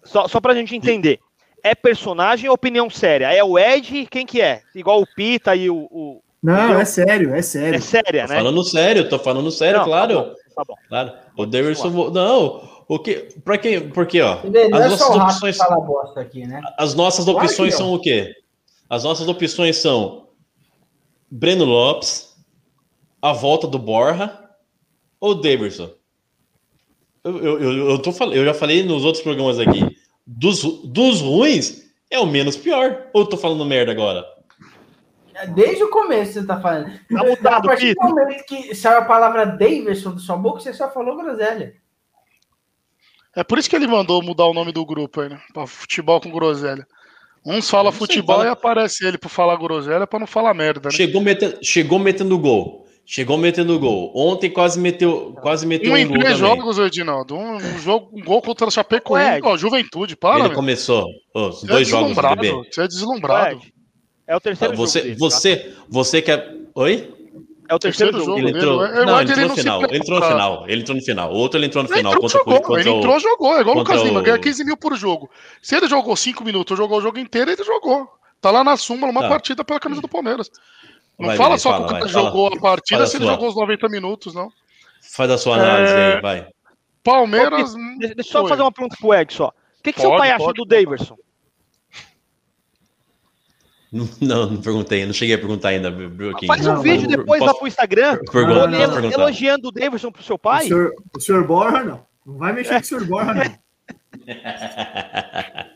só, só pra gente entender. É personagem ou opinião séria? É o Ed, quem que é? Igual o Pita e o. o- Não, é sério, é É sério. séria, Tô né? falando sério, tô falando sério, Não, claro. Tá bom, tá bom. Claro. O Davidson. vo- Não, o que. Pra quem? Porque, ó. Não As é só o nossas opções, aqui, né? as nossas Claro opções não. são o quê? As nossas opções são Breno Lopes, a volta do Borja ou Davidson. Eu, eu, eu, eu tô eu já falei nos outros programas aqui. Dos, dos ruins é o menos pior. Ou eu tô falando merda agora? Desde o começo você tá falando. Tá mudado, a partir do momento que saiu a palavra Davidson da sua boca, você só falou groselha. É por isso que ele mandou mudar o nome do grupo aí, né? Pra futebol com groselha. Uns falam futebol fala- e aparece ele pra falar groselha pra não falar merda, né? Chegou, metendo, chegou metendo gol. Chegou metendo gol. Ontem quase meteu, quase meteu Um um, em gol três também. jogos, Edinaldo. Um, um jogo, um gol contra o Chapecoense. Ó, Juventude, para, Ele meu. começou os Você é dois jogos do deslumbrado. bebê. Você é deslumbrado. É o terceiro Você, jogo. dele, tá? você, você quer. Oi? É o terceiro, terceiro jogo. jogo. Ele entrou. não, ele entrou ele no final. Ele entrou no final. Ele entrou no final. O outro ele entrou no Ele final. entrou, Contra, o- jogou. contra ele o- entrou, jogou. É igual o Lucas Lima, ganha 15 mil por jogo. Se ele jogou 5 minutos, jogou o jogo inteiro, ele jogou. Tá lá na súmula, uma Tá. partida pela camisa do Palmeiras. Não Vai, fala só fala, que o cara vai, fala. jogou a partida se ele jogou os 90 minutos, não. Faz a sua análise É, aí, vai. Palmeiras. Deixa eu só fazer uma pergunta pro só. O que, que seu Pode, pai acha pode, do pode. Daverson? Não, não, perguntei, não cheguei a perguntar ainda, Bruquinho. Faz um Não, vídeo depois lá posso- pro Instagram, Pergunta, Não, não, elogiando o Daverson pro seu O pai. senhor, o senhor Borja, não. Não vai mexer com o senhor Borja, não.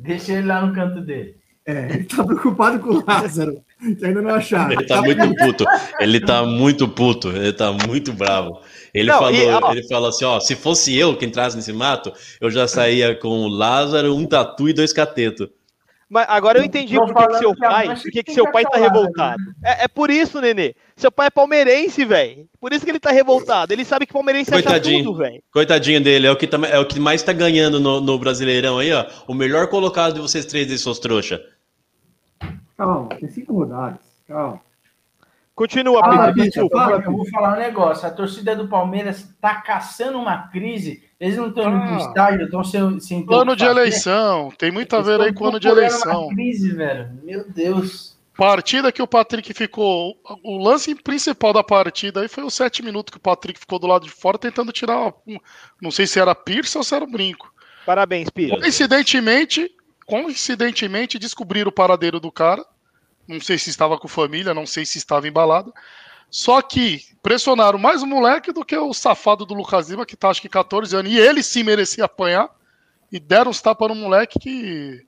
Deixa ele lá no canto dele. É, ele tá preocupado com o Lázaro, que ainda não acharam. Ele tá muito puto. Ele tá muito puto. Ele tá muito bravo. Ele Não, falou, e, ó- ele falou assim, ó, se fosse eu que entrasse nesse mato, eu já saía com o Lázaro, um tatu e dois catetos. Mas agora eu entendi por que, seu pai, por que, que seu pai tá acabar, revoltado. É, é por isso, Nenê. Seu pai é palmeirense, velho. Por isso que ele tá revoltado. Ele sabe que palmeirense acha Coitadinho. tudo, velho. Coitadinho dele, é o que, tá- é o que mais tá ganhando no, no Brasileirão aí, ó. O melhor colocado de vocês três aí, seus trouxa. Calma, tem cinco rodadas. Calma. Continua, Fala, Pedro. bicho, fala, Eu vou falar um negócio. A torcida do Palmeiras tá caçando uma crise. Eles não estão Ah. pro estádio, estão sem, sem Ano que de eleição. Tem muito a ver aí com o ano de eleição. Uma crise, velho. Meu Deus. Partida que o Patrick ficou. O lance principal da partida aí foi os sete minutos que o Patrick ficou do lado de fora tentando tirar. um- Não sei se era piercing ou se era um brinco. Parabéns, Pedro. Coincidentemente, coincidentemente descobriram o paradeiro do cara. Não sei se estava com família, não sei se estava embalado. Só que pressionaram mais o moleque do que o safado do Lucas Lima, que tá acho que 14 anos. E ele sim merecia apanhar. E deram uns tapas no moleque que,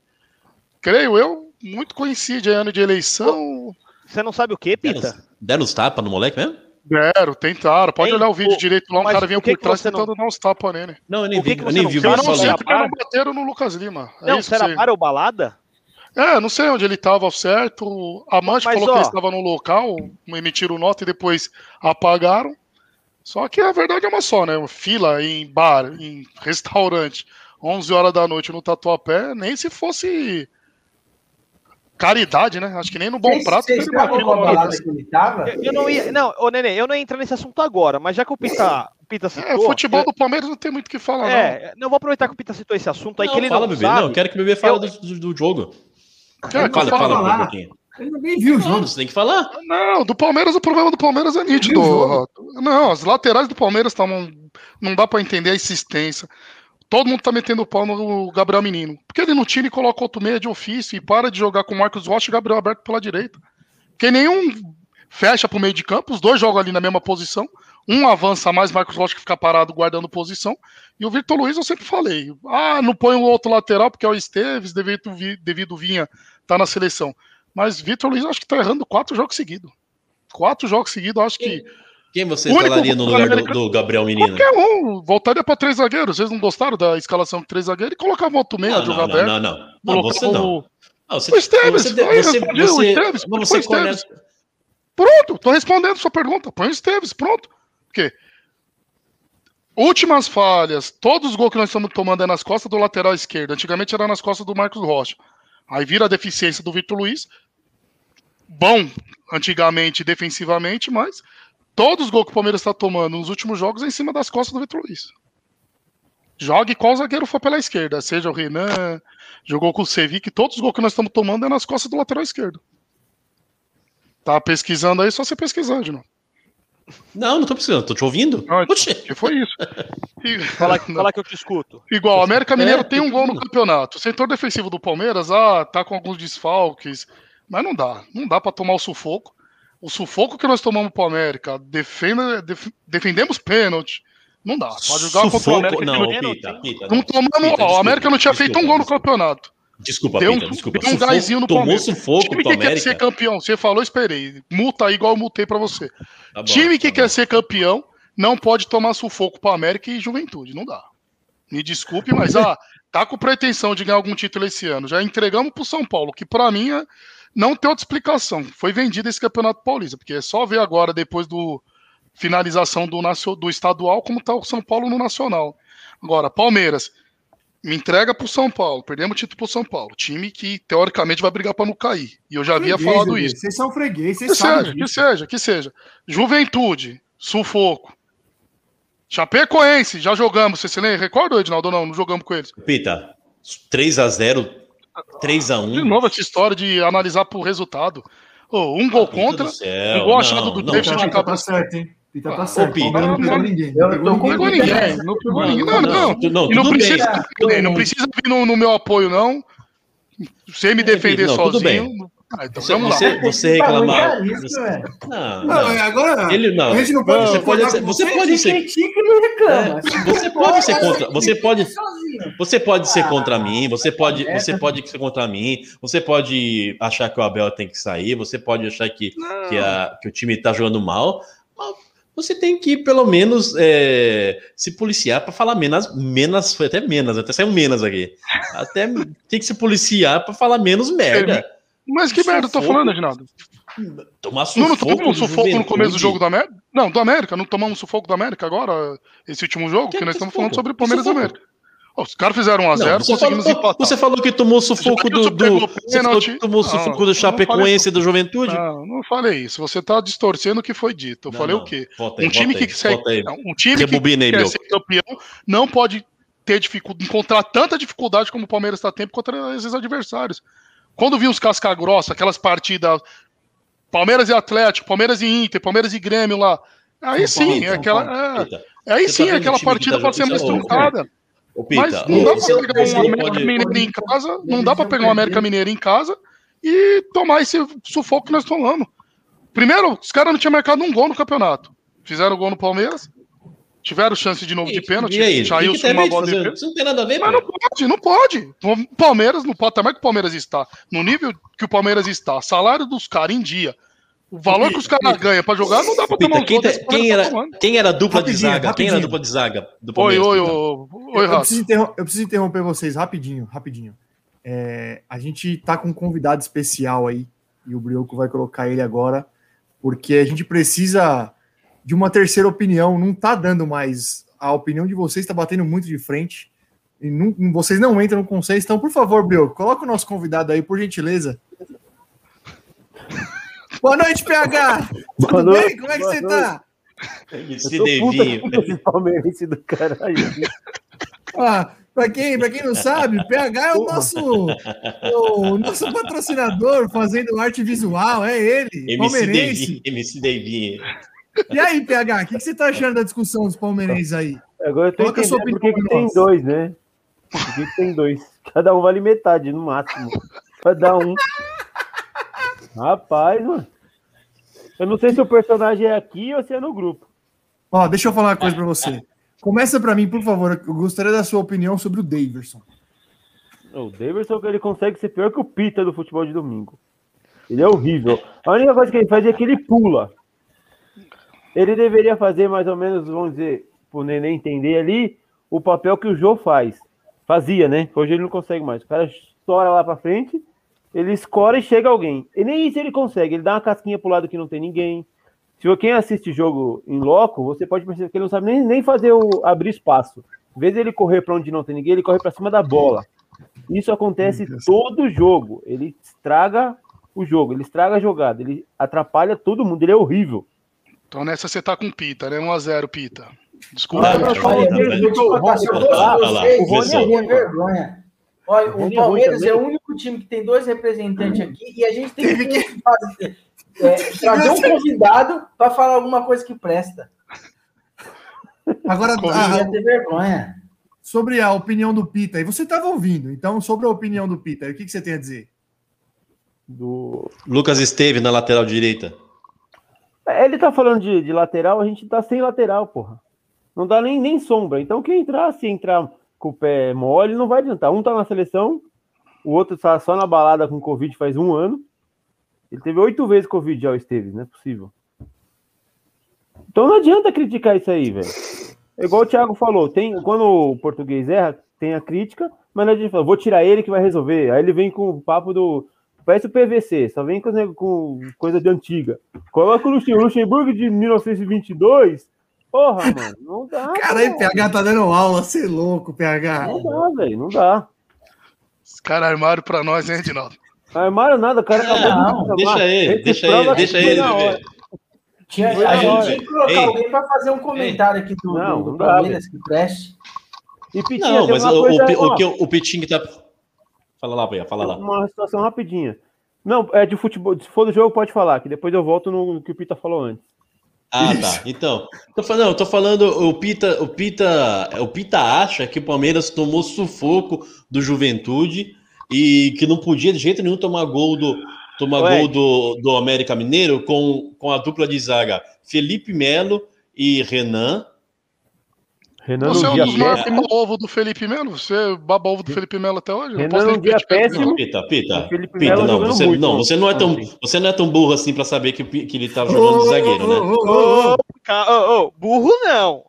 creio eu, muito coincide. Ano de eleição. Você não sabe o que, Pita? deram uns tapas no moleque mesmo? Deram, tentaram. Pode Hein? olhar o vídeo Pô, direito lá. Um cara vinha por que por que trás você não- tentando dar uns tapas nele. Não, eu nem Por que vi, que eu você nem não vi o? Eu não sei porque não bateram no Lucas Lima. É Não, isso você que era você- para ou balada? É, não sei onde ele estava ao certo. A Mas, falou que ó- ele estava no local, emitiram nota e depois apagaram. Só que a verdade é uma só, né? Fila em bar, em restaurante, 11 horas da noite no Tatuapé, nem se fosse caridade, né? Acho que nem no Bom Vocês- Prato Vocês que ele tava? Eu, eu não ia. Não, ô Nenê, eu não ia entrar nesse assunto agora, mas já que o Pita, o Pita citou. É, futebol do Palmeiras não tem muito o que falar, não. É, não vou aproveitar que o Pita citou esse assunto aí, Não, que ele fala, não bebê. sabe. Não, eu quero que o bebê fale Eu- do, do, do jogo. Que eu fala, fala, lá. Bruquinho. Ele nem viu o Não, jogo. você tem que falar. Não, do Palmeiras, o problema do Palmeiras é nítido. Não, as laterais do Palmeiras estavam. Não dá pra entender a insistência. Todo mundo tá metendo o pau no Gabriel Menino. Porque ele não tira e coloca outro meia de ofício e para de jogar com o Marcos Rocha e Gabriel aberto pela direita. Porque nenhum fecha pro meio de campo, os dois jogam ali na mesma posição. Um avança mais, Marcos Rocha que fica parado guardando posição. E o Vitor Luiz, eu sempre falei: ah, não põe o outro lateral porque é o Esteves, devido, Vi- devido Vinha tá na seleção. Mas Vitor Luiz, acho que tá errando quatro jogos seguidos. Quatro jogos seguidos, acho que. Quem você O escalaria no lugar do, do Gabriel Menino? Qualquer um, voltaria pra três zagueiros. Vocês não gostaram da escalação de três zagueiros e colocavam outro meia, Não, jogar não, não, aberto. não, não. Você não. o- Não, você, O Esteves, você, você, o Esteves, você o Esteves. Pronto, tô respondendo sua pergunta. Põe o Esteves, pronto. Porque últimas falhas, todos os gols que nós estamos tomando é nas costas do lateral esquerdo. Antigamente era nas costas do Marcos Rocha. Aí vira a deficiência do Vitor Luiz. Bom, antigamente, defensivamente, mas todos os gols que o Palmeiras está tomando nos últimos jogos é em cima das costas do Vitor Luiz. Jogue qual zagueiro for pela esquerda, seja o Renan, jogou com o Cevic, todos os gols que nós estamos tomando é nas costas do lateral esquerdo. Tá pesquisando aí, só você pesquisar, de. Não, não tô precisando, tô te ouvindo. Oxê. Que foi isso? E- Fala, fala que eu te escuto. Igual, o América Mineiro É, tem um gol no campeonato. O setor defensivo do Palmeiras, ah, tá com alguns desfalques, mas não dá. Não dá pra tomar o sufoco. O sufoco que nós tomamos pro América, defenda, def- defendemos pênalti. Não dá. Pode jogar contra o Sufoco, América. não, não, Pita, Pita. não tomamos. Pita, ó, o desculpa, América não tinha feito um desculpa, gol no desculpa. campeonato. Desculpa, Deu um, Pita, desculpa. deu um Sufoco- gásinho no tomou Palmeiras. sufoco time que quer ser América. campeão, você falou, esperei. Multa aí igual eu multei pra você. Tá bom, time que tá quer bom. ser campeão não pode tomar sufoco pro América e Juventude, não dá. Me desculpe, mas ah, tá com pretensão de ganhar algum título esse ano. Já entregamos pro São Paulo, que pra mim é- não tem outra explicação. Foi vendido esse Campeonato Paulista, porque é só ver agora depois do finalização do, do estadual como tá o São Paulo no nacional. Agora, Palmeiras me entrega pro São Paulo, perdemos o título pro São Paulo, time que teoricamente vai brigar pra não cair. E eu já havia Freguês, falado bebê. isso. Vocês são freguês, Que vocês seja, sabem que disso. seja, que seja. Juventude, sufoco. Chapecoense, já jogamos. Você se lembra? Recorda, Edinaldo? Não, não jogamos com eles. Pita, 3x0, 3x1. De novo essa história de analisar por resultado. Ô, um gol Ah, contra, um gol não, achado do não, David Não, de Pita tá cabeça. certo, hein? Pita Ah, tá certo. Pita. Não pegou Não, ninguém. eu Não pegou ninguém. não pegou Não, ninguém. Não, não, não. não, E não precisa, bem. não precisa vir no, no meu apoio, não. Sem me defender não, tudo sozinho. Ah, então Você, vamos lá. você, você Bagulho reclamar. caríssimo, velho. Não, Não, não. é, agora Ele não. a gente não pode Você pode você você. pode ser. reclama. É, você pode ser contra. Você pode. Você pode ser Ah, contra mim, você pode, merda. você pode ser contra mim, você pode achar que o Abel tem que sair, você pode achar que, que, a- que o time tá jogando mal, mas você tem que, pelo menos, é, se policiar para falar menos, menos, foi até menos, até saiu menos aqui. Até tem que se policiar para falar menos merda. Mas que merda eu tô falando, Reginaldo? Tomar Não, sufoco. não tomamos um sufoco no começo do jogo do América? Não, do América. Não tomamos um sufoco do América agora, esse último jogo, Que que nós estamos sufoco? falando sobre Que Palmeiras? América. Os caras fizeram 1x0, Não, você, conseguimos falou, empatar. você falou que tomou sufoco do, do, você falou que tomou Não, sufoco do Chapecoense do Juventude. Não, não falei isso. Você tá distorcendo o que foi dito. Eu Não, falei não. o quê? Aí, Um time que quer, um time que Rebobina aí, quer meu. ser campeão não pode ter dificuldade, encontrar tanta dificuldade como o Palmeiras está tendo contra esses adversários. Quando vi os casca grossa, aquelas partidas Palmeiras e Atlético, Palmeiras e Inter, Palmeiras e Grêmio lá, aí sim, é aquela, é, aí sim, tá vendo aquela que partida tá pode ser mais jogando? truncada. Ô, Pita, Mas não dá pra pegar um América pode- Mineiro em casa, não dá pra pegar um América Mineiro em casa e tomar esse sufoco que nós tomamos. Primeiro, os caras não tinham marcado um gol no campeonato. Fizeram gol no Palmeiras, tiveram chance de novo de pênalti, E aí? saiu O que com tem a uma bola de pênalti. Isso não tem nada a ver, Mas não pode, não pode. O Palmeiras, no patamar que o Palmeiras está, no nível que o Palmeiras está, salário dos caras em dia, o valor que os caras ganham pra jogar, não dá pra tomar Pita, um quem, tá- quem era, tá quem era a dupla de Rapidinho, zaga? Quem era a rapidinho. dupla de zaga do Oi, oi, oi, Eu, oi, eu Rato. preciso eu preciso interromper vocês rapidinho, rapidinho. É, a gente tá com um convidado especial aí, e o Brioco vai colocar ele agora, porque a gente precisa de uma terceira opinião. Não tá dando mais. A opinião de vocês está batendo muito de frente. E não- vocês não entram no consenso. Então, por favor, Brioco, coloca o nosso convidado aí, por gentileza. Boa noite, PH! Boa Tudo noite, bem? Como é que você noite. tá? Puta Devinho. esse palmeirense do caralho. Ah, para quem, pra quem não sabe, PH é o nosso, o nosso patrocinador fazendo arte visual, é ele, MC palmeirense. Devinho. MC Devinho. E aí, PH, o que, que você tá achando da discussão dos palmeirenses aí? Agora eu tô Coloca a sua entendendo opinião por que tem dois, né? Por que que tem dois? Cada um vale metade, no máximo. Cada um. Rapaz, mano. Eu não sei se o personagem é aqui ou se é no grupo. Ó, deixa eu falar uma coisa pra você. Começa pra mim, por favor. Eu gostaria da sua opinião sobre o Daverson. O Davidson, ele consegue ser pior que o Pita do futebol de domingo. Ele é horrível. A única coisa que ele faz é que ele pula. Ele deveria fazer mais ou menos, vamos dizer, pro Nenê entender ali, o papel que o Jô faz. Fazia, né? Hoje ele não consegue mais. O cara estoura lá pra frente, ele escora e chega alguém. E nem isso ele consegue. Ele dá uma casquinha pro lado que não tem ninguém. Se quem assiste jogo em loco, você pode perceber que ele não sabe nem, nem fazer o abrir espaço. Em vez dele correr para onde não tem ninguém, ele corre para cima da bola. Isso acontece todo jogo. Ele estraga o jogo, ele estraga a jogada, ele atrapalha todo mundo, ele é horrível. Então nessa você tá com Pita, né? 1x0, Pita. Desculpa. Ah, Eu eu eu eu é. Olha, O Rony o é ruim Palmeiras é o único time que tem dois representantes aqui e a gente tem que fazer, é, trazer um convidado para falar alguma coisa que presta. Agora, a- ter vergonha. sobre a opinião do Pita, e você estava ouvindo, então, sobre a opinião do Pita, o que, que você tem a dizer? Do... Lucas esteve na lateral direita. É, Ele tá falando de, de lateral, a gente tá sem lateral, porra. Não dá nem, nem sombra. Então quem entrar, se entrar com o pé mole, não vai adiantar. Um tá na seleção, o outro tá só na balada com Covid faz um ano. Ele teve oito vezes Covid já, o Esteves, não é possível. Então não adianta criticar isso aí, velho. É igual o Thiago falou, tem, quando o português erra, tem a crítica, mas não adianta falar, vou tirar ele que vai resolver. Aí ele vem com o papo do. Parece o PVC, só vem com, com coisa de antiga. Coloca o Luxemburgo de 1922. Porra, mano, não dá. Caralho. PH tá dando aula, você é louco, PH. Não dá, velho, não dá. Os caras armaram pra nós, hein, Edinaldo? Armário nada, o cara Não, acabou de deixa ele, Esse deixa ele, deixa ele. Tinha, a gente tinha que colocar Ei. alguém para fazer um comentário aqui do, Não, do, do não dá, Palmeiras que preste. E Pitinha, Não, mas uma o, coisa, o, ó, o que o, o Pitinho que tá. Fala lá, Bahia, fala lá. uma situação rapidinha. Não, é de futebol. Se for do jogo, pode falar, que depois eu volto no que o Pita falou antes. Ah, tá. Então, tô falando, tô falando, o Pita, o Pita, o Pita acha que o Palmeiras tomou sufoco do Juventude e que não podia de jeito nenhum tomar gol do tomar Ué. gol do, do América Mineiro com, com a dupla de zaga Felipe Melo e Renan. Renan Você é um dia dos maiores baba-ovo do Felipe Melo? Você baba ovo do Felipe Melo até hoje? Renan posso num nem dia péssimo. não. Pita, Pita, Felipe Pita, não, você, muito não, você não é tão, você não é tão burro assim pra saber que, que ele tava jogando de zagueiro, né? Ô, ô, ca- ô, ô, burro não.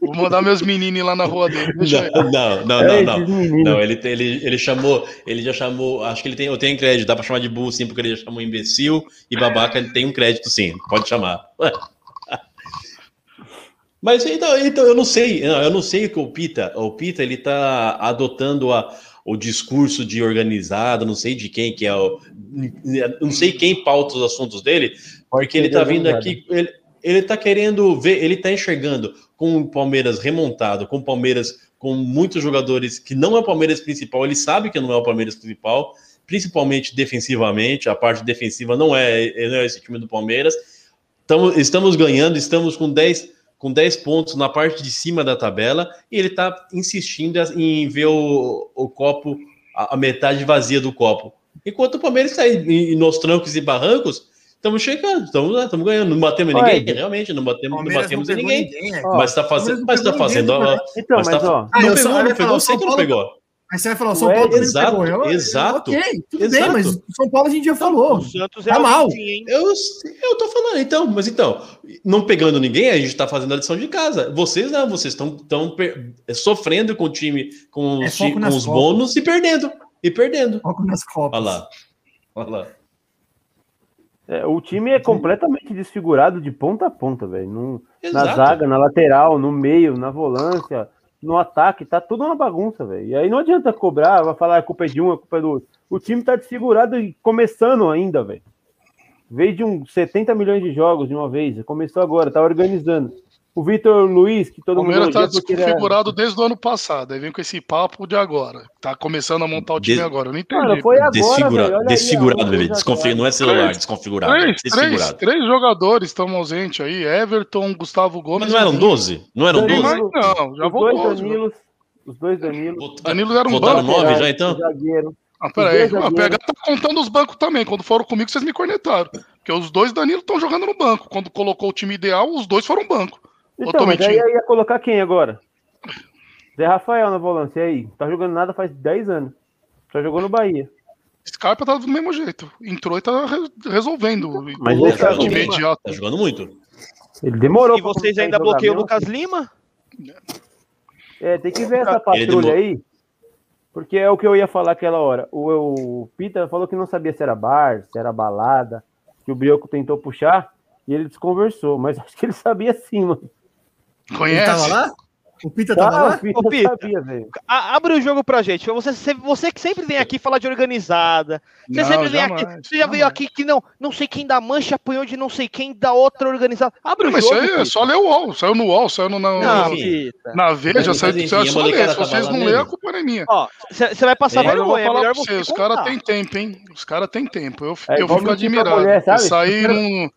Vou mandar meus meninos lá na rua dele. Não, não, não, não, não. Não, ele, ele, ele chamou, ele já chamou, acho que ele tem, eu tenho crédito, dá pra chamar de burro sim, porque ele já chamou imbecil e babaca, ele tem um crédito sim, pode chamar. Ué. Mas então, então eu não sei, eu não sei o que o Pita, o Pita ele tá adotando a, o discurso de organizado, não sei de quem que é o, não sei quem pauta os assuntos dele, porque ele tá vindo aqui, ele, ele tá querendo ver, ele tá enxergando com o Palmeiras remontado, com o Palmeiras com muitos jogadores que não é o Palmeiras principal, ele sabe que não é o Palmeiras principal, principalmente defensivamente, a parte defensiva não é, não é esse time do Palmeiras. Tamo, estamos ganhando, estamos com 10, com 10 pontos na parte de cima da tabela, e ele está insistindo em ver o, o copo, a, a metade vazia do copo. Enquanto o Palmeiras está aí nos trancos e barrancos, estamos chegando, estamos estamos ganhando, não batemos em Olha, ninguém, realmente, não batemos, não batemos não ninguém. ninguém, é. Mas tá fazendo, mas tá fazendo, Então, mas mas, tá- ó, Ah, não eu pegou, não pegou, sei que não pegou. Aí você vai falar, o São Paulo não exato, pegou. Eu- eu- exato, Ok, tudo exato. bem, mas o São Paulo a gente já falou. O Santos Tá é mal. Sim, hein? Eu, eu tô falando, então, mas então, não pegando ninguém, a gente tá fazendo a lição de casa. Vocês não, vocês estão tão per- sofrendo com o time, com É os, com os bônus e perdendo. E perdendo. Foco nas Copas. Olha lá. Olha lá. é, o time é completamente desfigurado de ponta a ponta, velho. Na zaga, na lateral, no meio, na volância, no ataque, tá tudo uma bagunça, velho. E aí não adianta cobrar, vai falar a culpa é de um, a culpa é do outro. O time tá desfigurado e começando ainda, velho. Veio de uns 70 milhões de jogos de uma vez, começou agora, tá organizando. O Vitor Luiz, que O todo mundo Palmeiras tá elogia porque ele é- desconfigurado desde o ano passado. Aí vem com esse papo de agora. Tá começando a montar o time Des- agora. Eu não entendi. Mano, foi agora, velho. Desfigurado, aí, bebê. dois Desconfi... atrás. Não é celular, Três- desconfigurado. Três, três, desfigurado. três jogadores estão ausentes aí. Everton, Gustavo Gomes. Mas não eram e- 12? Não eram Danilo- 12? Não, não, já os voltou. dois Danilos, os dois Danilos. Votaram, Danilo era um votaram banco. nove já, laterais, então? o Zagueiro. Ah, peraí. Os A zagueiros. PH tá contando os bancos também. Quando foram comigo, vocês me cornetaram. Porque os dois Danilo estão jogando no banco. Quando colocou o time ideal, os dois foram banco. Então, mas aí ia colocar quem agora? Zé Rafael na volância, e aí? Tá jogando nada faz 10 anos. Só jogou no Bahia. Scarpa tá do mesmo jeito. Entrou e tá re- resolvendo. Mas O esse é time. imediato. Tá jogando muito. Ele demorou E vocês ainda bloqueiam o. Lucas Lima? É, tem que ver essa Ele patrulha aí. Porque é o que eu ia falar aquela hora. O, o Pita falou que não sabia se era bar, se era balada, que o Brioco tentou puxar e ele desconversou. Mas acho que ele sabia sim, mano. Ele Conhece? tava lá? O Pita tava Ah, lá? o Pita Ô, Pita. sabia, velho. A- abre o jogo pra gente. Você, você, que sempre vem aqui falar de organizada. Você Não, sempre vem jamais, aqui. Você já veio jamais. aqui que não, não sei quem da mancha apanhou de não sei quem da outra organizada. Abre Não, o mas isso jogo. aí é só ler o UOL. Saiu no UOL, saiu no, na, Não, no- Pita. na Veja, Mas, saiu, enfim, saiu só ler. Se tá vocês não lerem, a culpa não é minha. Você vai passar É, Mas eu vou vergonha. falar pra você os caras têm tempo, hein? Os caras têm tempo. Eu, É eu fico admirado. mulher, sabe?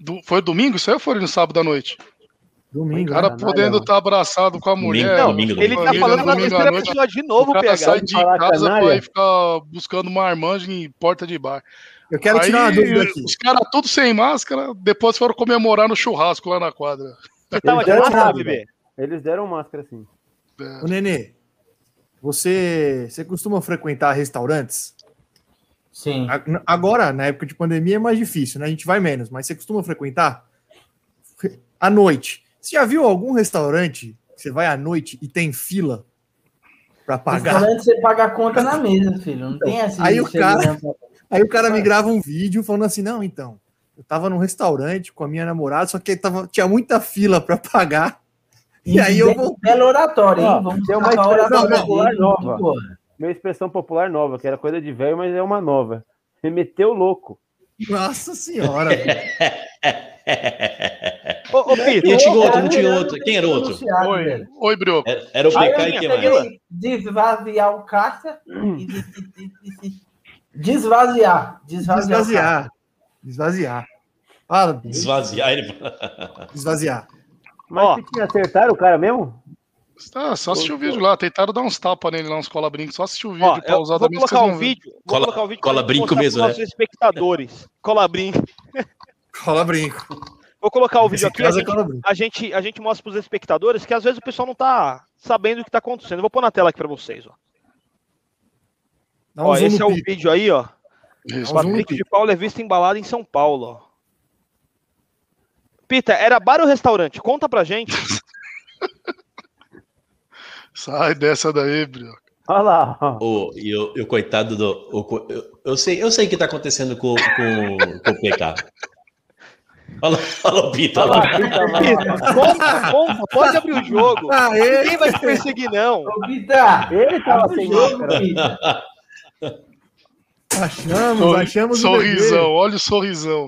Do- foi domingo? Isso aí ou foi no sábado à noite? O Domingo. cara né? podendo estar abraçado com a mulher. Domingo, domingo, Ele domingo. tá falando na terceira noite, pessoa de O novo, cara PH. sai de casa canalha. pra ir ficar buscando marmanjo em porta de bar. Eu quero Aí, tirar uma dúvida aqui. Os caras tudo sem máscara, depois foram comemorar no churrasco lá na quadra. Você tava de Eles deram máscara, bebê? Eles deram máscara, assim. Ô, Nenê, você, você costuma frequentar restaurantes? Sim. Agora, na época de pandemia, é mais difícil, né? A gente vai menos, mas você costuma frequentar? À noite. Você já viu algum restaurante que você vai à noite e tem fila para pagar? Restaurante você paga a conta na mesa, filho. Não tem assim. aí o cara-. Aí o cara me grava um vídeo falando assim: não, então, eu tava num restaurante com a minha namorada, só que tava, tinha muita fila para pagar. E aí eu vou. Belo oratório, hein? Vamos tem uma expressão popular nova. porra. Minha expressão popular nova, que era coisa de velho, mas é uma nova. Remeteu louco. Nossa senhora, velho. Ô, ô, Pita, E tinha outro, não tinha outro. Quem era outro? Oi, oi, Brio. Era, era o PK e quem mais? pegado. de esvaziar o caixa e de, de- de- de- Desvaziar. Desvaziar. Desvaziar. Desvaziar. Fala, Esvaziar ele. desvaziar. Mas Ó. tinha acertaram o cara mesmo? Ah, só assistir o vídeo lá. Tentaram dar uns tapas nele lá, uns cola brinco. Só assistir o vídeo Ó, pausadamente. vou que colocar o vídeo. Vou Cola- colocar o vídeo cola pra brinco mesmo, né? nossos espectadores. Cola Cola brinco. Vou colocar o vídeo aqui. A gente, a, gente, a gente mostra pros espectadores que às vezes o pessoal não tá sabendo o que tá acontecendo. Eu vou pôr na tela aqui pra vocês, ó. Um ó esse é o pico. vídeo aí, ó. Isso. Um Patrick pico. de Paula é visto embalado em São Paulo, ó. Pita, era bar ou restaurante? Conta pra gente. Sai dessa daí, Brio. Olha lá. ó. O, e o, e o coitado do. o eu, eu sei, eu sei o que tá acontecendo com, com, com o PK. Olha lá, olha lá o Pita lá. Pita, pode abrir o jogo. Aê! Ninguém vai te perseguir, não. Ô, Pita! Ele tava o sem jogo, máscara. Pita. Achamos, Sorri- achamos o sorrisão, bebê. olha o sorrisão.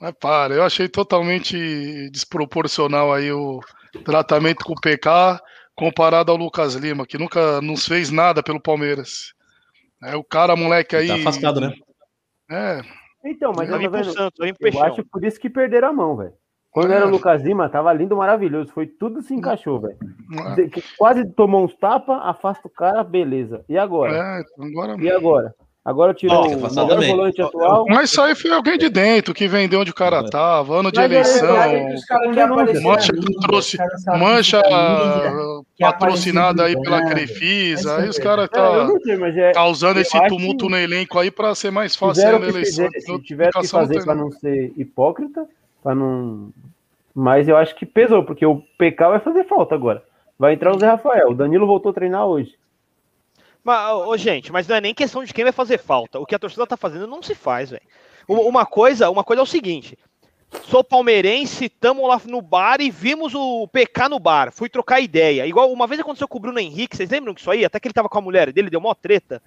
Mas para, eu achei totalmente desproporcional aí o tratamento com o PK comparado ao Lucas Lima, que nunca nos fez nada pelo Palmeiras. É, o cara, moleque aí. Tá afastado, né? É, Então, mas eu, vendo, Santos, eu Peixão. acho por isso que perderam a mão, velho. Quando era o Lucas Lima, tava lindo, maravilhoso. Foi tudo se encaixou, velho. é, Quase tomou uns tapas, afasta o cara, beleza. E agora? é, agora. E agora? Agora tirou o melhor volante atual. Mas isso aí foi alguém de dentro que vendeu onde o cara tava, ano de Mas é eleição, mancha, mídia, trouxe- mancha que a mídia quer patrocinada aí pela. Crefisa, Essa aí é os caras eu tá é. causando esse acho tumulto que no elenco aí pra ser mais fácil que eleição. se tiver que fazer para não. não ser hipócrita, para não. Mas eu acho que pesou, porque o PK vai fazer falta agora. Vai entrar o Zé Rafael. O Danilo voltou a treinar hoje. Mas, ô, gente, mas não é nem questão de quem vai fazer falta. O que a torcida tá fazendo não se faz, velho. Uma uma coisa, uma coisa é o seguinte. Sou palmeirense, tamo lá no bar e vimos o PK no bar. Fui trocar ideia. Igual uma vez aconteceu com o Bruno Henrique, vocês lembram disso aí? Até que ele tava com a mulher dele, deu mó treta.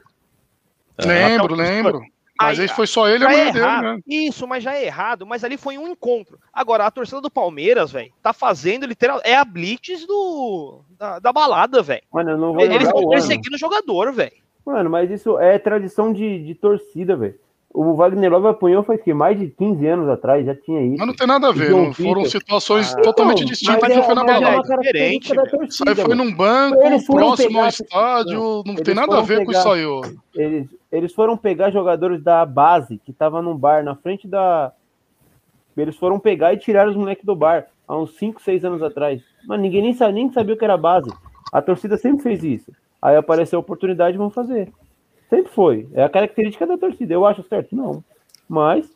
Lembro, lembro. Mas Aí- aí foi só ele e a Já é mulher dele, errado. né? Isso, mas já é errado. Mas ali foi um encontro. Agora, a torcida do Palmeiras, velho, tá fazendo literal. É a blitz do, da, da balada, velho. Mano, eu não vou Eles estão perseguindo o jogador, velho. Mano, mas isso é tradição de, de torcida, velho. O Wagner Love apanhou faz que mais de 15 anos atrás, já tinha isso. Mas não tem nada a ver, não foram situações Ah, totalmente então, distintas que é- foi na é balada. característica Diferente, torcida, aí foi num banco, próximo pegar- ao estádio, não Eles tem nada a ver com pegar- isso aí, ó. Eles, eles foram pegar jogadores da base que tava num bar na frente da. Eles foram pegar e tirar os moleques do bar há uns 5, 6 anos atrás. Mas ninguém nem, sa- nem sabia o que era base. A torcida sempre fez isso. Aí apareceu a oportunidade, vão fazer. Sempre foi. É a característica da torcida. Eu acho certo? Não. Mas.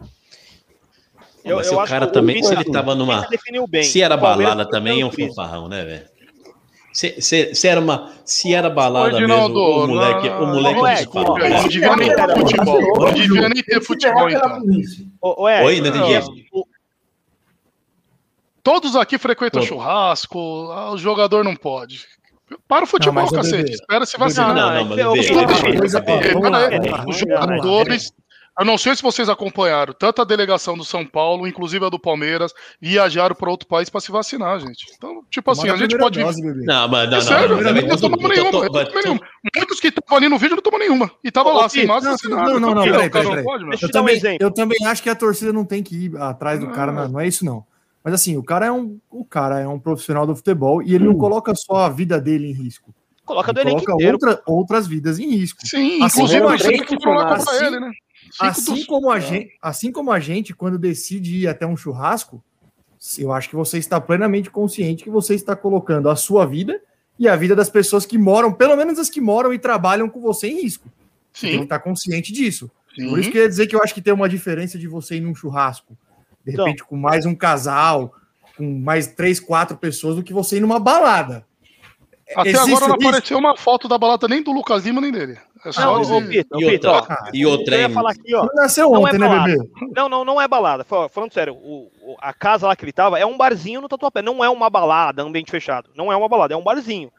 Eu- Mas eu o acho cara também, se ele tava numa. Se era balada também, é um fanfarrão, né, velho? Se, se, se era uma, se era balada Reginaldo, mesmo, o moleque, na- o moleque Não é, de fanfarrão. Não devia nem ter futebol. Não devia nem ter futebol, então. Oi, não entendi. o- Todos aqui frequentam Todos. churrasco, ah, o jogador não pode. Para o futebol, mas, ô, cacete. Espera se vacinar. Não, não, é mas lá. Os jogadores, eu não sei se vocês acompanharam, tanto a delegação do São Paulo, inclusive a do Palmeiras, viajaram para outro país para se vacinar, gente. Então, tipo assim, a gente pode. Dose. Não, mas não, É não, sério, não, não nenhuma. tô- não tô- tomei nenhuma. Muitos que estavam ali no vídeo não tomou nenhuma. E tava Ô, lá, sem máscara, não, não, não, peraí, peraí, Eu um também, exemplo. eu também acho que a torcida não tem que ir atrás do cara, não, não é isso não. Mas assim, o cara é um, o cara é um profissional do futebol e ele não coloca só a vida dele em risco. Coloca do Ele elenco coloca outra, outras vidas em risco. Sim, Assim inclusive a a gente gente que coloca pra assim- ele, né? Assim como, a gente, assim como a gente, quando decide ir até um churrasco, eu acho que você está plenamente consciente que você está colocando a sua vida e a vida das pessoas que moram, pelo menos as que moram e trabalham com você em risco. Você tem que Sim, estar consciente disso. sim. Por isso que eu ia dizer que eu acho que tem uma diferença de você ir num churrasco, de Então. repente com mais um casal, com mais três, quatro pessoas, do que você ir numa balada. Até Existe agora não isso? apareceu uma foto da balada nem do Lucas Lima nem dele. É só Não, Pita, ô, E outra, e outra hein? falar aqui, ó. Não nasceu Não ontem, é né, balada. bebê? Não, não, não é balada. Fal- Falando sério, o- o- a casa lá que ele tava é um barzinho no Tatuapé. Não é uma balada, ambiente fechado. Não é uma balada, é um barzinho.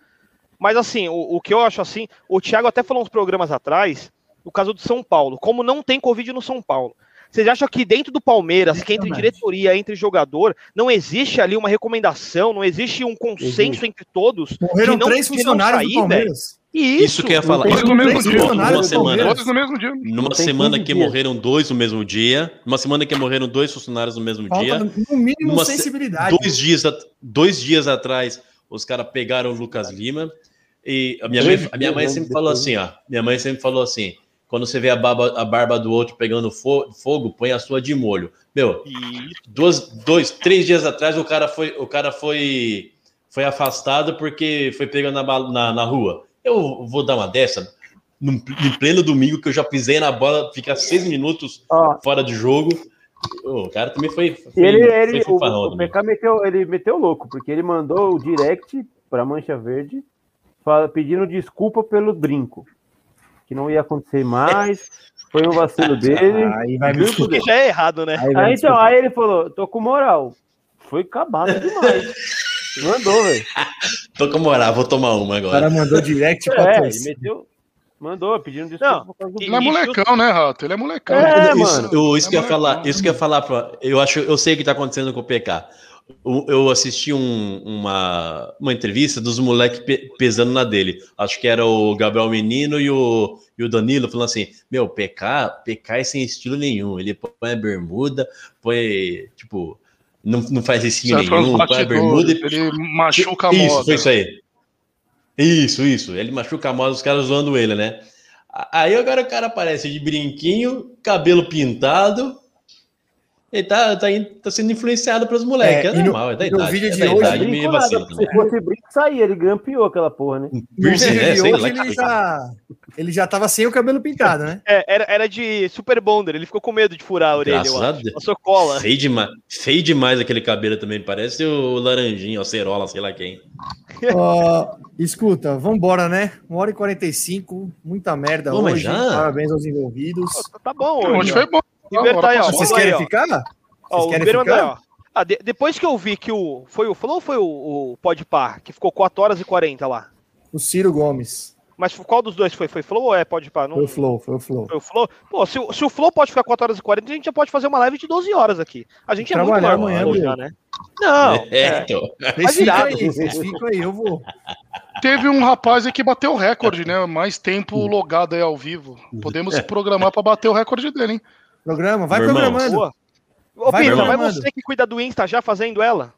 Mas assim, o, o que eu acho assim, o Thiago até falou uns programas atrás, o caso do São Paulo. Como não tem Covid no São Paulo. Vocês acham que dentro do Palmeiras, que entre diretoria, entre jogador, não existe ali uma recomendação, não existe um consenso Existe. entre todos? Morreram não- três funcionários sair, do Palmeiras. Isso que eu ia falar. Dois no mesmo dia. Numa semana. Dois no mesmo dia. Numa semana 15 que dias. morreram dois no mesmo dia. Numa semana que morreram dois funcionários no mesmo Falta, dia. no mínimo, Numa se- sensibilidade. Dois dias, dois dias atrás, os caras pegaram o Lucas Lima. E a minha mãe, a minha mãe sempre falou assim, ó. Minha mãe sempre falou assim: quando você vê a barba, a barba do outro pegando fo- fogo, põe a sua de molho. Meu, duas, dois, três dias atrás o cara foi, o cara foi, foi afastado porque foi pegando na, na, na rua. Eu vou dar uma dessa num- em pleno domingo que eu já pisei na bola, ficar seis minutos Ó, fora de jogo. O cara também foi. foi E ele, foi ele, o, o. PK meteu, ele meteu louco, porque ele mandou o direct pra Mancha Verde fala- pedindo desculpa pelo brinco. Que não ia acontecer mais, foi um vacilo dele. Aí vai me que já é errado, né? Aí Aí, então, aí ele falou, tô com moral. Foi acabado demais. Mandou, velho. Tô com moral, vou tomar uma O agora. cara mandou direct pra É, meteu. Mandou, pedindo desculpa Não, por causa do Ele é molecão, né, Rato? Ele é molecão. É, isso, mano. eu- isso É que eu ia molecão. falar, isso que eu ia falar, pra- eu acho, eu sei o que tá acontecendo com o PK. Eu assisti um- uma, uma entrevista dos moleques pe- pesando na dele. Acho que era o Gabriel Menino e o, e o Danilo falando assim: Meu, PK, PK é sem estilo nenhum. Ele põe a bermuda, põe, tipo, não, não faz Sai pelos nenhum, põe a bermuda e Ele machuca a isso, moda. foi isso aí. Isso, isso. Ele machuca a moda, os caras zoando ele, né? Aí agora o cara aparece de brinquinho, cabelo pintado. Ele tá, tá, in- tá sendo influenciado pelos moleques. É, É, e no- normal, é da e no idade. vídeo é de da hoje, idade, nada, vacilo Se também. fosse brinco, saía. Ele grampeou aquela porra, né? No Piercing, vídeo né? de hoje ele já, ele já tava sem o cabelo pintado, né? É, era, era de Super Bonder, ele ficou com medo de furar a orelha, Graças a. Deus. Passou cola. Feio demais, feio demais aquele cabelo também. Parece o Laranjinho, o Cerola, sei lá quem. Ó, escuta, vambora, né? 1 hora e 45, muita merda Pô, hoje. já? Parabéns aos envolvidos. Pô, Tá bom Hoje hoje. foi bom. Ribeiro tá aí, ó. Vocês querem ó. ficar? Ó, Vocês querem Ribeiro ficar? ó. Ah, de- depois que eu vi que o. Foi o Flow ou foi o, o Podpar? Que ficou 4 horas e 40 lá. O Ciro Gomes. Mas qual dos dois foi? Foi Flow ou é Podpar? Não, Foi o Flow, foi o Flow. Foi o Flow? Pô, se, o- se o Flow pode ficar 4 horas e 40, a gente já pode fazer uma live de 12 horas aqui. A gente é muito normal amanhã, já, Bruno. né? Não, É, é. virado. aí, ficam aí, eu vou. Teve um rapaz aí que bateu o recorde, né? Mais tempo logado aí ao vivo. Podemos se programar pra bater o recorde dele, hein? Programa, vai Meu programando. Ô, Vai, irmão. você que cuida do Insta já fazendo ela?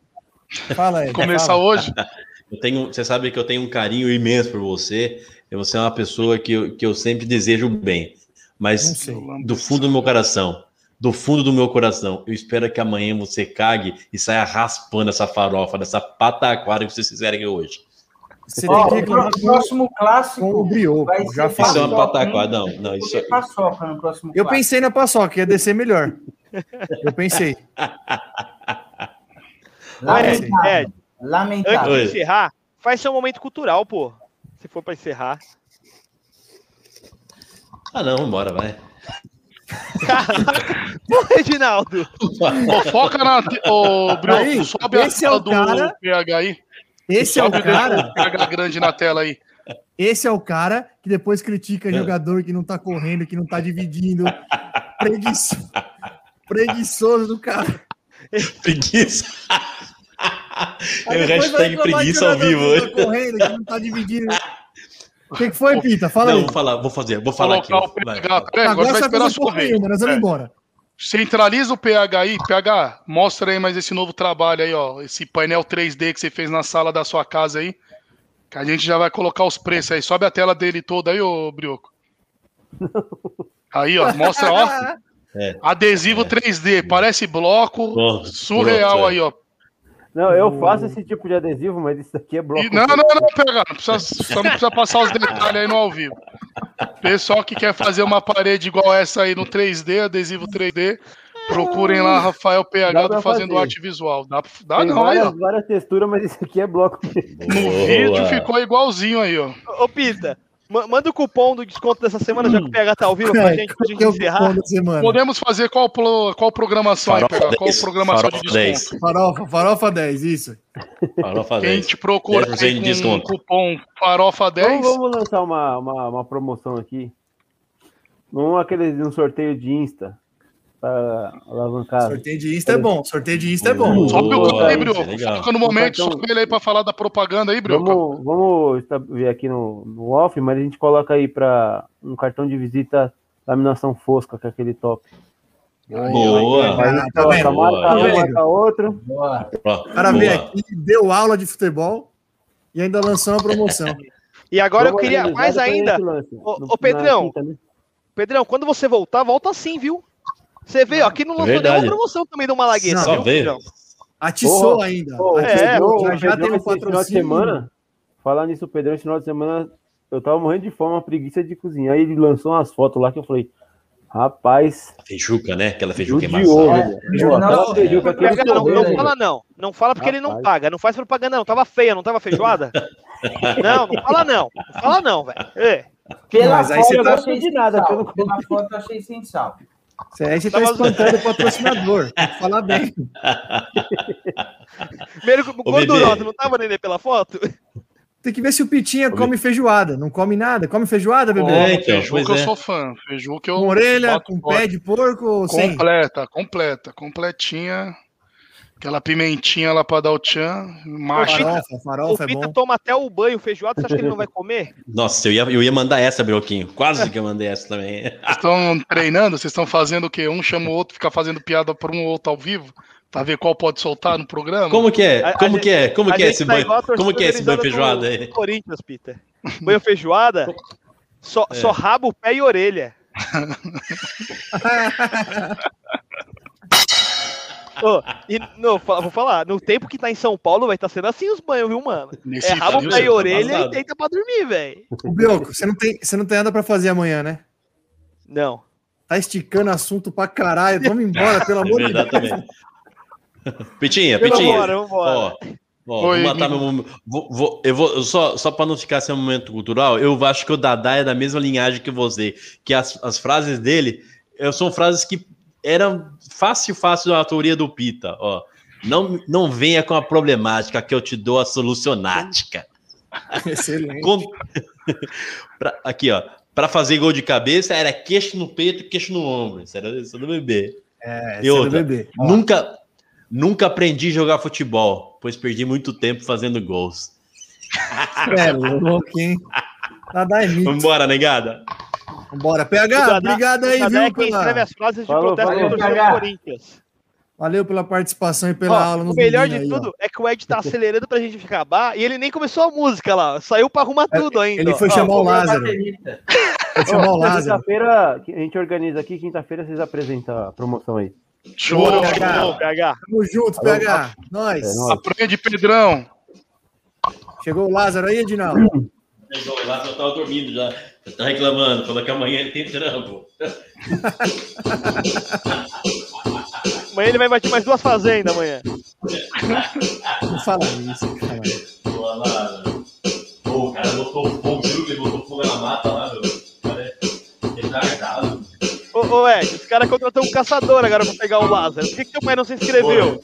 Fala aí. Começar fala. hoje. Eu tenho, você sabe que eu tenho um carinho imenso por você. E você é uma pessoa que eu, que eu sempre desejo bem. Mas do fundo do meu coração, do fundo do meu coração, eu espero que amanhã você cague e saia raspando essa farofa, dessa pataquara que vocês fizerem aqui hoje. Você Ó, tem que o próximo com o clássico Brioco. vai Já Isso é falei. uma pataquada, não. Não, isso Porque paçoca no próximo Eu clássico. pensei na paçoca, ia descer melhor. Eu pensei. Lamentável. É, Antes Lamentável. Oi. de encerrar, faz seu momento cultural, pô. Se for pra encerrar. Ah, não, vambora, vai. Pô, Reginaldo. Ô, foca na. Ô, Brioco, Aí, sobe a esse é do cara- PH aí. Esse é o cara, grande na tela aí. esse é o cara que depois critica É. jogador que não tá correndo, que não tá dividindo. Preguiçoso. Preguiçoso do cara. Preguiça. É o depois vai hashtag preguiça ao vivo que hoje. não tá correndo, que não tá dividindo. O que, que foi, Pita? Fala Não, aí. vou falar, vou fazer, vou falar aqui. Vai. PH. Peraí, agora Agora vai você vai esperar um vez. ainda, nós vamos É. embora. Centraliza o PH aí. PH, mostra aí mais esse novo trabalho aí, ó. Esse painel 3D que você fez na sala da sua casa aí. Que a gente já vai colocar os preços aí. Sobe a tela dele toda aí, ô Brioco. Aí, ó. Mostra, ó. É. Adesivo 3D. Parece bloco. Surreal pronto, é. aí, ó. Não, eu faço esse tipo de adesivo, mas isso aqui é bloco. E- não, não, não, PH. Não precisa, só não precisa passar os detalhes aí no ao vivo. Pessoal que quer fazer uma parede igual essa aí no 3D, adesivo 3D, procurem lá Rafael PH do Fazendo fazer. Arte Visual. Dá, dá Tem não, aí, ó. várias, várias texturas, mas isso aqui é bloco. No Boa. vídeo ficou igualzinho aí, ó. Ô, Pita, manda o cupom do desconto dessa semana, já que o PH tá ao vivo pra gente, pra gente é encerrar. Podemos fazer qual, pro- qual programação aí, Farofa? Qual 10, programação de farofa desconto? 10. Farofa, farofa 10, isso. Farofa Quem 10. te procura 10% aí de com desconto. cupom Farofa 10, Então vamos lançar uma, uma, uma promoção aqui. Num, aquele, num sorteio de Insta. Pra alavancar. Sorteio de Insta é bom. Sorteio de Insta é bom. Sobe o Boa, aí, é Brioco. Foca no momento, Então- sobe ele aí pra falar da propaganda aí, Brioco. Vamos, vamos ver aqui no, no off, mas a gente coloca aí para um cartão de visita laminação fosca, que é aquele top. Boa. Aí a gente tá vendo? marca Tá marca outro. Boa. Ó, O cara veio boa. aqui, deu aula de futebol e ainda lançou uma promoção. E agora eu queria mais ainda. Ô- Pedrão. né? Pedrão, quando você voltar, volta assim, viu? Você vê, ó, aqui não lançou Verdade. nenhuma promoção também do Malagueta, Não, Só viu. Pedrão? Atiçou Porra. ainda. Pô, É, Atiçou, o já, já tem um esse final de patrocínio. semana, falar nisso, o Pedrão, esse final de semana, eu tava morrendo de fome, uma preguiça de cozinhar. Aí ele lançou umas fotos lá que eu falei, rapaz, Feijuca, né? Aquela feijuca. É, Pô, não, é. feijuca, Pega, não, não fala não. Não fala porque ele não Rapaz. paga. Não faz propaganda, não. Tava feia, não tava feijoada? não, não fala não. Não fala não, velho. É. Pela Mas aí foto você eu tá- achei de nada. Pela foto eu achei sem sal. Você aí você tá Tava- espantando o patrocinador. Tem que falar bem. Meio gordurosa, não tava, Nenê, pela foto? Tem que ver se o Pitinha come feijoada. Não come nada? Come feijoada, bebê? É, então, pois eu é. sou fã. Feijuca eu Com orelha, com pé de porco ou sem? Completa, completa, completinha. Aquela pimentinha lá pra dar o tchan, macha. Farofa, O farofa é Pita bom. toma até o banho feijoada, você acha que ele não vai comer? Nossa, eu ia, eu ia mandar essa, Broquinho. Quase que eu mandei essa também. Vocês estão treinando? Vocês estão fazendo o quê? Um chama o outro, fica fazendo piada para um ou outro ao vivo? Pra ver qual pode soltar no programa? Como que é? A- a Como gente- que é? Como A que é esse tá banho? a Como que é esse banho feijoada aí? Corinthians, Peter. Banho feijoada, só, É. só rabo, pé e orelha. Ô, e não, vou falar, no tempo que tá em São Paulo vai estar sendo assim os banhos, viu, mano? Nesse É rabo, pé e você tá orelha e deita pra dormir, velho. Ô, Bioco, você não, tem, você não tem nada pra fazer amanhã, né? Não. Tá esticando assunto pra caralho. Vamos embora, pelo amor de Deus. também. Pitinha, Pitinha. Vambora, vambora. Ó, ó, Oi, vou matar meu momento. Vou, vou- eu vou, só, só para não ficar sem um momento cultural, eu acho que o Dadá é da mesma linhagem que você. Que as, as frases dele eu, são frases que eram fácil, fácil da autoria do Pita. Ó, não, não venha com a problemática que eu te dou a solucionática. Excelente. Com- Pra- aqui, ó. Para fazer gol de cabeça era queixo no peito e queixo no ombro. Isso era isso do bebê. É, E outra, bebê. Nunca, nunca aprendi a jogar futebol, pois perdi muito tempo fazendo gols. É louco, hein? Mito. Vambora, negada. Vambora. O PH, Dadá- obrigado aí, o viu? é quem Pela... escreve as frases de Falou, protesto do PH. Corinthians. Valeu pela participação e pela Ó, aula. o melhor de aí, ó. tudo é que o Ed tá acelerando pra gente acabar e ele nem começou a música lá. Saiu pra arrumar tudo ainda. É, Ele ó. foi Ó, chamar o Lázaro. Foi chamar o Ó, Lázaro. Quinta-feira, a gente organiza aqui, quinta-feira vocês apresentam a promoção aí. Show. PH. PH. Tamo junto, PH. Nós. É. Aprende, Pedrão. Chegou o Lázaro aí, Edinaldo? Lá eu tava dormindo já. Tá reclamando, falou que amanhã ele tem trampo. Amanhã ele vai bater mais duas fazendas amanhã. Não fala isso. isso. Boa lá. Pô, o cara botou fogo, viu? Ele botou fogo na mata lá, meu. O cara é retardado. Ô, ô Ed, os caras contratou um caçador agora pra pegar o Lázaro. Por que, que teu pai não se inscreveu?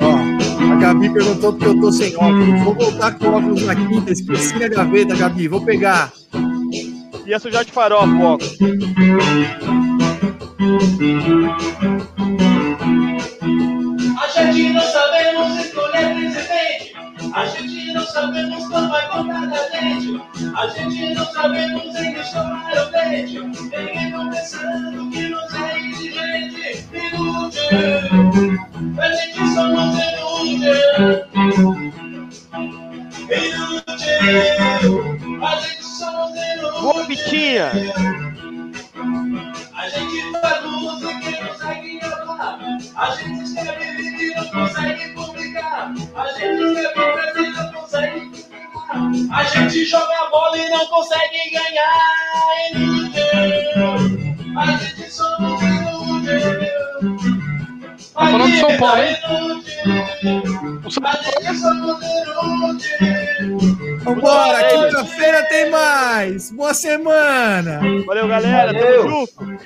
Ó, a Gabi perguntou porque eu tô sem óculos. Vou voltar com óculos na quinta. Esqueci na gaveta, Gabi. Vou pegar. Ia sujar de farofa o. A gente não sabemos escolher presidente. A gente não sabemos como vai contar da gente. A gente não sabemos em que chorar o dente. Ninguém pensando que nos é exigente. Inútil. A gente somos inútil. Inútil. A gente faz música e não consegue gravar. A gente escreve vídeo e não consegue publicar. A gente escreve frase e não consegue publicar. A gente joga bola e não consegue ganhar. Inútil. A gente somos inútil. Tá falando de São Paulo, hein? O São Paulo. Vambora, quinta-feira tem mais. Boa semana. Valeu, galera. Valeu. Tamo junto.